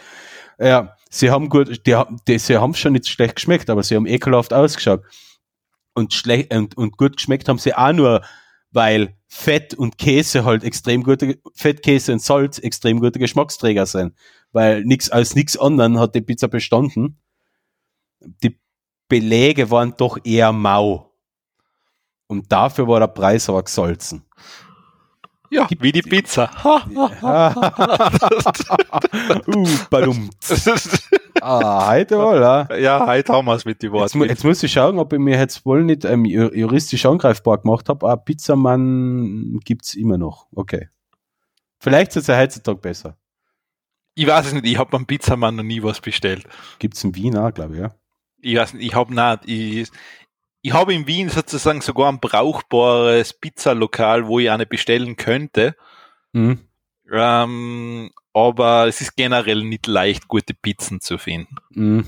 Ja, sie haben gut, die, die, sie haben schon nicht schlecht geschmeckt, aber sie haben ekelhaft ausgeschaut. Und schlecht, und, und gut geschmeckt haben sie auch nur, weil Fett und Käse halt extrem gute, Fettkäse und Salz extrem gute Geschmacksträger sind. Weil nix, als nichts anderen hat die Pizza bestanden. Die Belege waren doch eher mau. Und dafür war der Preis aber gesalzen. Ja, wie die Pizza. uh, badum. ah, heute oder? Ja, heute haben wir es mit den Worten. Jetzt, jetzt, muss ich schauen, ob ich mir jetzt wohl nicht ähm, juristisch angreifbar gemacht habe. Ah, Pizzamann gibt es immer noch. Okay. Vielleicht ist es ja heutzutage besser. Ich weiß es nicht, ich habe beim Pizzamann noch nie was bestellt. Gibt es in Wien auch, glaube ich, ja. Ich weiß nicht, ich habe nicht, ich, ich habe in Wien sozusagen sogar ein brauchbares Pizzalokal, wo ich eine bestellen könnte. Mhm. Ähm, aber es ist generell nicht leicht, gute Pizzen zu finden. Mhm.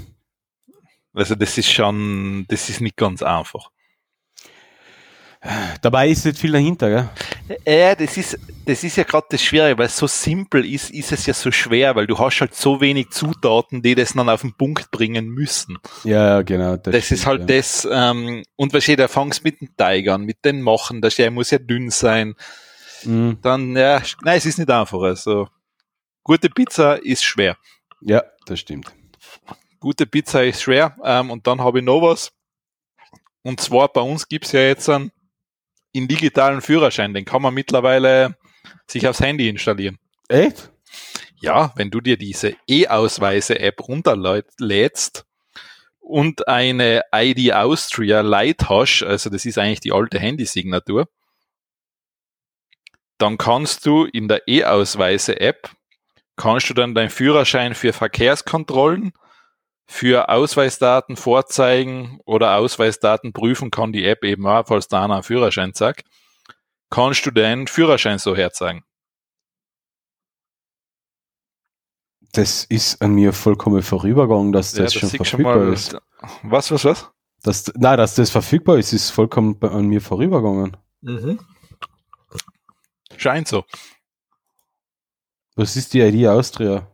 Also das ist schon, das ist nicht ganz einfach. Dabei ist nicht viel dahinter, gell? Ja, das ist, das ist ja gerade das Schwierige, weil es so simpel ist, ist es ja so schwer, weil du hast halt so wenig Zutaten, die das dann auf den Punkt bringen müssen. Ja, genau. Das, das stimmt, ist halt ja. das, ähm, und was da fangst mit dem Teig an, mit den Machen, der Schär muss ja dünn sein. Mhm. Dann, ja, nein, es ist nicht einfach. Also, gute Pizza ist schwer. Ja, das stimmt. Gute Pizza ist schwer. Ähm, und dann habe ich noch was. Und zwar bei uns gibt's ja jetzt einen in digitalen Führerschein, den kann man mittlerweile sich aufs Handy installieren. Echt? Ja, wenn du dir diese E-Ausweise-App runterlädst und eine ID Austria Light hast, also das ist eigentlich die alte Handysignatur, dann kannst du in der E-Ausweise-App, kannst du dann deinen Führerschein für Verkehrskontrollen, für Ausweisdaten vorzeigen oder Ausweisdaten prüfen kann die App eben auch, falls da einer einen Führerschein sagt, kannst du deinen Führerschein so herzeigen. Das ist an mir vollkommen vorübergegangen, dass das, ja, das schon verfügbar schon mal, ist. Was, was, was? Das, nein, dass das verfügbar ist, ist vollkommen an mir vorübergegangen. Mhm. Scheint so. Was ist die ID Austria?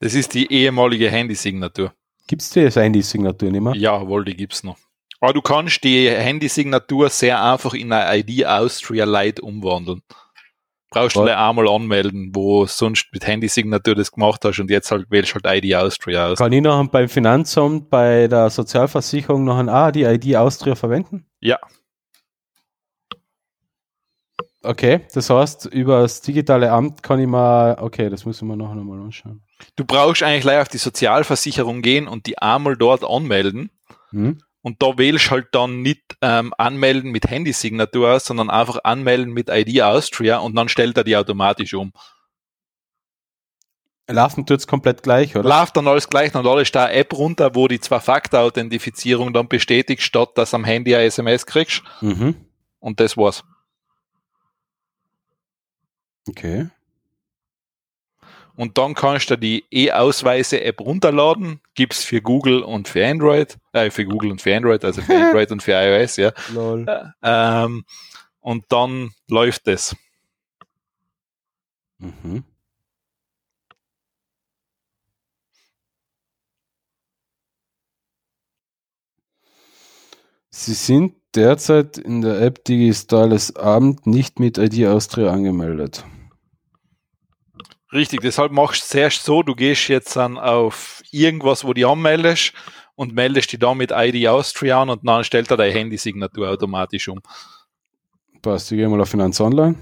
Das ist die ehemalige Handysignatur. Gibt es die als Handysignatur nicht mehr? Ja, wohl, die gibt's noch. Aber du kannst die Handysignatur sehr einfach in eine ID Austria Lite umwandeln. Brauchst du einmal anmelden, wo sonst mit Handysignatur das gemacht hast und jetzt halt wählst halt ID Austria aus. Kann ich noch beim Finanzamt bei der Sozialversicherung noch ein ah, die ID Austria verwenden? Ja, Okay, das heißt, über das digitale Amt kann ich mal, okay, das müssen wir nachher nochmal anschauen. Du brauchst eigentlich gleich auf die Sozialversicherung gehen und die einmal dort anmelden. Hm? Und da wählst halt dann nicht ähm, anmelden mit Handysignatur, sondern einfach anmelden mit ID Austria und dann stellt er die automatisch um. Laufen tut es komplett gleich, oder? Läuft dann alles gleich, dann ist da eine App runter, wo die Zwei-Faktor-Authentifizierung dann bestätigt, statt dass am Handy ein SMS kriegst. Mhm. Und das war's. Okay. Und dann kannst du die E-Ausweise-App runterladen. Gibt's für Google und für Android, äh, für Google und für Android, also für Android und für iOS, ja. Lol. Äh, ähm, und dann läuft es. Mhm. Sie sind derzeit in der App Digitales Abend nicht mit ID Austria angemeldet. Richtig, deshalb machst du zuerst so, du gehst jetzt dann auf irgendwas, wo die anmeldest und meldest die dann mit ID Austria an und dann stellt er deine Handysignatur automatisch um. Passt, ich gehe mal auf Finanz Online.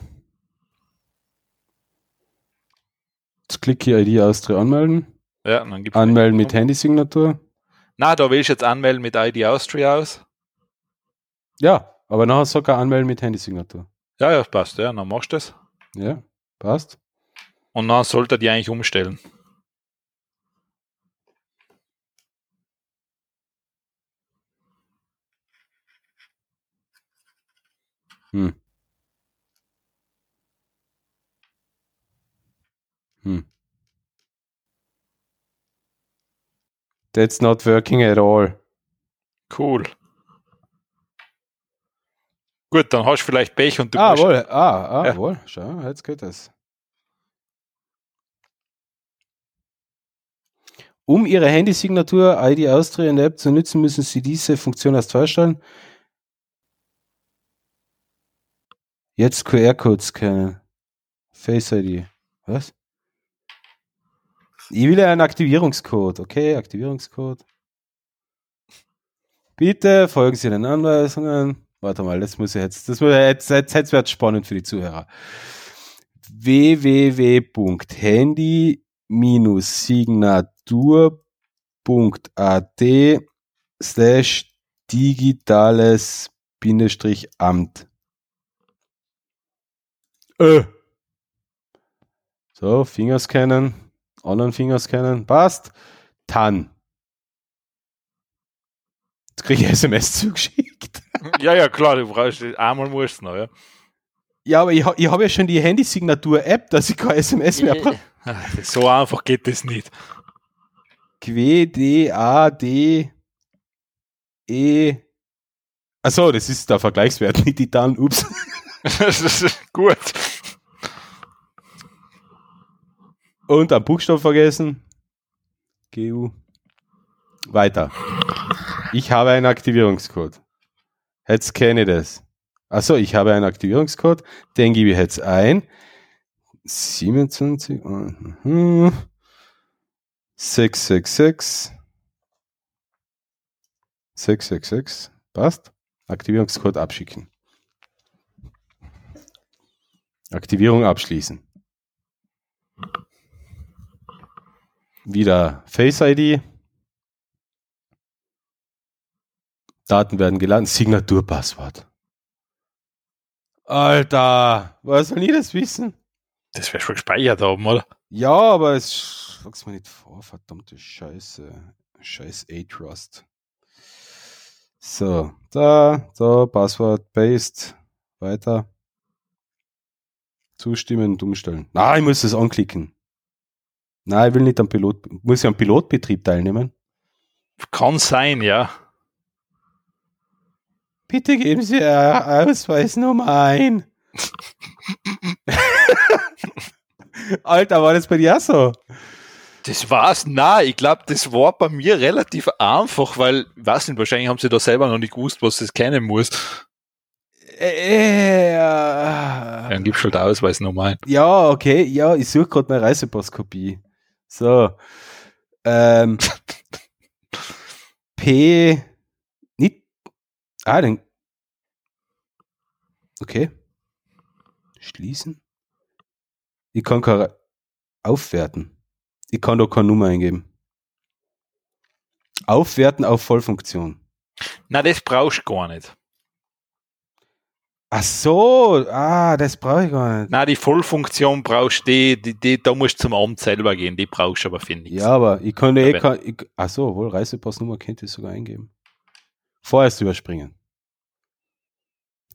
Jetzt klicke ich ID Austria anmelden. Ja, dann gibt's Anmelden mit Handysignatur. Na, da willst du jetzt anmelden mit ID Austria aus. Ja, aber nachher sogar anmelden mit Handysignatur. Ja, ja, passt, ja, dann machst du das. Ja, passt. Und dann sollte die eigentlich umstellen. Hm. Hm. That's not working at all. Cool. Gut, dann hast du vielleicht Pech und du ah, wohl. Ah, ah, ja. wohl. Schau, jetzt geht es. Um Ihre Handysignatur ID Austria in der App zu nutzen, müssen Sie diese Funktion erst freistellen. Jetzt QR-Code scannen. Face ID. Was? Ich will einen Aktivierungscode. Okay, Aktivierungscode. Bitte folgen Sie den Anweisungen. Warte mal, das muss jetzt, das muss jetzt, jetzt, jetzt wird spannend für die Zuhörer. www.handy-signatur dur.at slash digitales Bindestrich Amt. Äh. So, Fingerscannen, anderen Fingerscannen, passt. Tan. Jetzt kriege ich SMS zugeschickt. Ja, ja, klar, du brauchst, einmal musst du noch, ja. Ja, aber ich, ich habe ja schon die Handysignatur-App, dass ich kein SMS mehr brauche. So einfach geht das nicht. Q, D, A, D, E. Achso, das ist der Vergleichswert, nicht dann, ups. das ist gut. Und am Buchstaben vergessen. GU. Weiter. Ich habe einen Aktivierungscode. Jetzt kenne ich das. Achso, ich habe einen Aktivierungscode. Den gebe ich jetzt ein. 27, 666, 666, passt. Aktivierungscode abschicken. Aktivierung abschließen. Wieder Face ID. Daten werden geladen. Signaturpasswort. Alter, was soll ich das wissen? Das wäre schon gespeichert haben, oder? Ja, aber es schlag's mir nicht vor, verdammte Scheiße. Scheiß A-Trust. So, da, da, Passwort, Paste, weiter. Zustimmen und umstellen. Na, ich muss das anklicken. Nein, ich will nicht am Pilot, muss ich am Pilotbetrieb teilnehmen? Kann sein, ja. Bitte geben Sie Ihre Ausweisnummer ein. Alter, war das bei dir auch so? Das war's, na, ich glaube, das war bei mir relativ einfach, weil, weiß nicht, wahrscheinlich haben sie da selber noch nicht gewusst, was das kennen muss. Äh, ja. Dann gibst du halt Ausweisnummer ein. Ja, okay, ja, ich suche gerade meine Reisepasskopie. So. Ähm, P. Nicht. Ah, dann. Okay. Schließen. Ich kann keine aufwerten. Ich kann doch keine Nummer eingeben. Aufwerten auf Vollfunktion. Na, das brauchst du gar nicht. Ach so, ah, das brauche ich gar nicht. Na, die Vollfunktion brauchst du, die, die, die, da musst du zum Amt selber gehen, die brauchst du aber für nichts. Ja, aber ich kann eh, kann, ich, ach so, wohl, Reisepassnummer könnte ich sogar eingeben. Vorerst überspringen.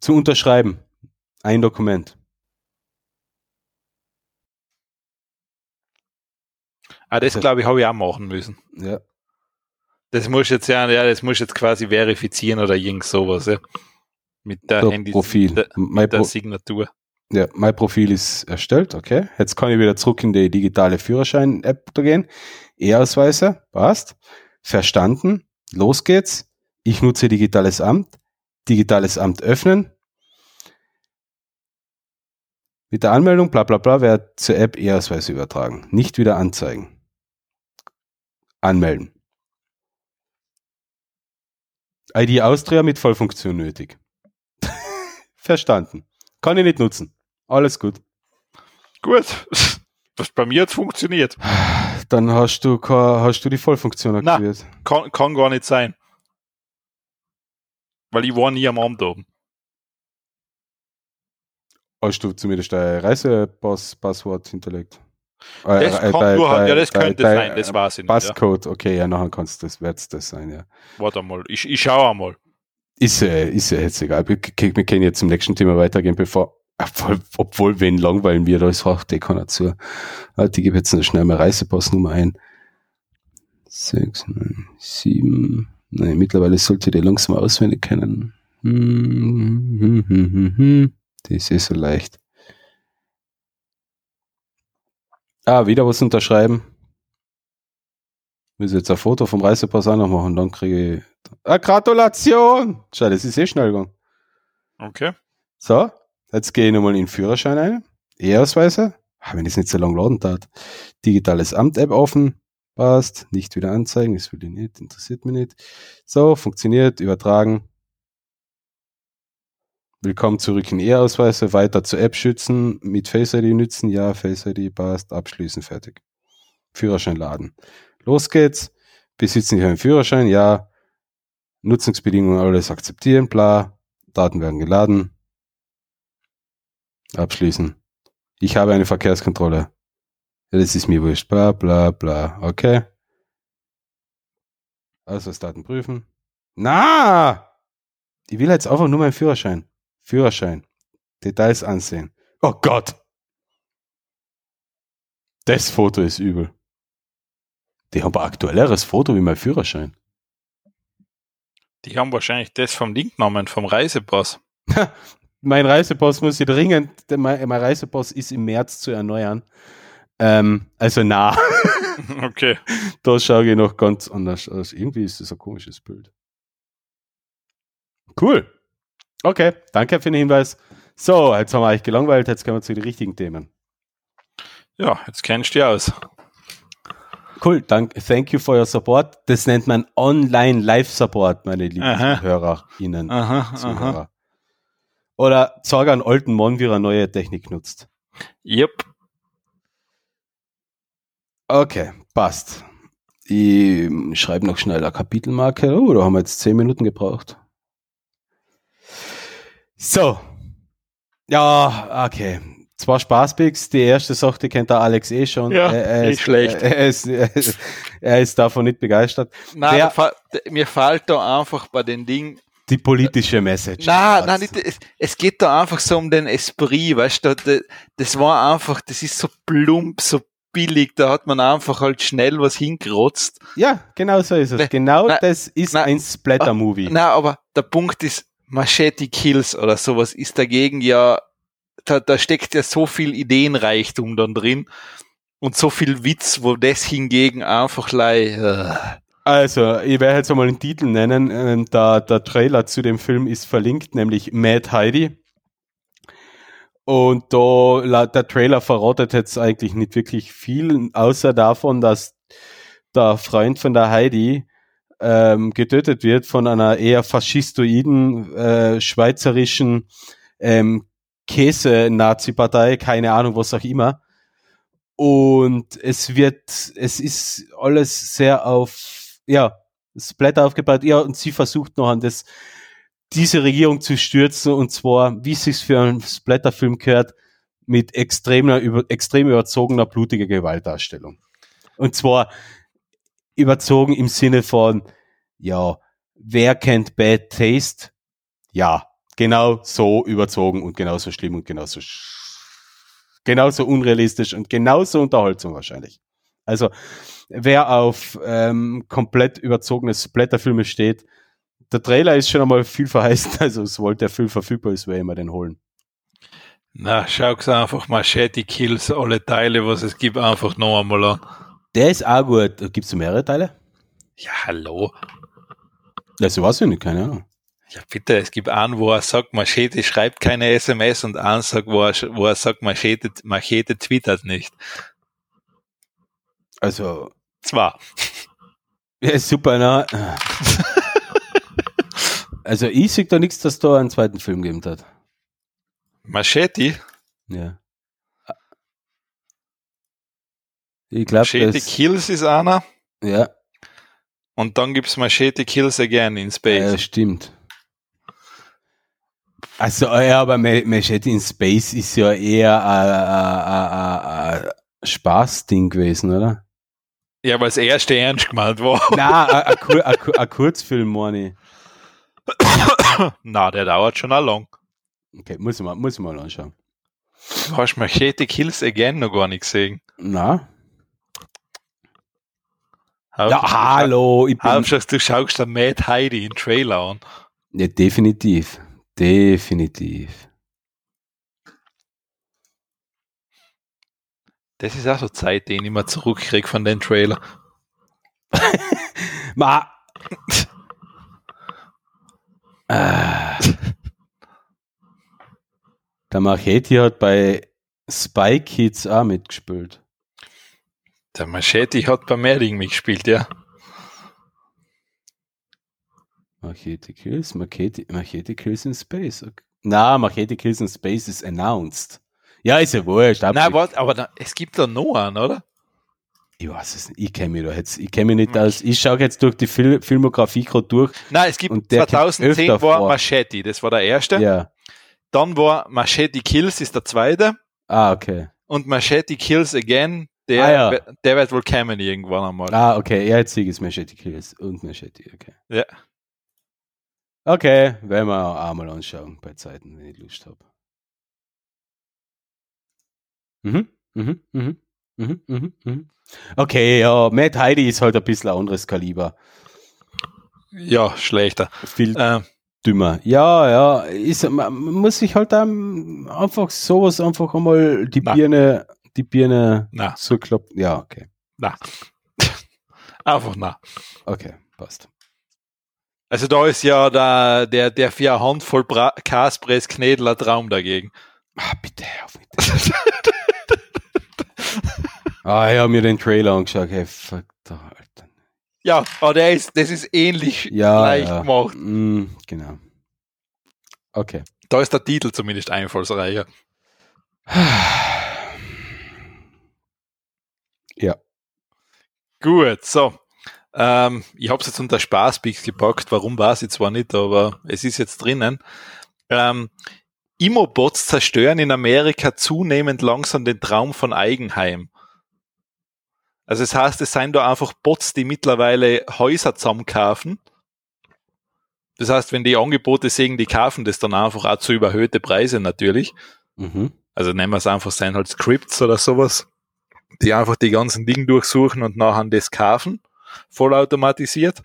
Zu unterschreiben. Ein Dokument. Ah, das glaube ich, habe ich auch machen müssen. Ja. Das muss jetzt ja, ja, das muss jetzt quasi verifizieren oder irgend sowas, ja. Mit der So, Handy, Profil. der, mit der Pro Signatur. ja, mein Profil ist erstellt, okay. Jetzt kann ich wieder zurück in die digitale Führerschein-App gehen. E-Ausweise, passt. Verstanden. Los geht's. Ich nutze digitales Amt. Digitales Amt öffnen. Mit der Anmeldung, bla bla bla, wird zur App E-Ausweise übertragen. Nicht wieder anzeigen. Anmelden. ID Austria mit Vollfunktion nötig. Verstanden. Kann ich nicht nutzen. Alles gut. Gut. Was bei mir hat funktioniert. Dann hast du, hast du die Vollfunktion aktiviert. Kann, kann gar nicht sein. Weil ich war nie am Amt oben. Hast du zumindest dein Reisepass-Passwort hinterlegt? Äh, Das kann nur, ja, das könnte sein, das weiß ich nicht. Ja. Passcode, okay, ja, nachher kannst du das, wird's das sein, ja. Warte mal, ich, ich schaue einmal. Ist, äh, ist ja jetzt egal. Wir, wir können jetzt zum nächsten Thema weitergehen, bevor, obwohl, obwohl wen langweilen wir, da ist auch die keiner zu. Halt, ich gebe jetzt noch schnell meine Reisepassnummer ein. Sechs, neun, sieben. Nein, mittlerweile sollte die langsam auswendig kennen. Hm, hm, hm. Das ist eh so leicht. Ah, wieder was unterschreiben. Muss jetzt ein Foto vom Reisepass auch noch machen, dann kriege ich. Ah, Gratulation! Schau, das ist eh schnell gegangen. Okay. So, jetzt gehe ich nochmal in den Führerschein ein. E-Ausweise. Ah, wenn das nicht so lange laden tat. Digitales Amt-App offen. Passt. Nicht wieder anzeigen. Das will ich nicht. Interessiert mich nicht. So, funktioniert. Übertragen. Willkommen zurück in E-Ausweise. Weiter zur App schützen. Mit Face ID nützen. Ja, Face ID passt. Abschließen. Fertig. Führerschein laden. Los geht's. Besitzen Sie einen Führerschein? Ja. Nutzungsbedingungen alles akzeptieren. Bla. Daten werden geladen. Abschließen. Ich habe eine Verkehrskontrolle. Ja, das ist mir wurscht. Bla bla bla. Okay. Ausweisdaten prüfen. Na! Ich will jetzt einfach nur meinen Führerschein. Führerschein. Details ansehen. Oh Gott! Das Foto ist übel. Die haben ein aktuelleres Foto wie mein Führerschein. Die haben wahrscheinlich das vom Link genommen, vom Reisepass. mein Reisepass muss ich dringend, mein, mein Reisepass ist im März zu erneuern. Ähm, also na, Okay. da schaue ich noch ganz anders aus. Irgendwie ist das ein komisches Bild. Cool. Okay, danke für den Hinweis. So, jetzt haben wir euch gelangweilt, jetzt kommen wir zu den richtigen Themen. Ja, jetzt kennst du dich aus. Cool, dank, thank you for your support. Das nennt man Online-Live-Support, meine lieben Aha. HörerInnen. Aha, aha. Zuhörer. Oder sag einen alten Mann, wie er neue Technik nutzt. Yep. Okay, passt. Ich schreibe noch schnell eine Kapitelmarke. Oh, da haben wir jetzt zehn Minuten gebraucht. So. Ja, okay. Zwei Spaßbigs. Die erste Sache, die kennt der Alex eh schon. Ja, er, er nicht ist, schlecht. Er ist, er ist davon nicht begeistert. Nein, Wer, mir fällt da einfach bei den Dingen die politische Message. Nein, nein, nicht, es, es, geht da einfach so um den Esprit, weißt du, das, war einfach, das ist so plump, so billig, da hat man einfach halt schnell was hingerotzt. Ja, genau so ist es. Genau na, das ist na, ein Splatter-Movie. Na, aber der Punkt ist, Machete Kills oder sowas ist dagegen ja, da, da steckt ja so viel Ideenreichtum dann drin und so viel Witz, wo das hingegen einfach lei, äh. Also, ich werde jetzt einmal den Titel nennen. Ähm, der, der Trailer zu dem Film ist verlinkt, nämlich Mad Heidi. Und da, der Trailer verrottet jetzt eigentlich nicht wirklich viel, außer davon, dass der Freund von der Heidi ähm, getötet wird von einer eher faschistoiden äh, schweizerischen ähm, Käse-Nazi-Partei, keine Ahnung, was auch immer. Und es wird, es ist alles sehr auf, ja, Splatter aufgebaut. Ja, und sie versucht noch an das diese Regierung zu stürzen und zwar, wie es sich für einen Splatterfilm gehört, mit extremer, über, extrem überzogener, blutiger Gewaltdarstellung. Und zwar überzogen im Sinne von, ja, wer kennt Bad Taste? Ja, genau so überzogen und genauso schlimm und genauso, genauso unrealistisch und genauso Unterhaltung wahrscheinlich. Also, wer auf ähm, komplett überzogene Splatterfilme steht, der Trailer ist schon einmal viel verheißen, also es wollte der Film verfügbar ist, wer immer den holen. Na, schau's einfach Machete Kills, alle Teile, was es gibt, einfach noch einmal an. Der ist auch gut. Gibt es mehrere Teile? Ja, hallo. Das weiß ich nicht, keine Ahnung. Ja, bitte, es gibt einen, wo er sagt, Machete schreibt keine SMS und einen sagt, wo er, wo er sagt, Machete, Machete twittert nicht. Also. Zwar. Ja, super, ne? Also ich sehe da nichts, dass da einen zweiten Film gegeben hat. Machete? Ja. Ich glaube, Machete Kills ist einer. Ja. Und dann gibt es Machete Kills Again in Space. Ja, stimmt. Also, ja, aber Machete in Space ist ja eher ein Spaßding gewesen, oder? Ja, weil das erste ernst gemeint war. Nein, ein Kurzfilm, meine. Na, der dauert schon lang. Okay, muss ich mal, muss ich mal anschauen. Du hast Machete Kills Again noch gar nicht gesehen. Na? Ja, hallo. Ich bin Hauptsache, du schaust den Mad Heidi in Trailer an. Ja, definitiv. Definitiv. Das ist auch so Zeit, den ich mal zurückkriege von den Trailer. Ma. Ah. Der Machete hat bei Spy Kids auch mitgespielt. Der Machete hat bei Merding mitgespielt, ja. Machete Kills, Machete, Machete Kills in Space. Okay. Na, Machete Kills in Space ist announced. Ja, ist ja wurscht. Nein, warte, aber da, es gibt da noch einen, oder? Ich weiß es nicht. Ich kenne mich da jetzt. Ich kenne mich nicht aus. Ich schaue jetzt durch die Fil Filmografie gerade durch. Nein, es gibt 2010 war vor. Machete, das war der erste. Ja. Dann war Machete Kills, ist der zweite. Ah, okay. Und Machete Kills Again, der, ah, ja. der wird wohl kommen irgendwann einmal. Ah, okay. Ja, jetzt sehe ich Machete Kills und Machete, okay. Ja. Okay, werden wir auch mal anschauen bei Zeiten, wenn ich Lust habe. Mhm, mhm, mhm. Mhm, mhm, mhm. Okay, ja, Matt Heidi ist halt ein bisschen ein anderes Kaliber. Ja, schlechter. Viel äh, dümmer. Ja, ja, ist, man muss sich halt einfach sowas einfach einmal die na. Birne, die Birne na. so kloppen. Ja, okay. Na. einfach na. Okay, passt. Also da ist ja der, der, der vier Handvoll Kaspress Knädler Traum dagegen. Ah, bitte, auf mit Ah, ich habe mir den Trailer angeschaut. Hey, fuck, da, Alter. Ja, aber der ist, das ist ähnlich ja, leicht ja. gemacht. Mm, genau. Okay. Da ist der Titel zumindest einfallsreicher. Ja. Gut, so. Ähm, ich habe es jetzt unter Spaßpicks gepackt, warum weiß ich zwar nicht, aber es ist jetzt drinnen. Ähm, Immobots zerstören in Amerika zunehmend langsam den Traum von Eigenheim. Also es das heißt, es seien da einfach Bots, die mittlerweile Häuser zusammenkaufen. Das heißt, wenn die Angebote sehen, die kaufen das dann einfach auch zu überhöhte Preise natürlich. Mhm. Also nennen wir es einfach, sein halt Scripts oder sowas, die einfach die ganzen Dinge durchsuchen und nachher das kaufen, vollautomatisiert.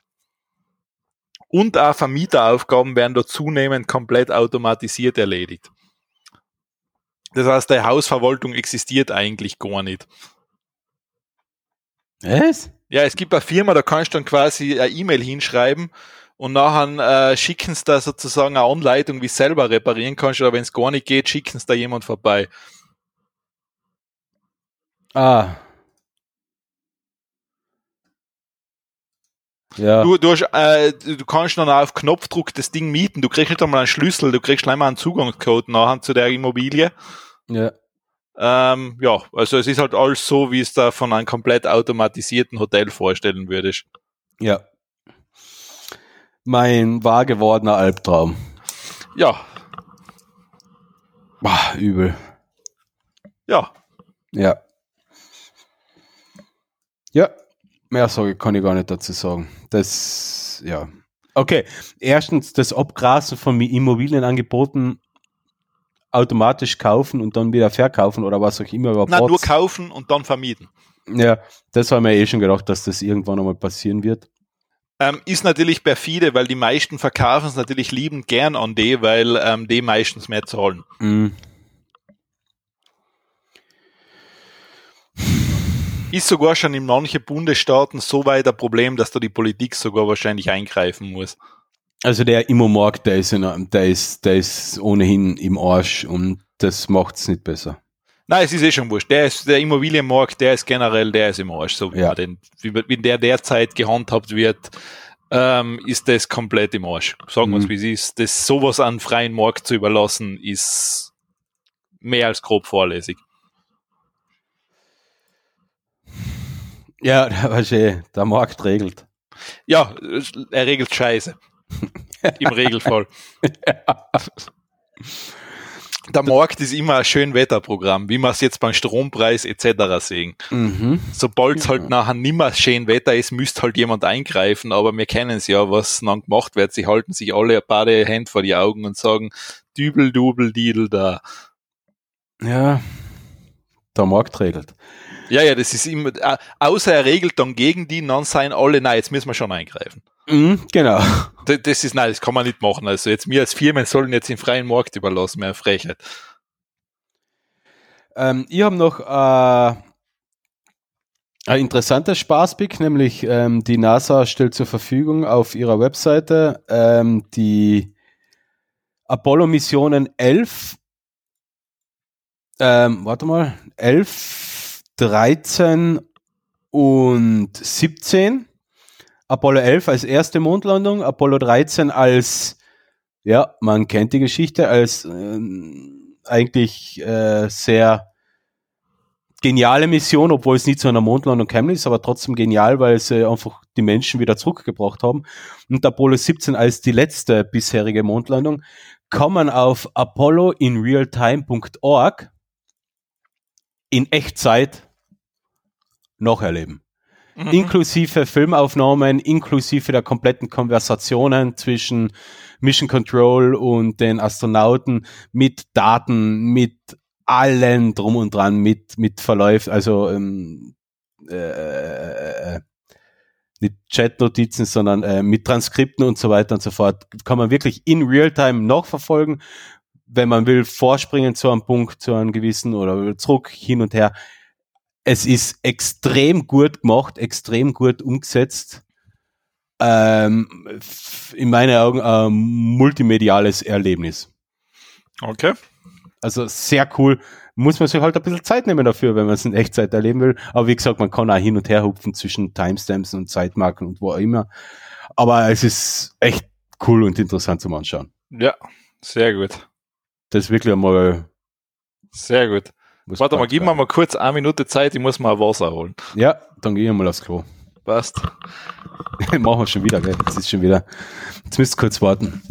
Und auch Vermieteraufgaben werden da zunehmend komplett automatisiert erledigt. Das heißt, die Hausverwaltung existiert eigentlich gar nicht. Was? Ja, es gibt eine Firma, da kannst du dann quasi eine E-Mail hinschreiben und nachher äh, schicken sie da sozusagen eine Anleitung, wie du selber reparieren kannst, oder wenn es gar nicht geht, schicken sie da jemand vorbei. Ah. Ja. Du, du, hast, äh, du kannst dann auf Knopfdruck das Ding mieten. Du kriegst nicht einmal einen Schlüssel, du kriegst einmal einen Zugangscode nachher zu der Immobilie. Ja. Ähm, ja, also es ist halt alles so, wie es da von einem komplett automatisierten Hotel vorstellen würdest. Ja. Mein wahr gewordener Albtraum. Ja. Boah, übel. Ja. Ja. Ja, mehr sage kann ich gar nicht dazu sagen. Das, ja. Okay, erstens das Abgrasen von Immobilienangeboten automatisch kaufen und dann wieder verkaufen oder was auch immer. Über Nein, nur kaufen und dann vermieten. Ja, das haben wir eh schon gedacht, dass das irgendwann einmal passieren wird. Ähm, ist natürlich perfide, weil die meisten verkaufen es natürlich liebend gern an die, weil ähm, die meistens mehr zahlen. Mm. Ist sogar schon in manchen Bundesstaaten so weit ein Problem, dass da die Politik sogar wahrscheinlich eingreifen muss. Also der Immomarkt, der ist, in, der ist, der ist ohnehin im Arsch und das macht es nicht besser. Nein, es ist eh schon wurscht. Der, ist, der Immobilienmarkt, der ist generell, der ist im Arsch. So wie, ja. den, wie, wie der derzeit gehandhabt wird, ähm, ist das komplett im Arsch. Sagen wir es, mhm. wie es ist. Das sowas an freien Markt zu überlassen, ist mehr als grob vorlässig. Ja, was eh, der Markt regelt. Ja, er regelt Scheiße. Im Regelfall. ja. Der Markt ist immer ein Schönwetterprogramm, wie man es jetzt beim Strompreis etc. sehen. Mhm. Sobald es halt nachher nicht mehr schön Wetter ist, müsste halt jemand eingreifen, aber wir kennen es ja, was dann gemacht wird. Sie halten sich alle paar Hände vor die Augen und sagen, dübel, dubel, didel, da. Ja, der Markt regelt. Ja, ja, das ist immer, äh, außer er regelt dann gegen die, dann seien alle, nein, jetzt müssen wir schon eingreifen. Mhm, genau. Das, das, ist, nein, das kann man nicht machen. Also jetzt wir als Firmen sollen jetzt den freien Markt überlassen, mehr Frechheit. Ähm, ich habe noch äh, ein interessanter Spaßpick, nämlich ähm, die NASA stellt zur Verfügung auf ihrer Webseite ähm, die Apollo-Missionen 11, ähm, warte mal, 11, 13 und 17 Apollo 11 als erste Mondlandung, Apollo 13 als, ja, man kennt die Geschichte, als äh, eigentlich äh, sehr geniale Mission, obwohl es nie zu einer Mondlandung gekommen ist, aber trotzdem genial, weil sie einfach die Menschen wieder zurückgebracht haben. Und Apollo 17 als die letzte bisherige Mondlandung kann man auf apolloinrealtime.org in Echtzeit noch erleben. Mhm. Inklusive Filmaufnahmen, inklusive der kompletten Konversationen zwischen Mission Control und den Astronauten mit Daten, mit allen drum und dran, mit, mit Verläufen, also ähm, äh, äh, äh, nicht Chat-Notizen, sondern äh, mit Transkripten und so weiter und so fort. Kann man wirklich in Realtime noch verfolgen. Wenn man will, vorspringen zu einem Punkt, zu einem gewissen oder zurück, hin und her es ist extrem gut gemacht, extrem gut umgesetzt. Ähm, in meinen Augen ein multimediales Erlebnis. Okay. Also sehr cool. Muss man sich halt ein bisschen Zeit nehmen dafür, wenn man es in Echtzeit erleben will. Aber wie gesagt, man kann auch hin und her hupfen zwischen Timestamps und Zeitmarken und wo auch immer. Aber es ist echt cool und interessant zum Anschauen. Ja, sehr gut. Das ist wirklich einmal. Sehr gut. Warte mal, gib mir mal kurz eine Minute Zeit, ich muss mal Wasser holen. Ja, dann geh ich mal aufs Klo. Passt. Machen wir schon wieder, gell? Jetzt ist schon wieder. Jetzt müsst ihr kurz warten.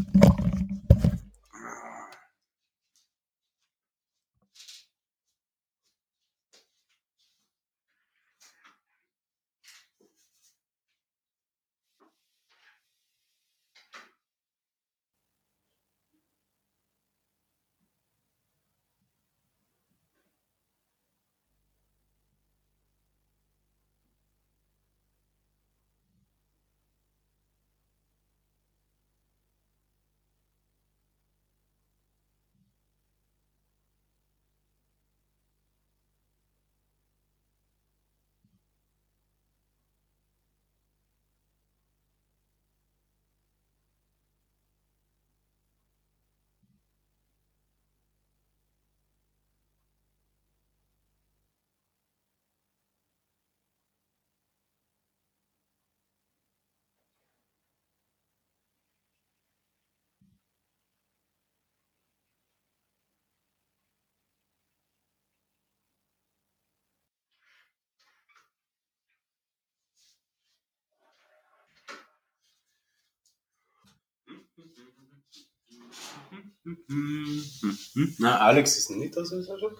Na, Alex ist nicht aus Sendung.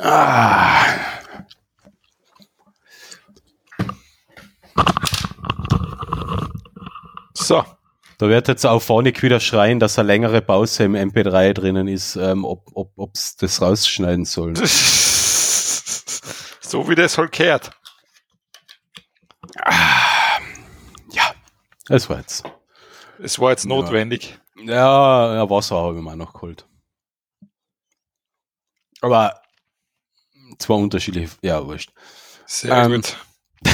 Ah. So. Da wird jetzt auch vorne wieder schreien, dass eine längere Pause im MP3 drinnen ist, ähm, ob es ob, das rausschneiden soll. so wie das halt kehrt. Ah. Es war jetzt. Es war jetzt notwendig. Ja, ja Wasser habe ich mir noch geholt. Aber zwar unterschiedlich, ja, wurscht. Sehr ähm, gut.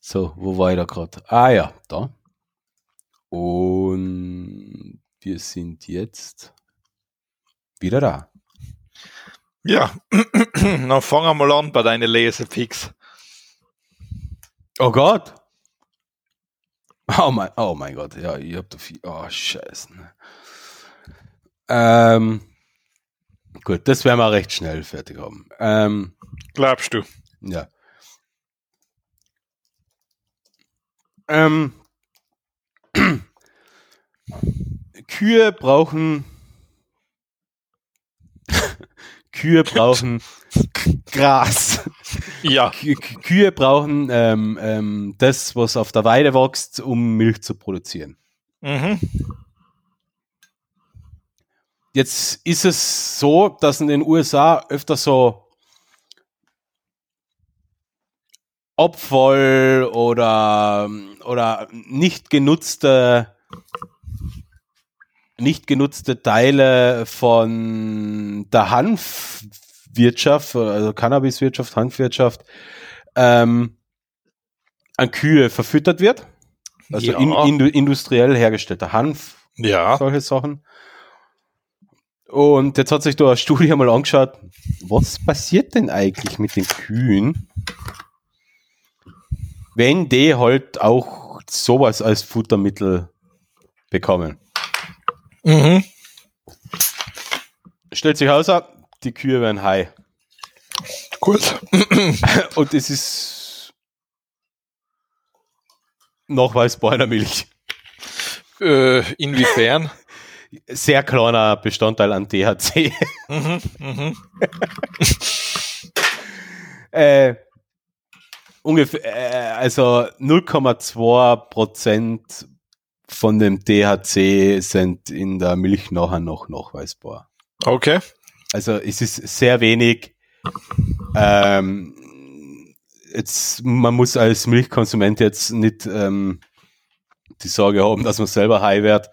so, wo war ich da gerade? Ah ja, da. Und wir sind jetzt wieder da. Ja, dann fangen wir mal an bei deinen Lesefix. Oh Gott. Oh mein, oh mein Gott, ja, ihr habt viel. Oh, scheiße. Ähm, gut, das werden wir recht schnell fertig haben. Ähm, Glaubst du? Ja. Ähm, Kühe brauchen Kühe brauchen Gras. Ja. Kühe brauchen ähm, ähm, das, was auf der Weide wächst, um Milch zu produzieren. Mhm. Jetzt ist es so, dass in den USA öfter so Abfall oder, oder nicht genutzte nicht genutzte Teile von der Hanfwirtschaft, also Cannabiswirtschaft, Hanfwirtschaft, ähm, an Kühe verfüttert wird. Also ja. in, in, industriell hergestellter Hanf, ja. solche Sachen. Und jetzt hat sich da eine Studie mal angeschaut, was passiert denn eigentlich mit den Kühen, wenn die halt auch sowas als Futtermittel bekommen. Mhm. Stellt sich aus, die Kühe werden high. Gut. Und es ist nachweisbar in der Milch. Äh, inwiefern? Sehr kleiner Bestandteil an THC. Mhm, mhm. äh, ungefähr, äh, also 0,2 Prozent von dem THC sind in der Milch nachher noch nachweisbar. Okay. Also es ist sehr wenig. Ähm, jetzt, man muss als Milchkonsument jetzt nicht ähm, die Sorge haben, dass man selber high wird.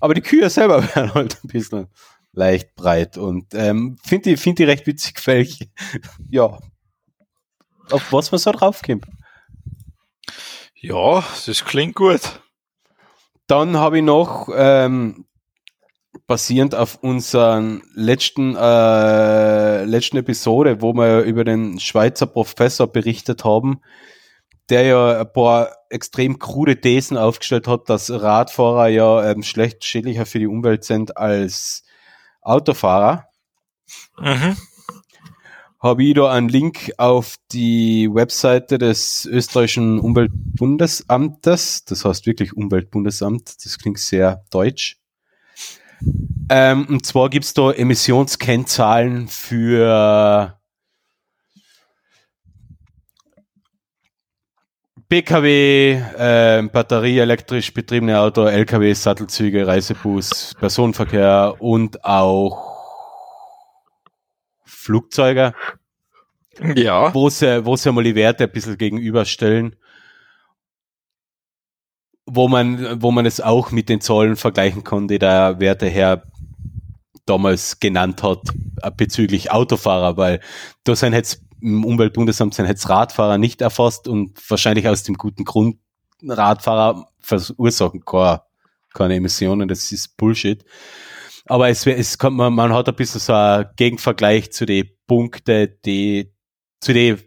Aber die Kühe selber werden halt ein bisschen leicht breit und ähm, finde ich, find ich recht witzig, weil ich, ja, auf was man so draufkommt. Ja, das klingt gut. Dann habe ich noch ähm, basierend auf unseren letzten, äh, letzten Episode, wo wir über den Schweizer Professor berichtet haben, der ja ein paar extrem krude Thesen aufgestellt hat, dass Radfahrer ja ähm, schlecht schädlicher für die Umwelt sind als Autofahrer. Mhm. habe ich da einen Link auf die Webseite des österreichischen Umweltbundesamtes. Das heißt wirklich Umweltbundesamt. Das klingt sehr deutsch. Ähm, und zwar gibt's da Emissionskennzahlen für PKW, äh, batterieelektrisch betriebene Auto, LKW, Sattelzüge, Reisebus, Personenverkehr und auch Flugzeuge. Ja. Wo sie, wo sie mal die Werte ein bisschen gegenüberstellen. Wo man, wo man es auch mit den Zahlen vergleichen kann, die der Werteherr damals genannt hat, äh, bezüglich Autofahrer, weil da sind jetzt im Umweltbundesamt sind jetzt Radfahrer nicht erfasst und wahrscheinlich aus dem guten Grund Radfahrer verursachen keine, keine Emissionen, das ist Bullshit. Aber es, es kommt, man, man hat ein bisschen so einen Gegenvergleich zu den Punkten, die, zu den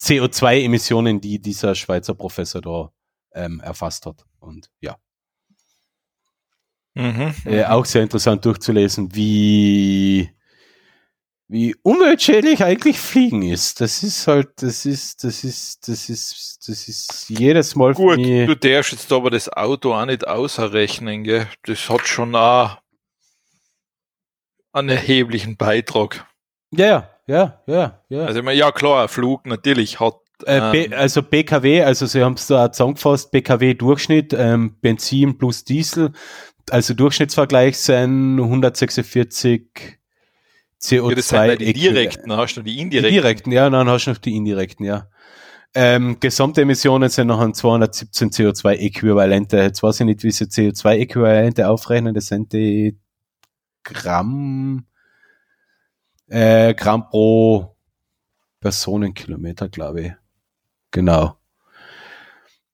CO2-Emissionen, die dieser Schweizer Professor da ähm, erfasst hat. Und ja. Mhm, äh, auch sehr interessant durchzulesen, wie wie umweltschädlich eigentlich Fliegen ist. Das ist halt, das ist, das ist, das ist, das ist jedes Mal. Gut, du darfst jetzt aber das Auto auch nicht außerrechnen, gell? Das hat schon auch einen erheblichen Beitrag. Ja, ja, ja, ja. Also, ja klar, ein Flug natürlich hat äh, ähm, also BKW, also Sie haben es da zusammengefasst, BKW-Durchschnitt, ähm, Benzin plus Diesel, also Durchschnittsvergleich sind 146 CO2. Ja, das sind die direkten, hast du die indirekten? Die direkten, ja, dann hast du noch die indirekten, ja. Ähm, Gesamtemissionen sind noch 217 CO2-Äquivalente. Jetzt weiß ich nicht, wie sie CO2-Äquivalente aufrechnen. Das sind die Gramm, äh, Gramm pro Personenkilometer, glaube ich. Genau.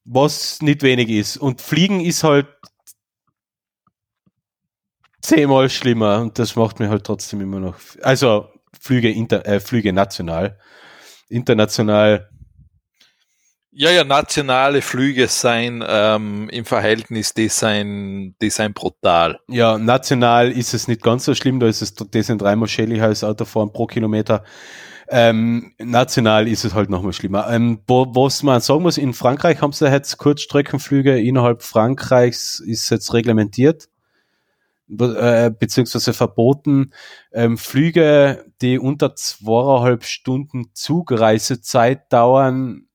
Was nicht wenig ist. Und Fliegen ist halt zehnmal schlimmer und das macht mir halt trotzdem immer noch. Also Flüge, inter, äh, Flüge national. International. Ja, ja, nationale Flüge sein ähm, im Verhältnis, die sein, die sein brutal. Ja, national ist es nicht ganz so schlimm, da ist es, das sind dreimal schädlicher als Autofahren pro Kilometer. Ähm, national ist es halt nochmal schlimmer. Ähm, wo, was man sagen muss, in Frankreich haben sie jetzt Kurzstreckenflüge innerhalb Frankreichs ist jetzt reglementiert äh, beziehungsweise verboten, ähm, Flüge, die unter zweieinhalb Stunden Zugreisezeit dauern,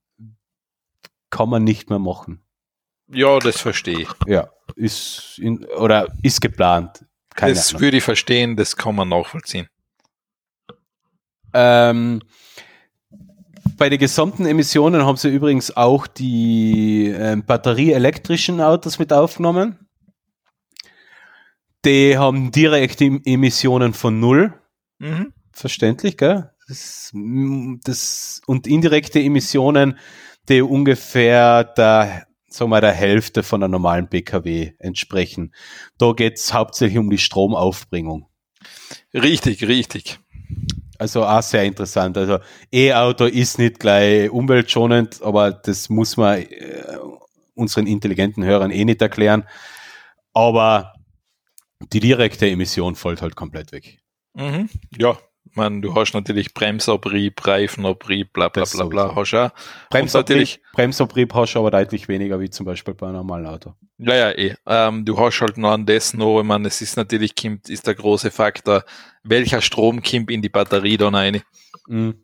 kann man nicht mehr machen. Ja, das verstehe ich. Ja, ist in, oder ist geplant. Keine das Ahnung. würde ich verstehen, das kann man nachvollziehen. Ähm, bei den gesamten Emissionen haben sie übrigens auch die äh, batterieelektrischen Autos mit aufgenommen. Die haben direkte Emissionen von null. Mhm. Verständlich, gell? Das, das, und indirekte Emissionen, die ungefähr der, sagen wir, der Hälfte von einer normalen PKW entsprechen. Da geht's hauptsächlich um die Stromaufbringung. Richtig, richtig. Also auch sehr interessant. Also E-Auto ist nicht gleich umweltschonend, aber das muss man äh, unseren intelligenten Hörern eh nicht erklären. Aber die direkte Emission fällt halt komplett weg. Mhm. Ja, man, du hast natürlich Bremsabrieb, Reifenabrieb, bla bla bla bla, hast auch. Bremsabrieb, Bremsabrieb hast du aber deutlich weniger wie zum Beispiel bei einem normalen Auto. Ja, ja, eh. Ähm, du hast halt noch an das noch, ich meine, es ist natürlich, kommt, ist der große Faktor, welcher Strom kommt in die Batterie dann rein. Mhm.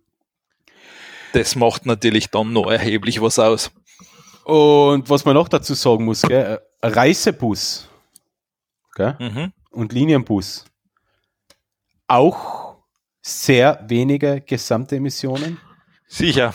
Das macht natürlich dann noch erheblich was aus. Und was man noch dazu sagen muss, gell, Reisebus gell? Mhm. und Linienbus auch sehr wenige gesamte Emissionen. Sicher,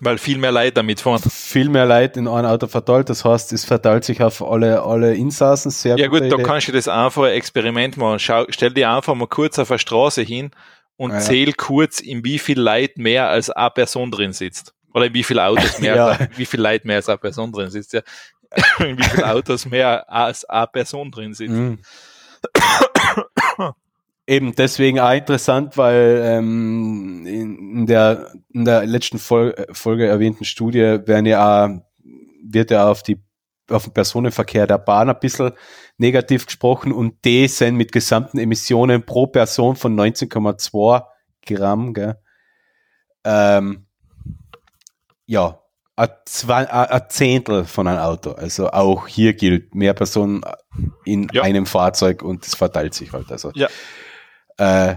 weil viel mehr Leute damit fahren. Viel mehr Leute in ein Auto verteilt, das heißt, es verteilt sich auf alle, alle Insassen sehr Ja gut, da kannst du das einfach ein Experiment machen. Schau, stell dir einfach mal kurz auf der Straße hin und ah, zähl kurz, in wie viel Leute mehr als eine Person drin sitzt. Oder in wie viele Autos mehr, ja. als, wie viel Leute mehr als eine Person drin sitzt. Ja. wie viele Autos mehr als eine Person drin sitzen. Mhm. Eben deswegen auch interessant, weil ähm, in, der, in der letzten Fol Folge erwähnten Studie werden ja auch, wird ja auf die auf den Personenverkehr der Bahn ein bisschen negativ gesprochen und die sind mit gesamten Emissionen pro Person von 19,2 Gramm, gell, ähm, ja, ein Zehntel von einem Auto. Also auch hier gilt mehr Personen in ja. einem Fahrzeug und es verteilt sich halt. Also ja. Äh,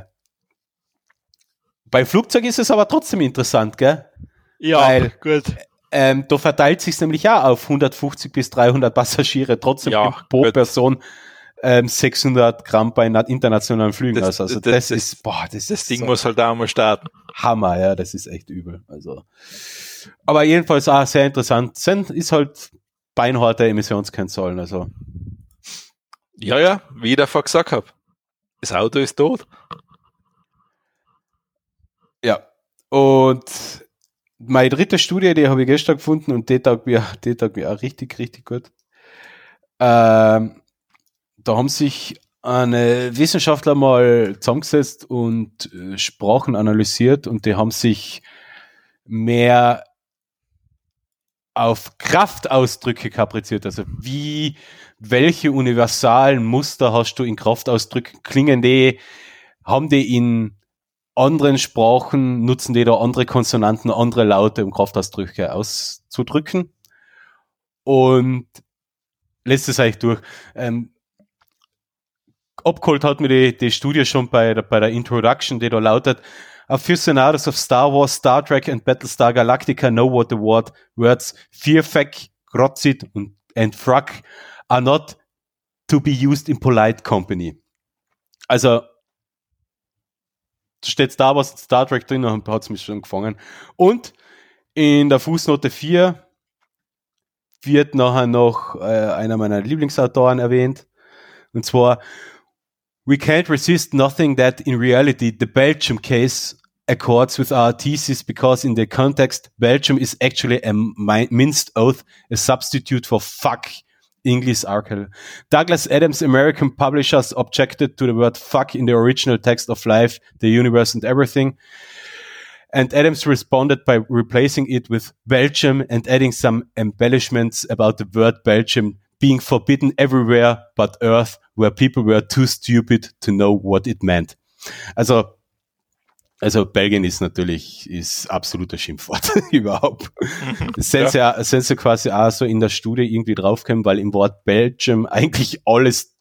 beim Flugzeug ist es aber trotzdem interessant, gell? Ja, Weil, gut. Ähm, da verteilt sich nämlich auch auf 150 bis 300 Passagiere trotzdem ja, pro gut. Person ähm, 600 Gramm bei internationalen Flügen. Das, also, das, das, das ist, boah, das, das Ding so muss halt auch mal starten. Hammer, ja, das ist echt übel. Also, aber jedenfalls auch sehr interessant. Sind ist halt beinharte Emissionskennzahlen, also. Ja, ja, wie ich davor gesagt habe. Das Auto ist tot. Ja. Und meine dritte Studie, die habe ich gestern gefunden und die taugt mir, die taugt mir auch richtig, richtig gut. Ähm, da haben sich eine Wissenschaftler mal zusammengesetzt und äh, Sprachen analysiert und die haben sich mehr auf Kraftausdrücke kapriziert. Also wie, welche universalen Muster hast du in Kraftausdrücken? Klingen die, haben die in anderen Sprachen nutzen die da andere Konsonanten, andere Laute, um Kraftausdrücke auszudrücken. Und lässt es eigentlich durch. Ähm, abgeholt hat mir die, die Studie schon bei der, bei der Introduction, die da lautet, Aficionados of Star Wars, Star Trek and Battlestar Galactica know what the word, words Fearfak, Grotzit und Frack are not to be used in polite company. Also steht Star Wars Star Trek drin und hat es mich schon gefangen. Und in der Fußnote 4 wird nachher noch äh, einer meiner Lieblingsautoren erwähnt. Und zwar, we can't resist nothing that in reality the Belgium case accords with our thesis because in the context, Belgium is actually a minced oath, a substitute for fuck English article. Douglas Adams' American publishers objected to the word fuck in the original text of life, the universe, and everything. And Adams responded by replacing it with Belgium and adding some embellishments about the word Belgium being forbidden everywhere but Earth, where people were too stupid to know what it meant. Also Also Belgien ist natürlich ist absoluter Schimpfwort überhaupt. Mhm. sind, ja. ja, sind sie quasi auch so in der Studie irgendwie draufgekommen, weil im Wort Belgium eigentlich alles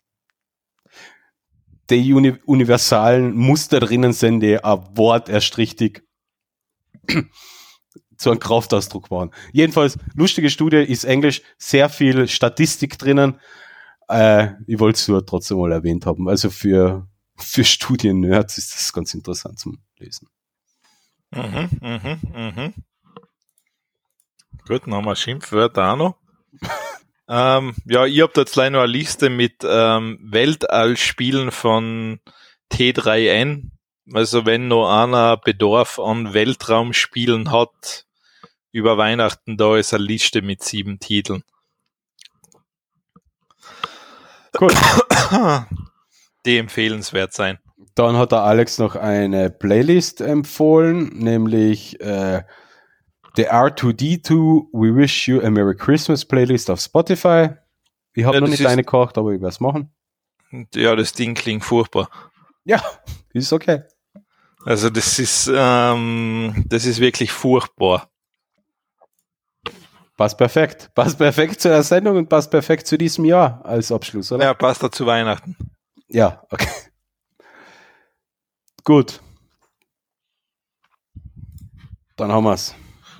die uni universalen Muster drinnen sind, die ein Wort erst richtig zu einem Kraftausdruck waren. Jedenfalls, lustige Studie ist Englisch, sehr viel Statistik drinnen. Äh, ich wollte es nur trotzdem mal erwähnt haben. Also für, für Studien-Nerds ist das ganz interessant zum lesen. Mhm, mhm, mhm. Gut, dann haben wir Schimpfwörter auch noch. ähm, ja, ich habe da jetzt leider noch eine Liste mit ähm, Weltallspielen von T3N. Also wenn noch einer Bedarf an Weltraumspielen hat, über Weihnachten, da ist eine Liste mit sieben Titeln. Gut. Die empfehlenswert sein. Dann hat der Alex noch eine Playlist empfohlen, nämlich äh, The R2D2 We Wish You a Merry Christmas Playlist auf Spotify. Ich habe ja, noch nicht eine gekocht, aber ich werde es machen. Ja, das Ding klingt furchtbar. Ja, ist okay. Also das ist, ähm, das ist wirklich furchtbar. Passt perfekt. Passt perfekt zu der Sendung und passt perfekt zu diesem Jahr als Abschluss, oder? Ja, passt da zu Weihnachten. Ja, okay. Gut. Dann haben wir es.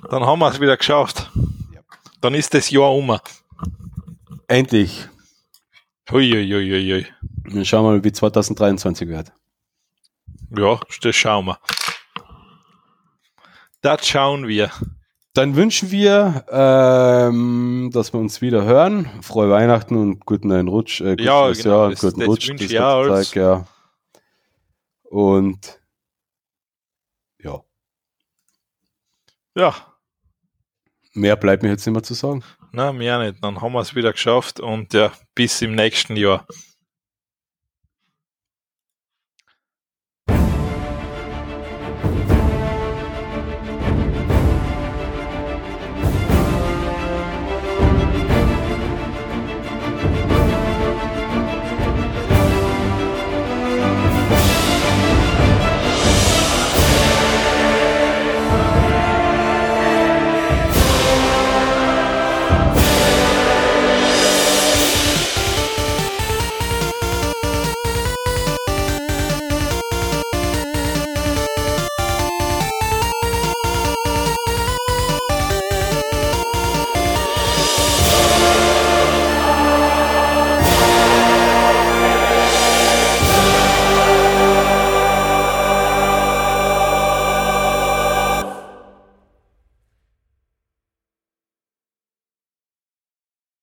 Dann haben wir es wieder geschafft. Ja. Dann ist das Jahr um. Endlich. Uiuiuiui. Dann schauen wir mal, wie 2023 wird. Ja, das schauen wir. Das schauen wir. Dann wünschen wir, ähm, dass wir uns wieder hören. Frohe Weihnachten und guten neuen Rutsch. Äh, ja, genau, Jahr, das, guten das Rutsch. Das Zeit, ja. Und ja. Ja. Mehr bleibt mir jetzt nicht mehr zu sagen. Na, mehr nicht. Dann haben wir es wieder geschafft und ja, bis im nächsten Jahr.